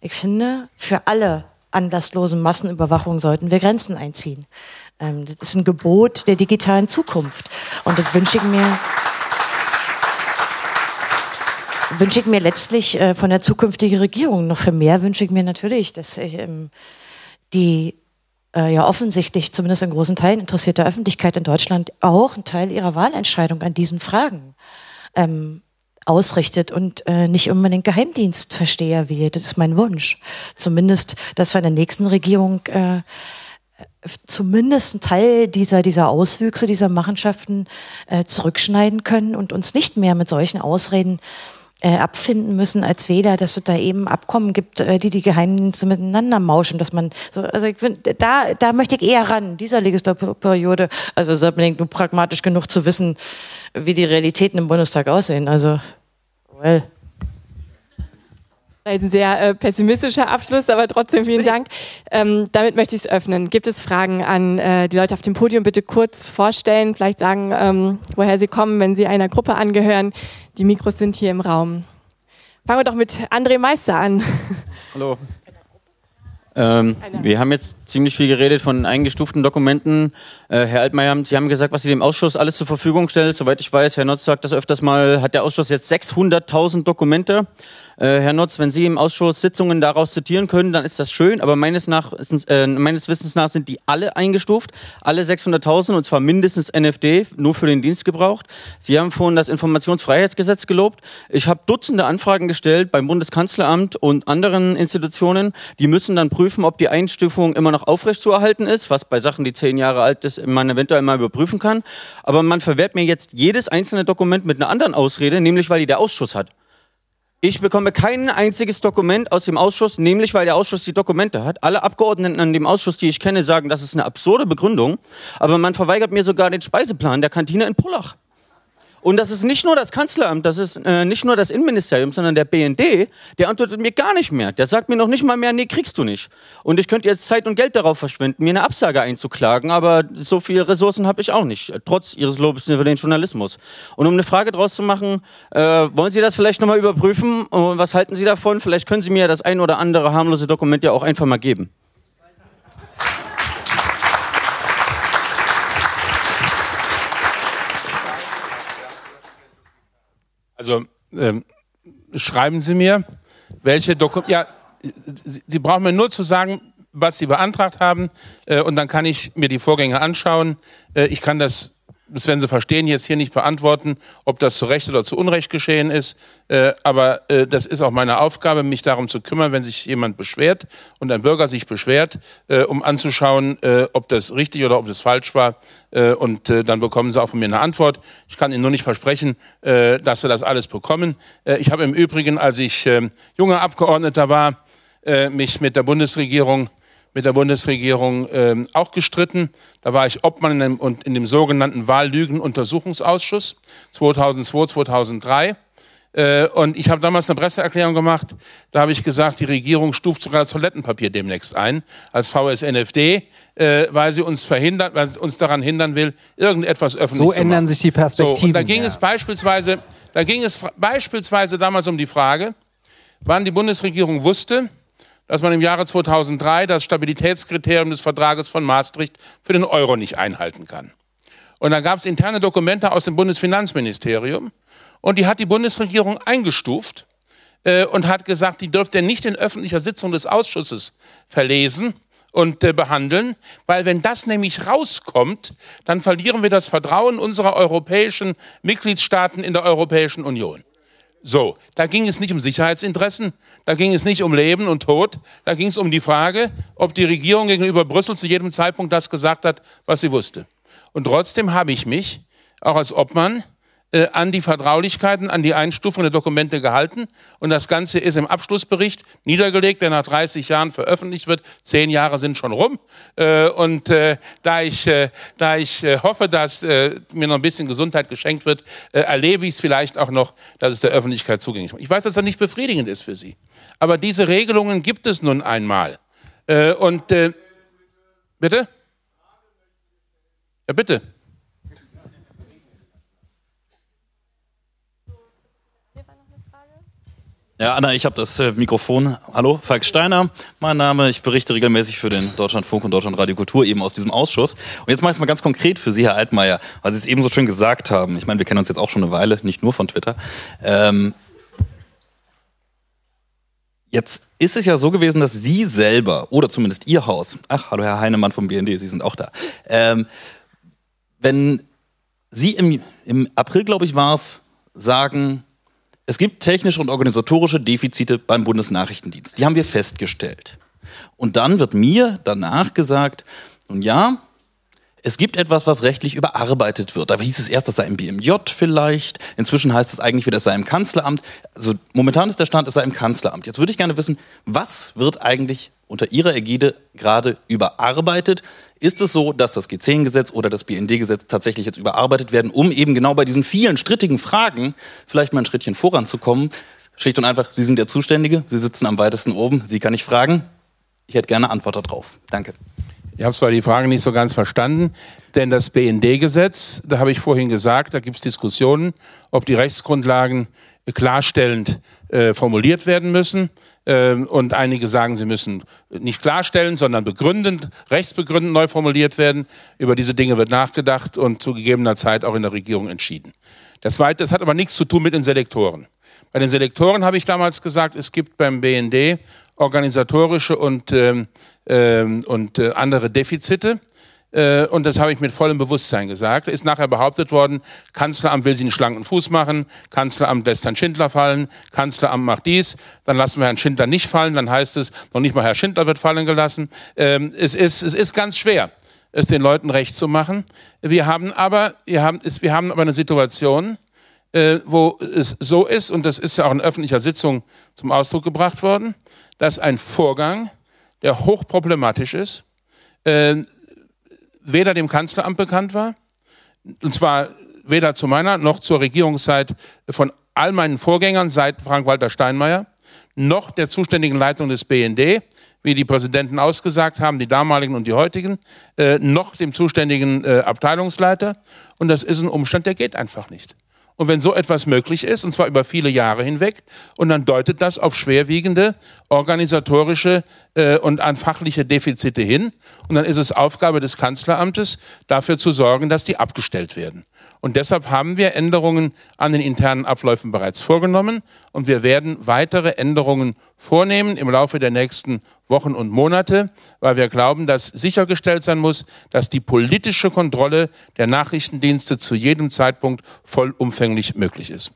Ich finde, für alle anlasslosen Massenüberwachung sollten wir Grenzen einziehen. Ähm, das ist ein Gebot der digitalen Zukunft. Und das wünsche ich mir wünsche ich mir letztlich äh, von der zukünftigen Regierung. Noch für mehr wünsche ich mir natürlich, dass ähm, die äh, ja offensichtlich, zumindest in großen Teilen interessierte Öffentlichkeit in Deutschland auch einen Teil ihrer Wahlentscheidung an diesen Fragen ähm, ausrichtet und äh, nicht unbedingt Geheimdienstversteher wird. Das ist mein Wunsch. Zumindest, dass wir in der nächsten Regierung äh, zumindest einen Teil dieser, dieser Auswüchse, dieser Machenschaften äh, zurückschneiden können und uns nicht mehr mit solchen Ausreden äh, abfinden müssen als Wähler, dass es da eben Abkommen gibt, äh, die die Geheimdienste miteinander mauschen, dass man so, also ich find, da, da möchte ich eher ran, dieser Legislaturperiode, also ist unbedingt nur pragmatisch genug zu wissen, wie die Realitäten im Bundestag aussehen, also, well. Ein sehr äh, pessimistischer Abschluss, aber trotzdem vielen Dank. Ähm, damit möchte ich es öffnen. Gibt es Fragen an äh, die Leute auf dem Podium? Bitte kurz vorstellen, vielleicht sagen, ähm, woher sie kommen, wenn sie einer Gruppe angehören. Die Mikros sind hier im Raum. Fangen wir doch mit André Meister an. Hallo, ähm, wir haben jetzt ziemlich viel geredet von eingestuften Dokumenten. Äh, Herr Altmaier, Sie haben gesagt, was Sie dem Ausschuss alles zur Verfügung stellt. Soweit ich weiß, Herr Notz sagt das öfters mal, hat der Ausschuss jetzt 600.000 Dokumente. Äh, Herr Notz, wenn Sie im Ausschuss Sitzungen daraus zitieren können, dann ist das schön, aber meines, nach, äh, meines Wissens nach sind die alle eingestuft, alle 600.000 und zwar mindestens NFD, nur für den Dienst gebraucht. Sie haben vorhin das Informationsfreiheitsgesetz gelobt. Ich habe Dutzende Anfragen gestellt beim Bundeskanzleramt und anderen Institutionen. Die müssen dann prüfen, ob die Einstufung immer noch aufrechtzuerhalten ist, was bei Sachen, die zehn Jahre alt ist, man eventuell mal überprüfen kann. Aber man verwehrt mir jetzt jedes einzelne Dokument mit einer anderen Ausrede, nämlich weil die der Ausschuss hat. Ich bekomme kein einziges Dokument aus dem Ausschuss, nämlich weil der Ausschuss die Dokumente hat. Alle Abgeordneten an dem Ausschuss, die ich kenne, sagen, das ist eine absurde Begründung. Aber man verweigert mir sogar den Speiseplan der Kantine in Pullach. Und das ist nicht nur das Kanzleramt, das ist äh, nicht nur das Innenministerium, sondern der BND, der antwortet mir gar nicht mehr. Der sagt mir noch nicht mal mehr, nee, kriegst du nicht. Und ich könnte jetzt Zeit und Geld darauf verschwenden, mir eine Absage einzuklagen, aber so viele Ressourcen habe ich auch nicht, trotz Ihres Lobes für den Journalismus. Und um eine Frage draus zu machen, äh, wollen Sie das vielleicht nochmal überprüfen? Und was halten Sie davon? Vielleicht können Sie mir das ein oder andere harmlose Dokument ja auch einfach mal geben. Also ähm, schreiben Sie mir, welche Dokumente. Ja, Sie, Sie brauchen mir nur zu sagen, was Sie beantragt haben, äh, und dann kann ich mir die Vorgänge anschauen. Äh, ich kann das das werden Sie verstehen, jetzt hier nicht beantworten, ob das zu Recht oder zu Unrecht geschehen ist. Äh, aber äh, das ist auch meine Aufgabe, mich darum zu kümmern, wenn sich jemand beschwert und ein Bürger sich beschwert, äh, um anzuschauen, äh, ob das richtig oder ob das falsch war. Äh, und äh, dann bekommen Sie auch von mir eine Antwort. Ich kann Ihnen nur nicht versprechen, dass Sie das alles bekommen. ich habe im Übrigen, als ich ähm, junger Abgeordneter war, mich mit der Bundesregierung mit der Bundesregierung ähm, auch gestritten. Da war ich Obmann in dem, in dem sogenannten Wahllügenuntersuchungsausschuss 2002, 2003. Äh, und ich habe damals eine Presseerklärung gemacht. Da habe ich gesagt, die Regierung stuft sogar das Toilettenpapier demnächst ein als VSNFD, äh, weil sie uns verhindert, weil sie uns daran hindern will, irgendetwas öffentlich so zu machen. So ändern sich die Perspektiven. So, und da ging ja. es beispielsweise, da ging es beispielsweise damals um die Frage, wann die Bundesregierung wusste, dass man im Jahre 2003 das Stabilitätskriterium des Vertrages von Maastricht für den Euro nicht einhalten kann. Und dann gab es interne Dokumente aus dem Bundesfinanzministerium und die hat die Bundesregierung eingestuft äh, und hat gesagt, die dürfte nicht in öffentlicher Sitzung des Ausschusses verlesen und äh, behandeln, weil wenn das nämlich rauskommt, dann verlieren wir das Vertrauen unserer europäischen Mitgliedstaaten in der Europäischen Union. So, da ging es nicht um Sicherheitsinteressen, da ging es nicht um Leben und Tod, da ging es um die Frage, ob die Regierung gegenüber Brüssel zu jedem Zeitpunkt das gesagt hat, was sie wusste. Und trotzdem habe ich mich, auch als Obmann, äh, an die Vertraulichkeiten, an die Einstufung der Dokumente gehalten. Und das Ganze ist im Abschlussbericht niedergelegt, der nach 30 Jahren veröffentlicht wird. Zehn Jahre sind schon rum. Äh, und äh, da ich, äh, da ich äh, hoffe, dass äh, mir noch ein bisschen Gesundheit geschenkt wird, erlebe ich es vielleicht auch noch, dass es der Öffentlichkeit zugänglich ist. Ich weiß, dass das nicht befriedigend ist für Sie. Aber diese Regelungen gibt es nun einmal. Und bitte? Ja, bitte. Ja, Anna, ich habe das äh, Mikrofon. Hallo, Falk Steiner, mein Name. Ich berichte regelmäßig für den Deutschlandfunk und Deutschlandradio Kultur eben aus diesem Ausschuss. Und jetzt mache ich es mal ganz konkret für Sie, Herr Altmaier, weil Sie es eben so schön gesagt haben. Ich meine, wir kennen uns jetzt auch schon eine Weile, nicht nur von Twitter. Ähm, Jetzt ist es ja so gewesen, dass Sie selber oder zumindest Ihr Haus, ach, hallo Herr Heinemann vom BND, Sie sind auch da, ähm, wenn Sie im, im April, glaube ich, war es, sagen, es gibt technische und organisatorische Defizite beim Bundesnachrichtendienst. Die haben wir festgestellt. Und dann wird mir danach gesagt, nun ja, es gibt etwas, was rechtlich überarbeitet wird. Da hieß es erst, das sei im BMJ vielleicht. Inzwischen heißt es eigentlich wieder, es sei im Kanzleramt. Also momentan ist der Stand, es sei im Kanzleramt. Jetzt würde ich gerne wissen, was wird eigentlich unter Ihrer Ägide gerade überarbeitet? Ist es so, dass das G10-Gesetz oder das BND-Gesetz tatsächlich jetzt überarbeitet werden, um eben genau bei diesen vielen strittigen Fragen vielleicht mal ein Schrittchen voranzukommen? Schlicht und einfach, Sie sind der Zuständige, Sie sitzen am weitesten oben, Sie kann ich fragen. Ich hätte gerne Antwort darauf. Danke. Ich habe zwar die Frage nicht so ganz verstanden, denn das BND-Gesetz, da habe ich vorhin gesagt, da gibt es Diskussionen, ob die Rechtsgrundlagen klarstellend äh, formuliert werden müssen. Ähm, und einige sagen, sie müssen nicht klarstellen, sondern begründend, rechtsbegründend neu formuliert werden. Über diese Dinge wird nachgedacht und zu gegebener Zeit auch in der Regierung entschieden. Das, Zweite, das hat aber nichts zu tun mit den Selektoren. Bei den Selektoren habe ich damals gesagt, es gibt beim BND organisatorische und ähm, ähm, und äh, andere Defizite. Äh, und das habe ich mit vollem Bewusstsein gesagt. Ist nachher behauptet worden, Kanzleramt will sie einen schlanken Fuß machen, Kanzleramt lässt Herrn Schindler fallen, Kanzleramt macht dies, dann lassen wir Herrn Schindler nicht fallen, dann heißt es, noch nicht mal Herr Schindler wird fallen gelassen. Ähm, es, ist, es ist ganz schwer, es den Leuten recht zu machen. Wir haben aber, wir haben, wir haben aber eine Situation, äh, wo es so ist, und das ist ja auch in öffentlicher Sitzung zum Ausdruck gebracht worden, dass ein Vorgang, der hochproblematisch ist, äh, weder dem Kanzleramt bekannt war, und zwar weder zu meiner noch zur Regierungszeit von all meinen Vorgängern seit Frank-Walter Steinmeier, noch der zuständigen Leitung des BND, wie die Präsidenten ausgesagt haben, die damaligen und die heutigen, äh, noch dem zuständigen äh, Abteilungsleiter. Und das ist ein Umstand, der geht einfach nicht. Und wenn so etwas möglich ist, und zwar über viele Jahre hinweg, und dann deutet das auf schwerwiegende organisatorische äh, und an fachliche Defizite hin, und dann ist es Aufgabe des Kanzleramtes, dafür zu sorgen, dass die abgestellt werden. Und deshalb haben wir Änderungen an den internen Abläufen bereits vorgenommen, und wir werden weitere Änderungen vornehmen im Laufe der nächsten Wochen und Monate, weil wir glauben, dass sichergestellt sein muss, dass die politische Kontrolle der Nachrichtendienste zu jedem Zeitpunkt vollumfänglich möglich ist.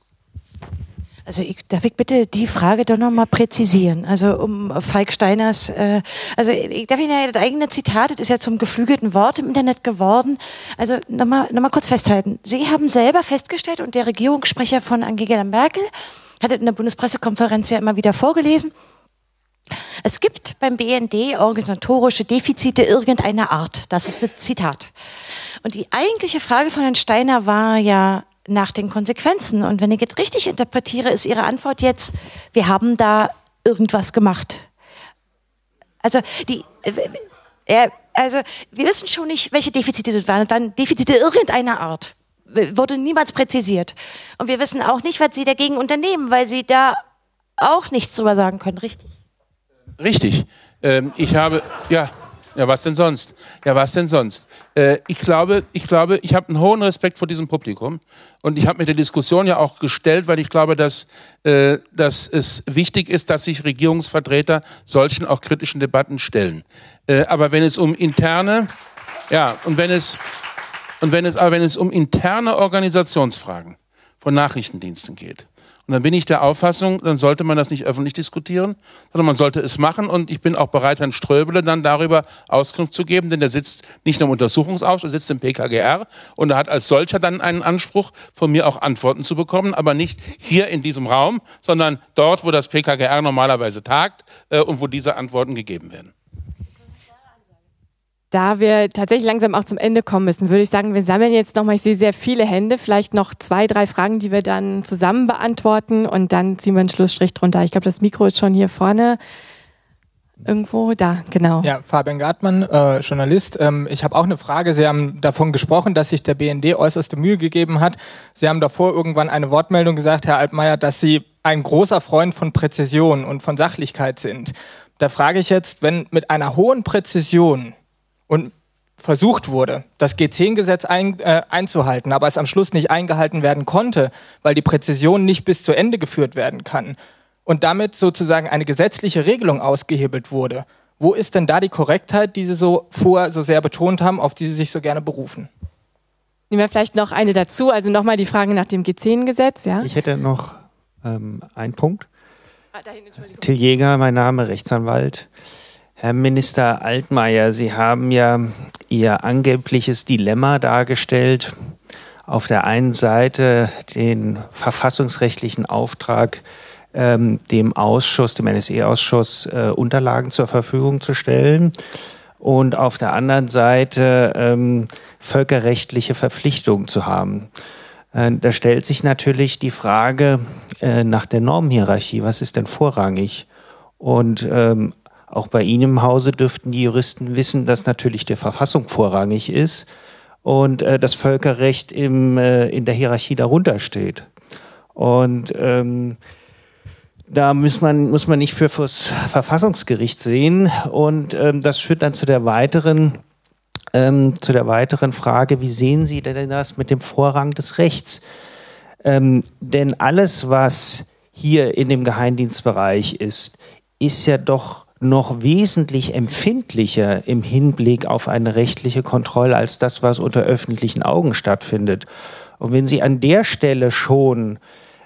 Also ich, darf ich bitte die Frage doch nochmal präzisieren? Also um Falk Steiners, äh, also ich darf Ihnen ja das eigene Zitat, das ist ja zum geflügelten Wort im Internet geworden. Also nochmal noch mal kurz festhalten. Sie haben selber festgestellt und der Regierungssprecher von Angela Merkel hat in der Bundespressekonferenz ja immer wieder vorgelesen, es gibt beim BND organisatorische Defizite irgendeiner Art. Das ist das Zitat. Und die eigentliche Frage von Herrn Steiner war ja nach den Konsequenzen. Und wenn ich es richtig interpretiere, ist Ihre Antwort jetzt, wir haben da irgendwas gemacht. Also die, äh, also wir wissen schon nicht, welche Defizite das waren. Dann Defizite irgendeiner Art. Wurde niemals präzisiert. Und wir wissen auch nicht, was Sie dagegen unternehmen, weil Sie da auch nichts drüber sagen können, richtig? Richtig. Ähm, ich habe, ja, ja, was denn sonst? Ja, was denn sonst? Äh, ich glaube, ich glaube, ich habe einen hohen Respekt vor diesem Publikum und ich habe mir der Diskussion ja auch gestellt, weil ich glaube, dass, äh, dass es wichtig ist, dass sich Regierungsvertreter solchen auch kritischen Debatten stellen. Äh, aber wenn es um interne, ja, und wenn es und wenn es, aber wenn es um interne Organisationsfragen von Nachrichtendiensten geht, und dann bin ich der Auffassung, dann sollte man das nicht öffentlich diskutieren, sondern man sollte es machen. Und ich bin auch bereit, Herrn Ströbele dann darüber Auskunft zu geben, denn der sitzt nicht nur im Untersuchungsausschuss, er sitzt im PKGR und er hat als solcher dann einen Anspruch, von mir auch Antworten zu bekommen, aber nicht hier in diesem Raum, sondern dort, wo das PKGR normalerweise tagt äh, und wo diese Antworten gegeben werden. Da wir tatsächlich langsam auch zum Ende kommen müssen, würde ich sagen, wir sammeln jetzt nochmal, ich sehe sehr viele Hände, vielleicht noch zwei, drei Fragen, die wir dann zusammen beantworten und dann ziehen wir einen Schlussstrich drunter. Ich glaube, das Mikro ist schon hier vorne. irgendwo da, genau. Ja, Fabian Gartmann, äh, Journalist. Ähm, ich habe auch eine Frage. Sie haben davon gesprochen, dass sich der BND äußerste Mühe gegeben hat. Sie haben davor irgendwann eine Wortmeldung gesagt, Herr Altmaier, dass Sie ein großer Freund von Präzision und von Sachlichkeit sind. Da frage ich jetzt, wenn mit einer hohen Präzision und versucht wurde, das G10-Gesetz ein, äh, einzuhalten, aber es am Schluss nicht eingehalten werden konnte, weil die Präzision nicht bis zu Ende geführt werden kann und damit sozusagen eine gesetzliche Regelung ausgehebelt wurde. Wo ist denn da die Korrektheit, die Sie so vorher so sehr betont haben, auf die Sie sich so gerne berufen? Nehmen wir vielleicht noch eine dazu, also nochmal die Frage nach dem G10-Gesetz. Ja? Ich hätte noch ähm, einen Punkt. Ah, dahin, Till Jäger, mein Name, Rechtsanwalt. Herr Minister Altmaier, Sie haben ja Ihr angebliches Dilemma dargestellt. Auf der einen Seite den verfassungsrechtlichen Auftrag, ähm, dem Ausschuss, dem NSE-Ausschuss, äh, Unterlagen zur Verfügung zu stellen. Und auf der anderen Seite ähm, völkerrechtliche Verpflichtungen zu haben. Äh, da stellt sich natürlich die Frage äh, nach der Normhierarchie. Was ist denn vorrangig? Und ähm, auch bei Ihnen im Hause dürften die Juristen wissen, dass natürlich die Verfassung vorrangig ist und äh, das Völkerrecht im, äh, in der Hierarchie darunter steht. Und ähm, da muss man, muss man nicht für das Verfassungsgericht sehen. Und ähm, das führt dann zu der weiteren ähm, zu der weiteren Frage, wie sehen Sie denn das mit dem Vorrang des Rechts? Ähm, denn alles, was hier in dem Geheimdienstbereich ist, ist ja doch noch wesentlich empfindlicher im Hinblick auf eine rechtliche Kontrolle als das, was unter öffentlichen Augen stattfindet. Und wenn Sie an der Stelle schon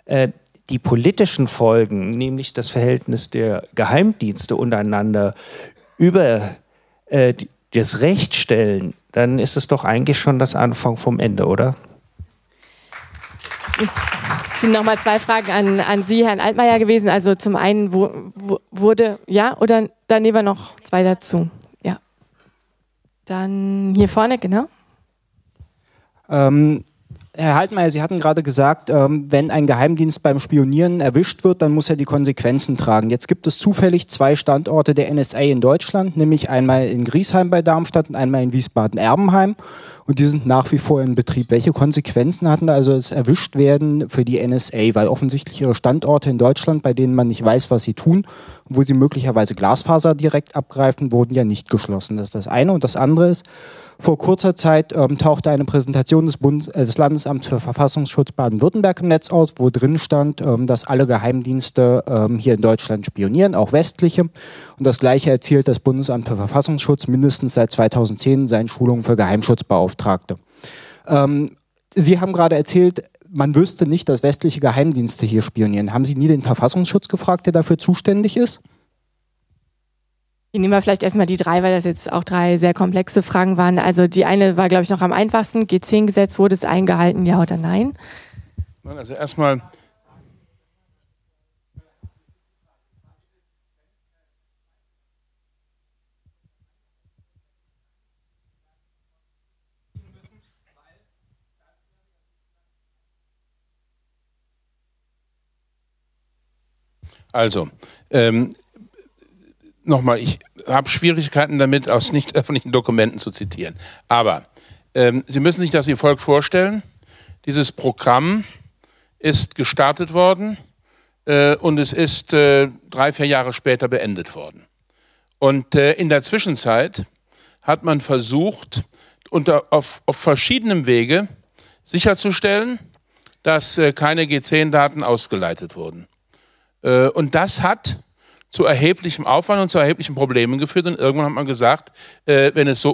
äh, die politischen Folgen, nämlich das Verhältnis der Geheimdienste untereinander, über äh, das Recht stellen, dann ist es doch eigentlich schon das Anfang vom Ende, oder? Es sind nochmal zwei Fragen an, an Sie, Herrn Altmaier, gewesen. Also zum einen wo, wo, wurde, ja, oder dann nehmen wir noch zwei dazu. Ja. Dann hier vorne, genau. Ähm, Herr Haltmeier, Sie hatten gerade gesagt, ähm, wenn ein Geheimdienst beim Spionieren erwischt wird, dann muss er die Konsequenzen tragen. Jetzt gibt es zufällig zwei Standorte der NSA in Deutschland, nämlich einmal in Griesheim bei Darmstadt und einmal in Wiesbaden-Erbenheim. Und die sind nach wie vor in Betrieb. Welche Konsequenzen hatten da also das Erwischtwerden für die NSA? Weil offensichtlich ihre Standorte in Deutschland, bei denen man nicht weiß, was sie tun, wo sie möglicherweise Glasfaser direkt abgreifen, wurden ja nicht geschlossen. Das ist das eine. Und das andere ist, vor kurzer Zeit ähm, tauchte eine Präsentation des, Bundes, äh, des Landesamts für Verfassungsschutz Baden-Württemberg im Netz aus, wo drin stand, ähm, dass alle Geheimdienste ähm, hier in Deutschland spionieren, auch westliche. Und das Gleiche erzielt das Bundesamt für Verfassungsschutz mindestens seit 2010 seinen Schulungen für Geheimschutzbeauftragte. Ähm, Sie haben gerade erzählt, man wüsste nicht, dass westliche Geheimdienste hier spionieren. Haben Sie nie den Verfassungsschutz gefragt, der dafür zuständig ist? Ich nehme vielleicht erstmal die drei, weil das jetzt auch drei sehr komplexe Fragen waren. Also die eine war, glaube ich, noch am einfachsten. G10-Gesetz, wurde es eingehalten, ja oder nein? Also erstmal. Also, ähm, nochmal, ich habe Schwierigkeiten damit, aus nicht öffentlichen Dokumenten zu zitieren. Aber ähm, Sie müssen sich das wie folgt vorstellen. Dieses Programm ist gestartet worden äh, und es ist äh, drei, vier Jahre später beendet worden. Und äh, in der Zwischenzeit hat man versucht, unter, auf, auf verschiedenem Wege sicherzustellen, dass äh, keine G10-Daten ausgeleitet wurden. Äh, und das hat zu erheblichem Aufwand und zu erheblichen Problemen geführt. Und irgendwann hat man gesagt, äh, wenn es so,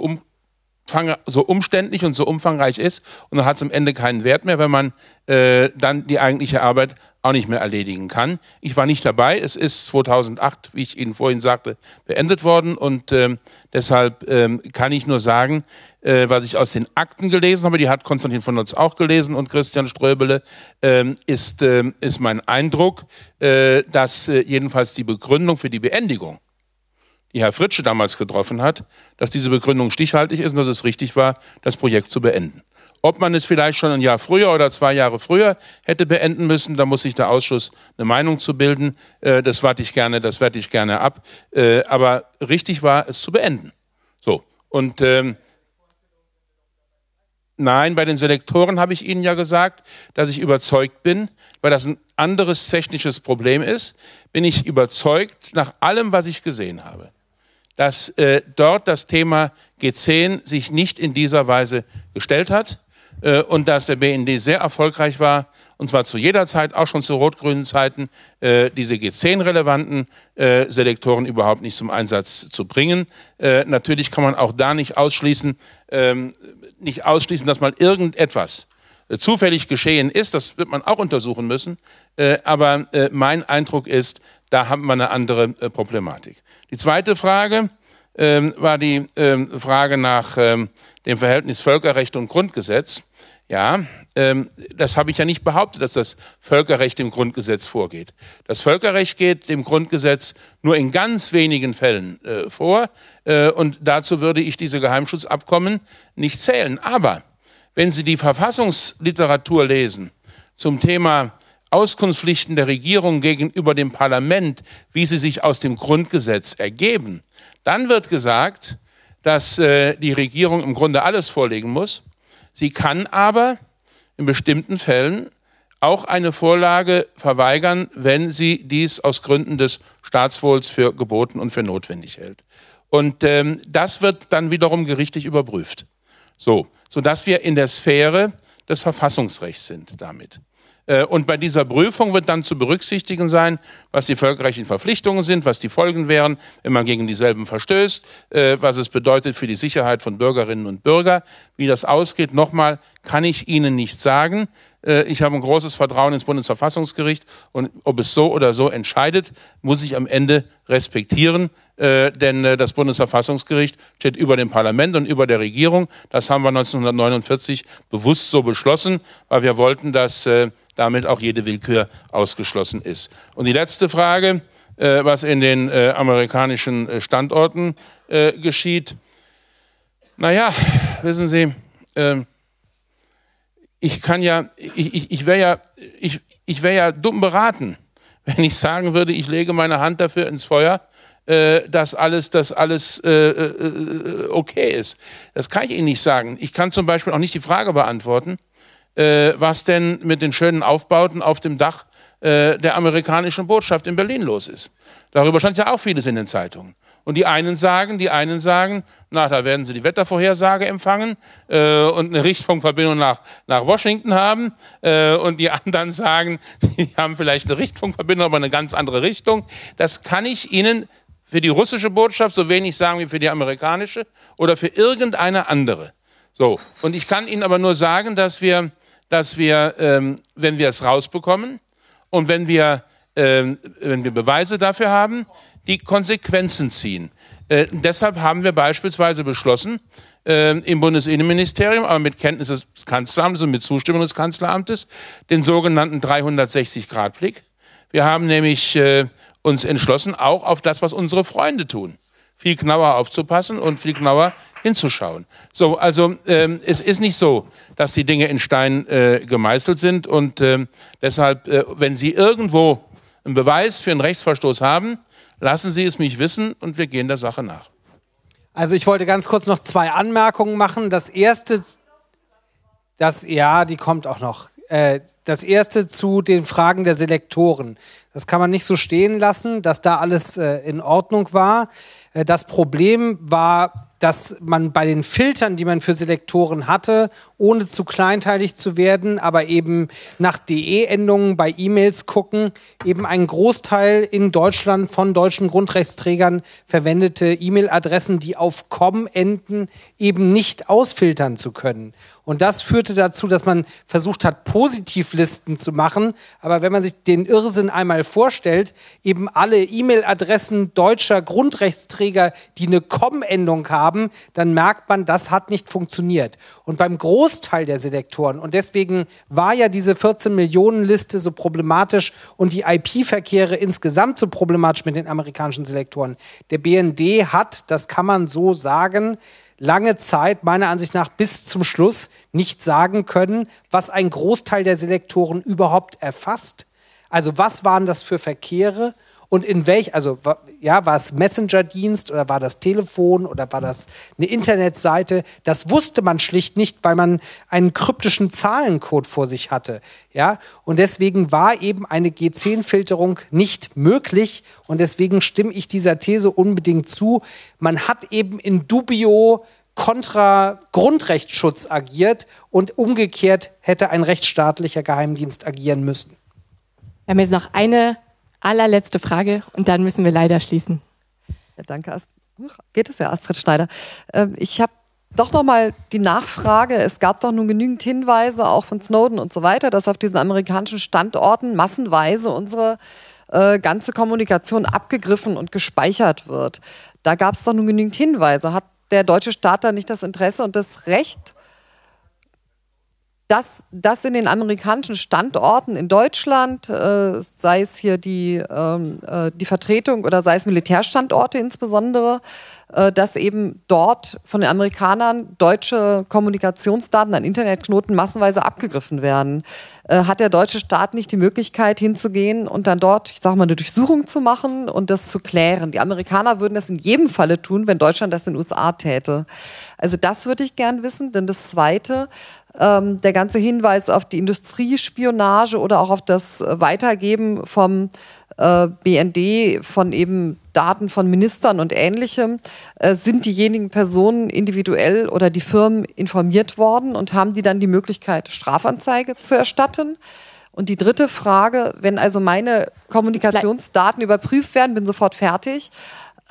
umfang, so umständlich und so umfangreich ist, und dann hat es am Ende keinen Wert mehr, wenn man äh, dann die eigentliche Arbeit auch nicht mehr erledigen kann. Ich war nicht dabei. Es ist 2008, wie ich Ihnen vorhin sagte, beendet worden. Und ähm, deshalb ähm, kann ich nur sagen, äh, was ich aus den Akten gelesen habe, die hat Konstantin von Notz auch gelesen und Christian Ströbele, ähm, ist, ähm, ist mein Eindruck, äh, dass äh, jedenfalls die Begründung für die Beendigung, die Herr Fritsche damals getroffen hat, dass diese Begründung stichhaltig ist und dass es richtig war, das Projekt zu beenden. Ob man es vielleicht schon ein Jahr früher oder zwei Jahre früher hätte beenden müssen, da muss sich der Ausschuss eine Meinung zu bilden. Äh, das warte ich gerne, das werte ich gerne ab. Äh, aber richtig war, es zu beenden. So. Und ähm, Nein, bei den Selektoren habe ich Ihnen ja gesagt, dass ich überzeugt bin, weil das ein anderes technisches Problem ist, bin ich überzeugt nach allem, was ich gesehen habe, dass äh, dort das Thema G10 sich nicht in dieser Weise gestellt hat äh, und dass der BND sehr erfolgreich war, und zwar zu jeder Zeit, auch schon zu rot-grünen Zeiten, äh, diese G10-relevanten äh, Selektoren überhaupt nicht zum Einsatz zu bringen. Äh, natürlich kann man auch da nicht ausschließen, ähm, nicht ausschließen, dass mal irgendetwas äh, zufällig geschehen ist. Das wird man auch untersuchen müssen. Äh, aber äh, mein Eindruck ist, da haben wir eine andere Problematik. Die zweite Frage ähm, war die ähm, Frage nach ähm, dem Verhältnis Völkerrecht und Grundgesetz. Ja, das habe ich ja nicht behauptet, dass das Völkerrecht dem Grundgesetz vorgeht. Das Völkerrecht geht dem Grundgesetz nur in ganz wenigen Fällen vor und dazu würde ich diese Geheimschutzabkommen nicht zählen. Aber wenn Sie die Verfassungsliteratur lesen zum Thema Auskunftspflichten der Regierung gegenüber dem Parlament, wie sie sich aus dem Grundgesetz ergeben, dann wird gesagt, dass äh, die Regierung im Grunde alles vorlegen muss. Sie kann aber in bestimmten Fällen auch eine Vorlage verweigern, wenn sie dies aus Gründen des Staatswohls für geboten und für notwendig hält. Und ähm, das wird dann wiederum gerichtlich überprüft. So, sodass wir in der Sphäre des Verfassungsrechts sind damit. Äh, und bei dieser Prüfung wird dann zu berücksichtigen sein, was die völkerrechtlichen Verpflichtungen sind, was die Folgen wären, wenn man gegen dieselben verstößt, äh, was es bedeutet für die Sicherheit von Bürgerinnen und Bürgern. Wie das ausgeht, nochmal, kann ich Ihnen nicht sagen. Äh, ich habe ein großes Vertrauen ins Bundesverfassungsgericht und ob es so oder so entscheidet, muss ich am Ende respektieren, denn das Bundesverfassungsgericht steht über dem Parlament und über der Regierung. Das haben wir 1949 bewusst so beschlossen, weil wir wollten, dass damit auch jede Willkür ausgeschlossen ist. Und die letzte Frage, äh, was in den äh, amerikanischen äh, Standorten äh, geschieht. Naja, wissen Sie, ähm, ich kann ja, ich, ich, ich wäre ja, ich, ich wäre ja dumm beraten, wenn ich sagen würde, ich lege meine Hand dafür ins Feuer, äh, dass alles, dass alles äh, äh, okay ist. Das kann ich Ihnen nicht sagen. Ich kann zum Beispiel auch nicht die Frage beantworten, äh, was denn mit den schönen Aufbauten auf dem Dach äh, der amerikanischen Botschaft in Berlin los ist. Darüber stand ja auch vieles in den Zeitungen. Und die einen sagen, die einen sagen, na, da werden sie die Wettervorhersage empfangen äh, und eine Richtfunkverbindung nach, nach Washington haben. Äh, und die anderen sagen, die haben vielleicht eine Richtfunkverbindung, aber eine ganz andere Richtung. Das kann ich Ihnen für die russische Botschaft so wenig sagen wie für die amerikanische oder für irgendeine andere. So. Und ich kann Ihnen aber nur sagen, dass wir dass wir, ähm, wenn wir es rausbekommen und wenn wir, ähm, wenn wir Beweise dafür haben, die Konsequenzen ziehen. Äh, deshalb haben wir beispielsweise beschlossen, äh, im Bundesinnenministerium, aber mit Kenntnis des Kanzleramtes und mit Zustimmung des Kanzleramtes, den sogenannten 360-Grad-Blick. Wir haben nämlich äh, uns entschlossen, auch auf das, was unsere Freunde tun, viel genauer aufzupassen und viel genauer hinzuschauen. So, also ähm, es ist nicht so, dass die Dinge in Stein äh, gemeißelt sind und ähm, deshalb, äh, wenn Sie irgendwo einen Beweis für einen Rechtsverstoß haben, lassen Sie es mich wissen und wir gehen der Sache nach. Also ich wollte ganz kurz noch zwei Anmerkungen machen. Das erste, das ja, die kommt auch noch. Äh, das erste zu den Fragen der Selektoren. Das kann man nicht so stehen lassen, dass da alles äh, in Ordnung war. Äh, das Problem war dass man bei den Filtern, die man für Selektoren hatte, ohne zu kleinteilig zu werden, aber eben nach DE-Endungen bei E-Mails gucken, eben einen Großteil in Deutschland von deutschen Grundrechtsträgern verwendete E-Mail-Adressen, die auf com enden, eben nicht ausfiltern zu können. Und das führte dazu, dass man versucht hat, Positivlisten zu machen. Aber wenn man sich den Irrsinn einmal vorstellt, eben alle E-Mail-Adressen deutscher Grundrechtsträger, die eine Com-Endung haben, dann merkt man, das hat nicht funktioniert. Und beim Großteil der Selektoren, und deswegen war ja diese 14 Millionen Liste so problematisch und die IP-Verkehre insgesamt so problematisch mit den amerikanischen Selektoren. Der BND hat, das kann man so sagen, lange Zeit, meiner Ansicht nach bis zum Schluss, nicht sagen können, was ein Großteil der Selektoren überhaupt erfasst. Also was waren das für Verkehre und in welch, also ja, war es Messenger-Dienst oder war das Telefon oder war das eine Internetseite? Das wusste man schlicht nicht, weil man einen kryptischen Zahlencode vor sich hatte. Ja, und deswegen war eben eine G10-Filterung nicht möglich und deswegen stimme ich dieser These unbedingt zu. Man hat eben in dubio kontra Grundrechtsschutz agiert und umgekehrt hätte ein rechtsstaatlicher Geheimdienst agieren müssen. Wir haben jetzt noch eine allerletzte Frage und dann müssen wir leider schließen. Ja, danke. Geht es ja, Astrid Schneider. Ähm, ich habe doch noch mal die Nachfrage. Es gab doch nun genügend Hinweise, auch von Snowden und so weiter, dass auf diesen amerikanischen Standorten massenweise unsere äh, ganze Kommunikation abgegriffen und gespeichert wird. Da gab es doch nun genügend Hinweise. Hat der deutsche Staat da nicht das Interesse und das Recht, dass das in den amerikanischen Standorten in Deutschland, äh, sei es hier die, ähm, äh, die Vertretung oder sei es Militärstandorte insbesondere, äh, dass eben dort von den Amerikanern deutsche Kommunikationsdaten an Internetknoten massenweise abgegriffen werden. Äh, hat der deutsche Staat nicht die Möglichkeit hinzugehen und dann dort, ich sage mal, eine Durchsuchung zu machen und das zu klären? Die Amerikaner würden das in jedem Falle tun, wenn Deutschland das in den USA täte. Also das würde ich gern wissen. Denn das Zweite, ähm, der ganze Hinweis auf die Industriespionage oder auch auf das Weitergeben vom äh, BND, von eben Daten von Ministern und ähnlichem, äh, sind diejenigen Personen individuell oder die Firmen informiert worden und haben die dann die Möglichkeit, Strafanzeige zu erstatten? Und die dritte Frage, wenn also meine Kommunikationsdaten überprüft werden, bin sofort fertig,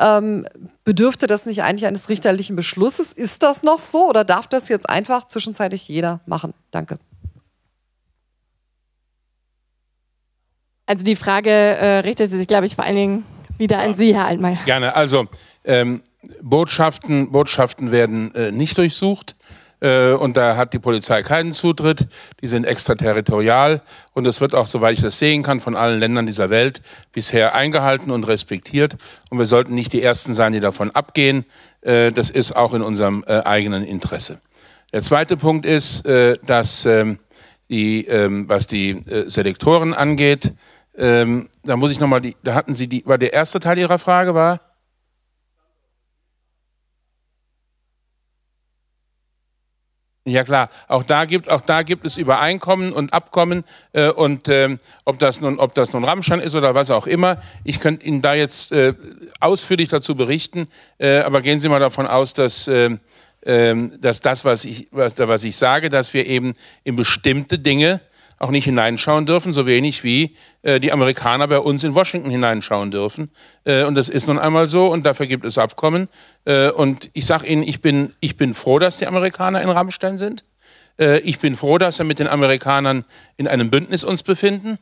ähm, bedürfte das nicht eigentlich eines richterlichen Beschlusses? Ist das noch so oder darf das jetzt einfach zwischenzeitlich jeder machen? Danke. Also die Frage äh, richtete sich, glaube ich, vor allen Dingen wieder an Sie, Herr Altmaier. Gerne. Also ähm, Botschaften, Botschaften werden äh, nicht durchsucht äh, und da hat die Polizei keinen Zutritt. Die sind extraterritorial und es wird auch, soweit ich das sehen kann, von allen Ländern dieser Welt bisher eingehalten und respektiert. Und wir sollten nicht die Ersten sein, die davon abgehen. Äh, das ist auch in unserem äh, eigenen Interesse. Der zweite Punkt ist, äh, dass ähm, die, ähm, was die äh, Selektoren angeht, ähm, da muss ich nochmal, da hatten Sie die, war der erste Teil Ihrer Frage war? Ja klar, auch da gibt, auch da gibt es Übereinkommen und Abkommen äh, und ähm, ob das nun, ob das nun Rammstein ist oder was auch immer. Ich könnte Ihnen da jetzt äh, ausführlich dazu berichten, äh, aber gehen Sie mal davon aus, dass äh, dass das, was ich, was, was ich sage, dass wir eben in bestimmte Dinge auch nicht hineinschauen dürfen, so wenig wie äh, die Amerikaner bei uns in Washington hineinschauen dürfen. Äh, und das ist nun einmal so und dafür gibt es Abkommen. Äh, und ich sage Ihnen, ich bin, ich bin froh, dass die Amerikaner in Rammstein sind. Äh, ich bin froh, dass wir mit den Amerikanern in einem Bündnis uns befinden.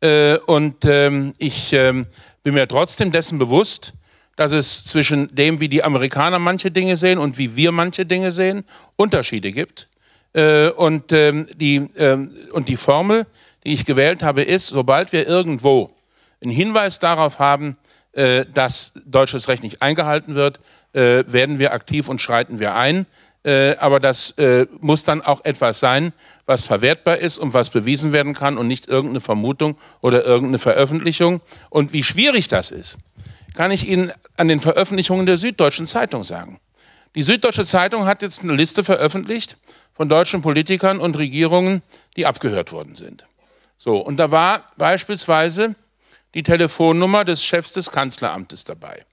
Äh, und ähm, ich ähm, bin mir trotzdem dessen bewusst, dass es zwischen dem, wie die Amerikaner manche Dinge sehen und wie wir manche Dinge sehen, Unterschiede gibt. Äh, und, ähm, die, ähm, und die Formel, die ich gewählt habe, ist, sobald wir irgendwo einen Hinweis darauf haben, äh, dass deutsches Recht nicht eingehalten wird, äh, werden wir aktiv und schreiten wir ein. Äh, aber das äh, muss dann auch etwas sein, was verwertbar ist und was bewiesen werden kann und nicht irgendeine Vermutung oder irgendeine Veröffentlichung. Und wie schwierig das ist, kann ich Ihnen an den Veröffentlichungen der Süddeutschen Zeitung sagen. Die Süddeutsche Zeitung hat jetzt eine Liste veröffentlicht von deutschen Politikern und Regierungen, die abgehört worden sind. So, und da war beispielsweise die Telefonnummer des Chefs des Kanzleramtes dabei.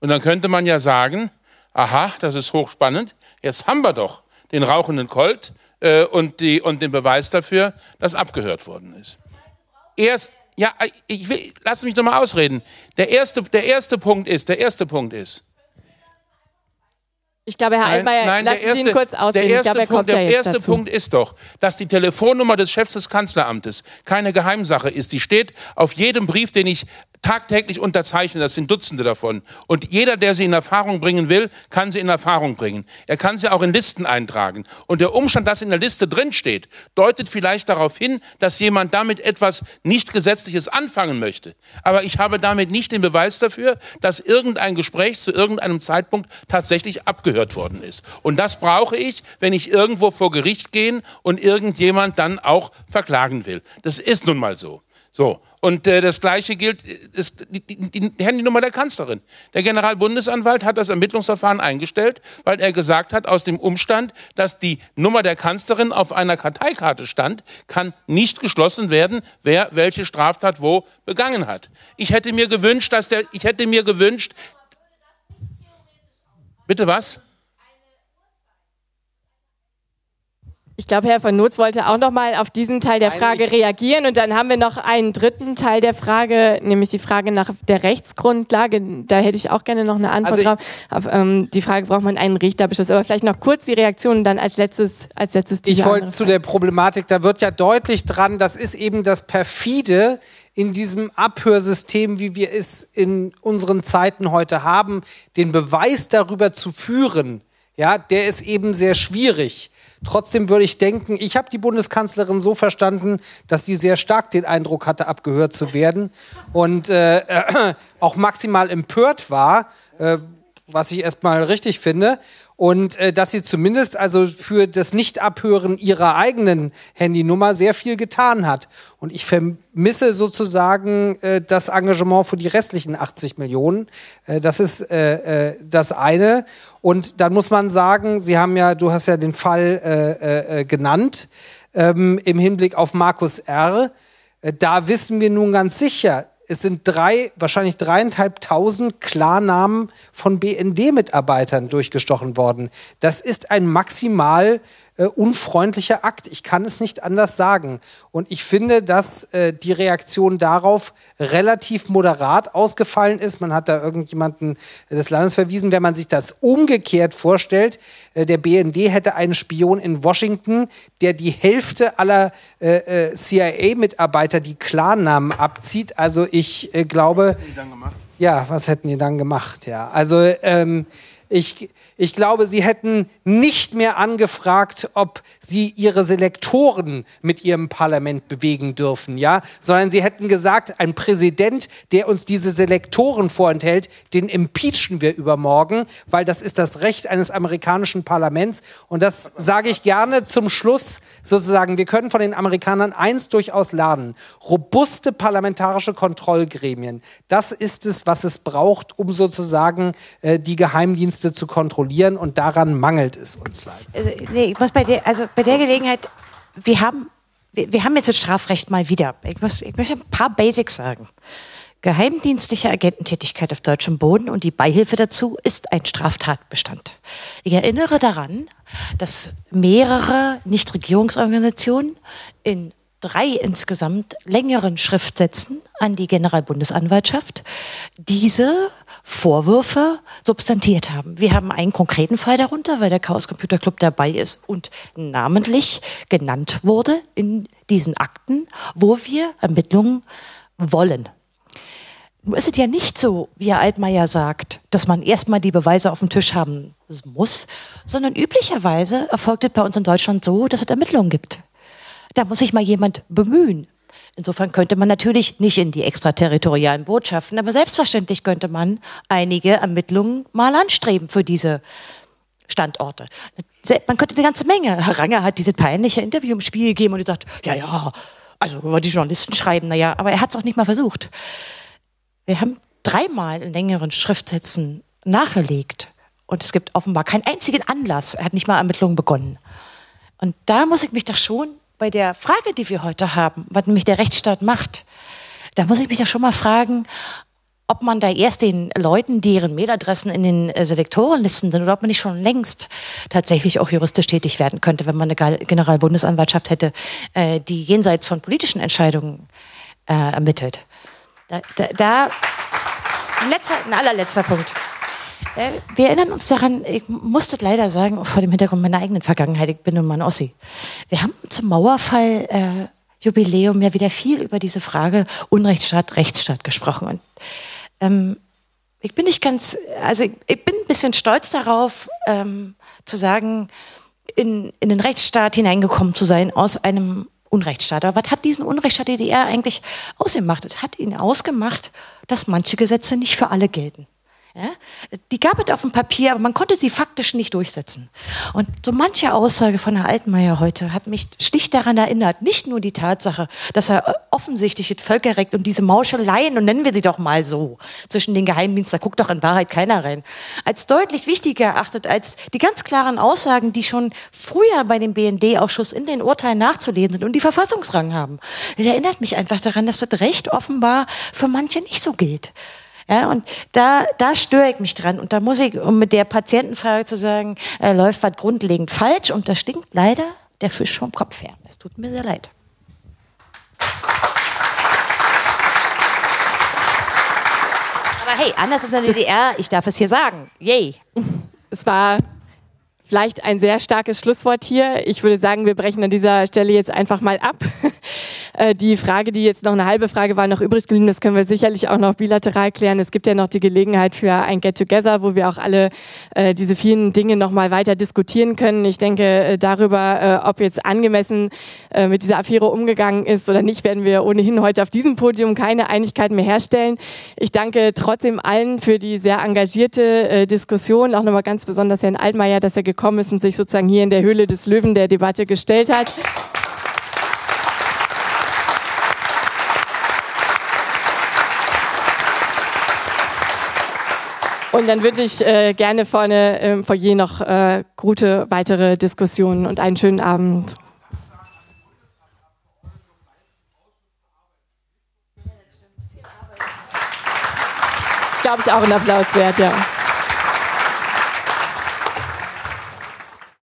Und dann könnte man ja sagen, aha, das ist hochspannend, jetzt haben wir doch den rauchenden Colt äh, und, die, und den Beweis dafür, dass abgehört worden ist. Erst, ja, ich will, lass mich doch mal ausreden. Der erste, der erste Punkt ist, der erste Punkt ist, ich glaube, Herr Altmaier, nein, lassen erste, Sie ihn kurz ausreden. Der erste, glaube, Punkt, der erste dazu. Punkt ist doch, dass die Telefonnummer des Chefs des Kanzleramtes keine Geheimsache ist. Die steht auf jedem Brief, den ich tagtäglich unterzeichnen, das sind Dutzende davon. Und jeder, der sie in Erfahrung bringen will, kann sie in Erfahrung bringen. Er kann sie auch in Listen eintragen. Und der Umstand, dass in der Liste drinsteht, deutet vielleicht darauf hin, dass jemand damit etwas nicht Gesetzliches anfangen möchte. Aber ich habe damit nicht den Beweis dafür, dass irgendein Gespräch zu irgendeinem Zeitpunkt tatsächlich abgehört worden ist. Und das brauche ich, wenn ich irgendwo vor Gericht gehen und irgendjemand dann auch verklagen will. Das ist nun mal so. So. Und äh, das Gleiche gilt, ist die, die, die Handynummer der Kanzlerin. Der Generalbundesanwalt hat das Ermittlungsverfahren eingestellt, weil er gesagt hat, aus dem Umstand, dass die Nummer der Kanzlerin auf einer Karteikarte stand, kann nicht geschlossen werden, wer welche Straftat wo begangen hat. Ich hätte mir gewünscht, dass der, ich hätte mir gewünscht, bitte was? Ich glaube, Herr von Notz wollte auch noch mal auf diesen Teil der Frage Nein, reagieren. Und dann haben wir noch einen dritten Teil der Frage, nämlich die Frage nach der Rechtsgrundlage. Da hätte ich auch gerne noch eine Antwort also drauf. Auf ähm, die Frage, braucht man einen Richterbeschluss? Aber vielleicht noch kurz die Reaktion und dann als letztes, als letztes diese Ich wollte zu der Problematik, da wird ja deutlich dran, das ist eben das perfide in diesem Abhörsystem, wie wir es in unseren Zeiten heute haben, den Beweis darüber zu führen, ja, der ist eben sehr schwierig. Trotzdem würde ich denken, ich habe die Bundeskanzlerin so verstanden, dass sie sehr stark den Eindruck hatte, abgehört zu werden und äh, äh, auch maximal empört war, äh, was ich erstmal richtig finde und äh, dass sie zumindest also für das Nicht-Abhören ihrer eigenen Handynummer sehr viel getan hat. Und ich vermisse sozusagen äh, das Engagement für die restlichen 80 Millionen. Äh, das ist äh, äh, das eine. Und dann muss man sagen, Sie haben ja, du hast ja den Fall äh, äh, genannt ähm, im Hinblick auf Markus R. Äh, da wissen wir nun ganz sicher, es sind drei, wahrscheinlich dreieinhalbtausend Klarnamen von BND-Mitarbeitern durchgestochen worden. Das ist ein maximal äh, unfreundlicher Akt. Ich kann es nicht anders sagen. Und ich finde, dass äh, die Reaktion darauf relativ moderat ausgefallen ist. Man hat da irgendjemanden des Landes verwiesen. Wenn man sich das umgekehrt vorstellt, äh, der BND hätte einen Spion in Washington, der die Hälfte aller äh, äh CIA-Mitarbeiter die Klarnamen abzieht. Also ich äh, glaube. Was hätten die dann gemacht? Ja, was hätten die dann gemacht? Ja, also ähm, ich, ich glaube, sie hätten nicht mehr angefragt, ob sie ihre Selektoren mit ihrem Parlament bewegen dürfen, ja, sondern sie hätten gesagt, ein Präsident, der uns diese Selektoren vorenthält, den impeachen wir übermorgen, weil das ist das Recht eines amerikanischen Parlaments. Und das sage ich gerne zum Schluss sozusagen. Wir können von den Amerikanern eins durchaus lernen. Robuste parlamentarische Kontrollgremien. Das ist es, was es braucht, um sozusagen äh, die Geheimdienste Dienste zu kontrollieren und daran mangelt es uns leider. Also, nee, ich muss bei der, also bei der Gelegenheit, wir haben, wir, wir haben jetzt das Strafrecht mal wieder. Ich, muss, ich möchte ein paar Basics sagen. Geheimdienstliche Agententätigkeit auf deutschem Boden und die Beihilfe dazu ist ein Straftatbestand. Ich erinnere daran, dass mehrere Nichtregierungsorganisationen in drei insgesamt längeren Schriftsätzen an die Generalbundesanwaltschaft diese Vorwürfe substantiert haben. Wir haben einen konkreten Fall darunter, weil der Chaos Computer Club dabei ist und namentlich genannt wurde in diesen Akten, wo wir Ermittlungen wollen. Nun ist es ja nicht so, wie Herr Altmaier sagt, dass man erstmal die Beweise auf dem Tisch haben muss, sondern üblicherweise erfolgt es bei uns in Deutschland so, dass es Ermittlungen gibt. Da muss sich mal jemand bemühen. Insofern könnte man natürlich nicht in die extraterritorialen Botschaften, aber selbstverständlich könnte man einige Ermittlungen mal anstreben für diese Standorte. Man könnte eine ganze Menge. Herr Ranger hat diese peinliche Interview im Spiel gegeben und gesagt, ja, ja, also über die Journalisten schreiben, naja, aber er hat es auch nicht mal versucht. Wir haben dreimal in längeren Schriftsätzen nachgelegt und es gibt offenbar keinen einzigen Anlass. Er hat nicht mal Ermittlungen begonnen. Und da muss ich mich doch schon bei der Frage, die wir heute haben, was nämlich der Rechtsstaat macht, da muss ich mich ja schon mal fragen, ob man da erst den Leuten, deren Mailadressen in den äh, Selektorenlisten sind, oder ob man nicht schon längst tatsächlich auch juristisch tätig werden könnte, wenn man eine Generalbundesanwaltschaft hätte, äh, die jenseits von politischen Entscheidungen äh, ermittelt. Da, da, da letzter, ein allerletzter Punkt. Äh, wir erinnern uns daran, ich musste leider sagen, vor dem Hintergrund meiner eigenen Vergangenheit, ich bin nun mal ein Ossi. Wir haben zum Mauerfall äh, Jubiläum ja wieder viel über diese Frage Unrechtsstaat, Rechtsstaat gesprochen. Und ähm, ich bin nicht ganz, also ich, ich bin ein bisschen stolz darauf, ähm, zu sagen, in, in den Rechtsstaat hineingekommen zu sein aus einem Unrechtsstaat. Aber was hat diesen Unrechtsstaat DDR eigentlich ausgemacht? Es hat ihn ausgemacht, dass manche Gesetze nicht für alle gelten. Ja? Die gab es auf dem Papier, aber man konnte sie faktisch nicht durchsetzen. Und so manche Aussage von Herrn Altmaier heute hat mich schlicht daran erinnert, nicht nur die Tatsache, dass er offensichtlich das Völkerrecht und diese Mauscheleien, und nennen wir sie doch mal so, zwischen den Geheimdiensten, da guckt doch in Wahrheit keiner rein, als deutlich wichtiger erachtet als die ganz klaren Aussagen, die schon früher bei dem BND-Ausschuss in den Urteilen nachzulesen sind und die Verfassungsrang haben. Das erinnert mich einfach daran, dass das Recht offenbar für manche nicht so gilt. Ja, und da, da störe ich mich dran. Und da muss ich, um mit der Patientenfrage zu sagen, äh, läuft was grundlegend falsch und da stinkt leider der Fisch vom Kopf her. Es tut mir sehr leid. Aber hey, anders in der DDR, ich darf es hier sagen. Yay. Es war Vielleicht ein sehr starkes Schlusswort hier. Ich würde sagen, wir brechen an dieser Stelle jetzt einfach mal ab. Äh, die Frage, die jetzt noch eine halbe Frage war, noch übrig geblieben, das können wir sicherlich auch noch bilateral klären. Es gibt ja noch die Gelegenheit für ein Get-Together, wo wir auch alle äh, diese vielen Dinge noch mal weiter diskutieren können. Ich denke, äh, darüber, äh, ob jetzt angemessen äh, mit dieser Affäre umgegangen ist oder nicht, werden wir ohnehin heute auf diesem Podium keine Einigkeit mehr herstellen. Ich danke trotzdem allen für die sehr engagierte äh, Diskussion, auch nochmal ganz besonders Herrn Altmaier, dass er gekommen ist und sich sozusagen hier in der Höhle des Löwen der Debatte gestellt hat. Und dann würde ich äh, gerne vorne im Foyer noch äh, gute weitere Diskussionen und einen schönen Abend. Das glaube ich auch ein Applaus wert, ja.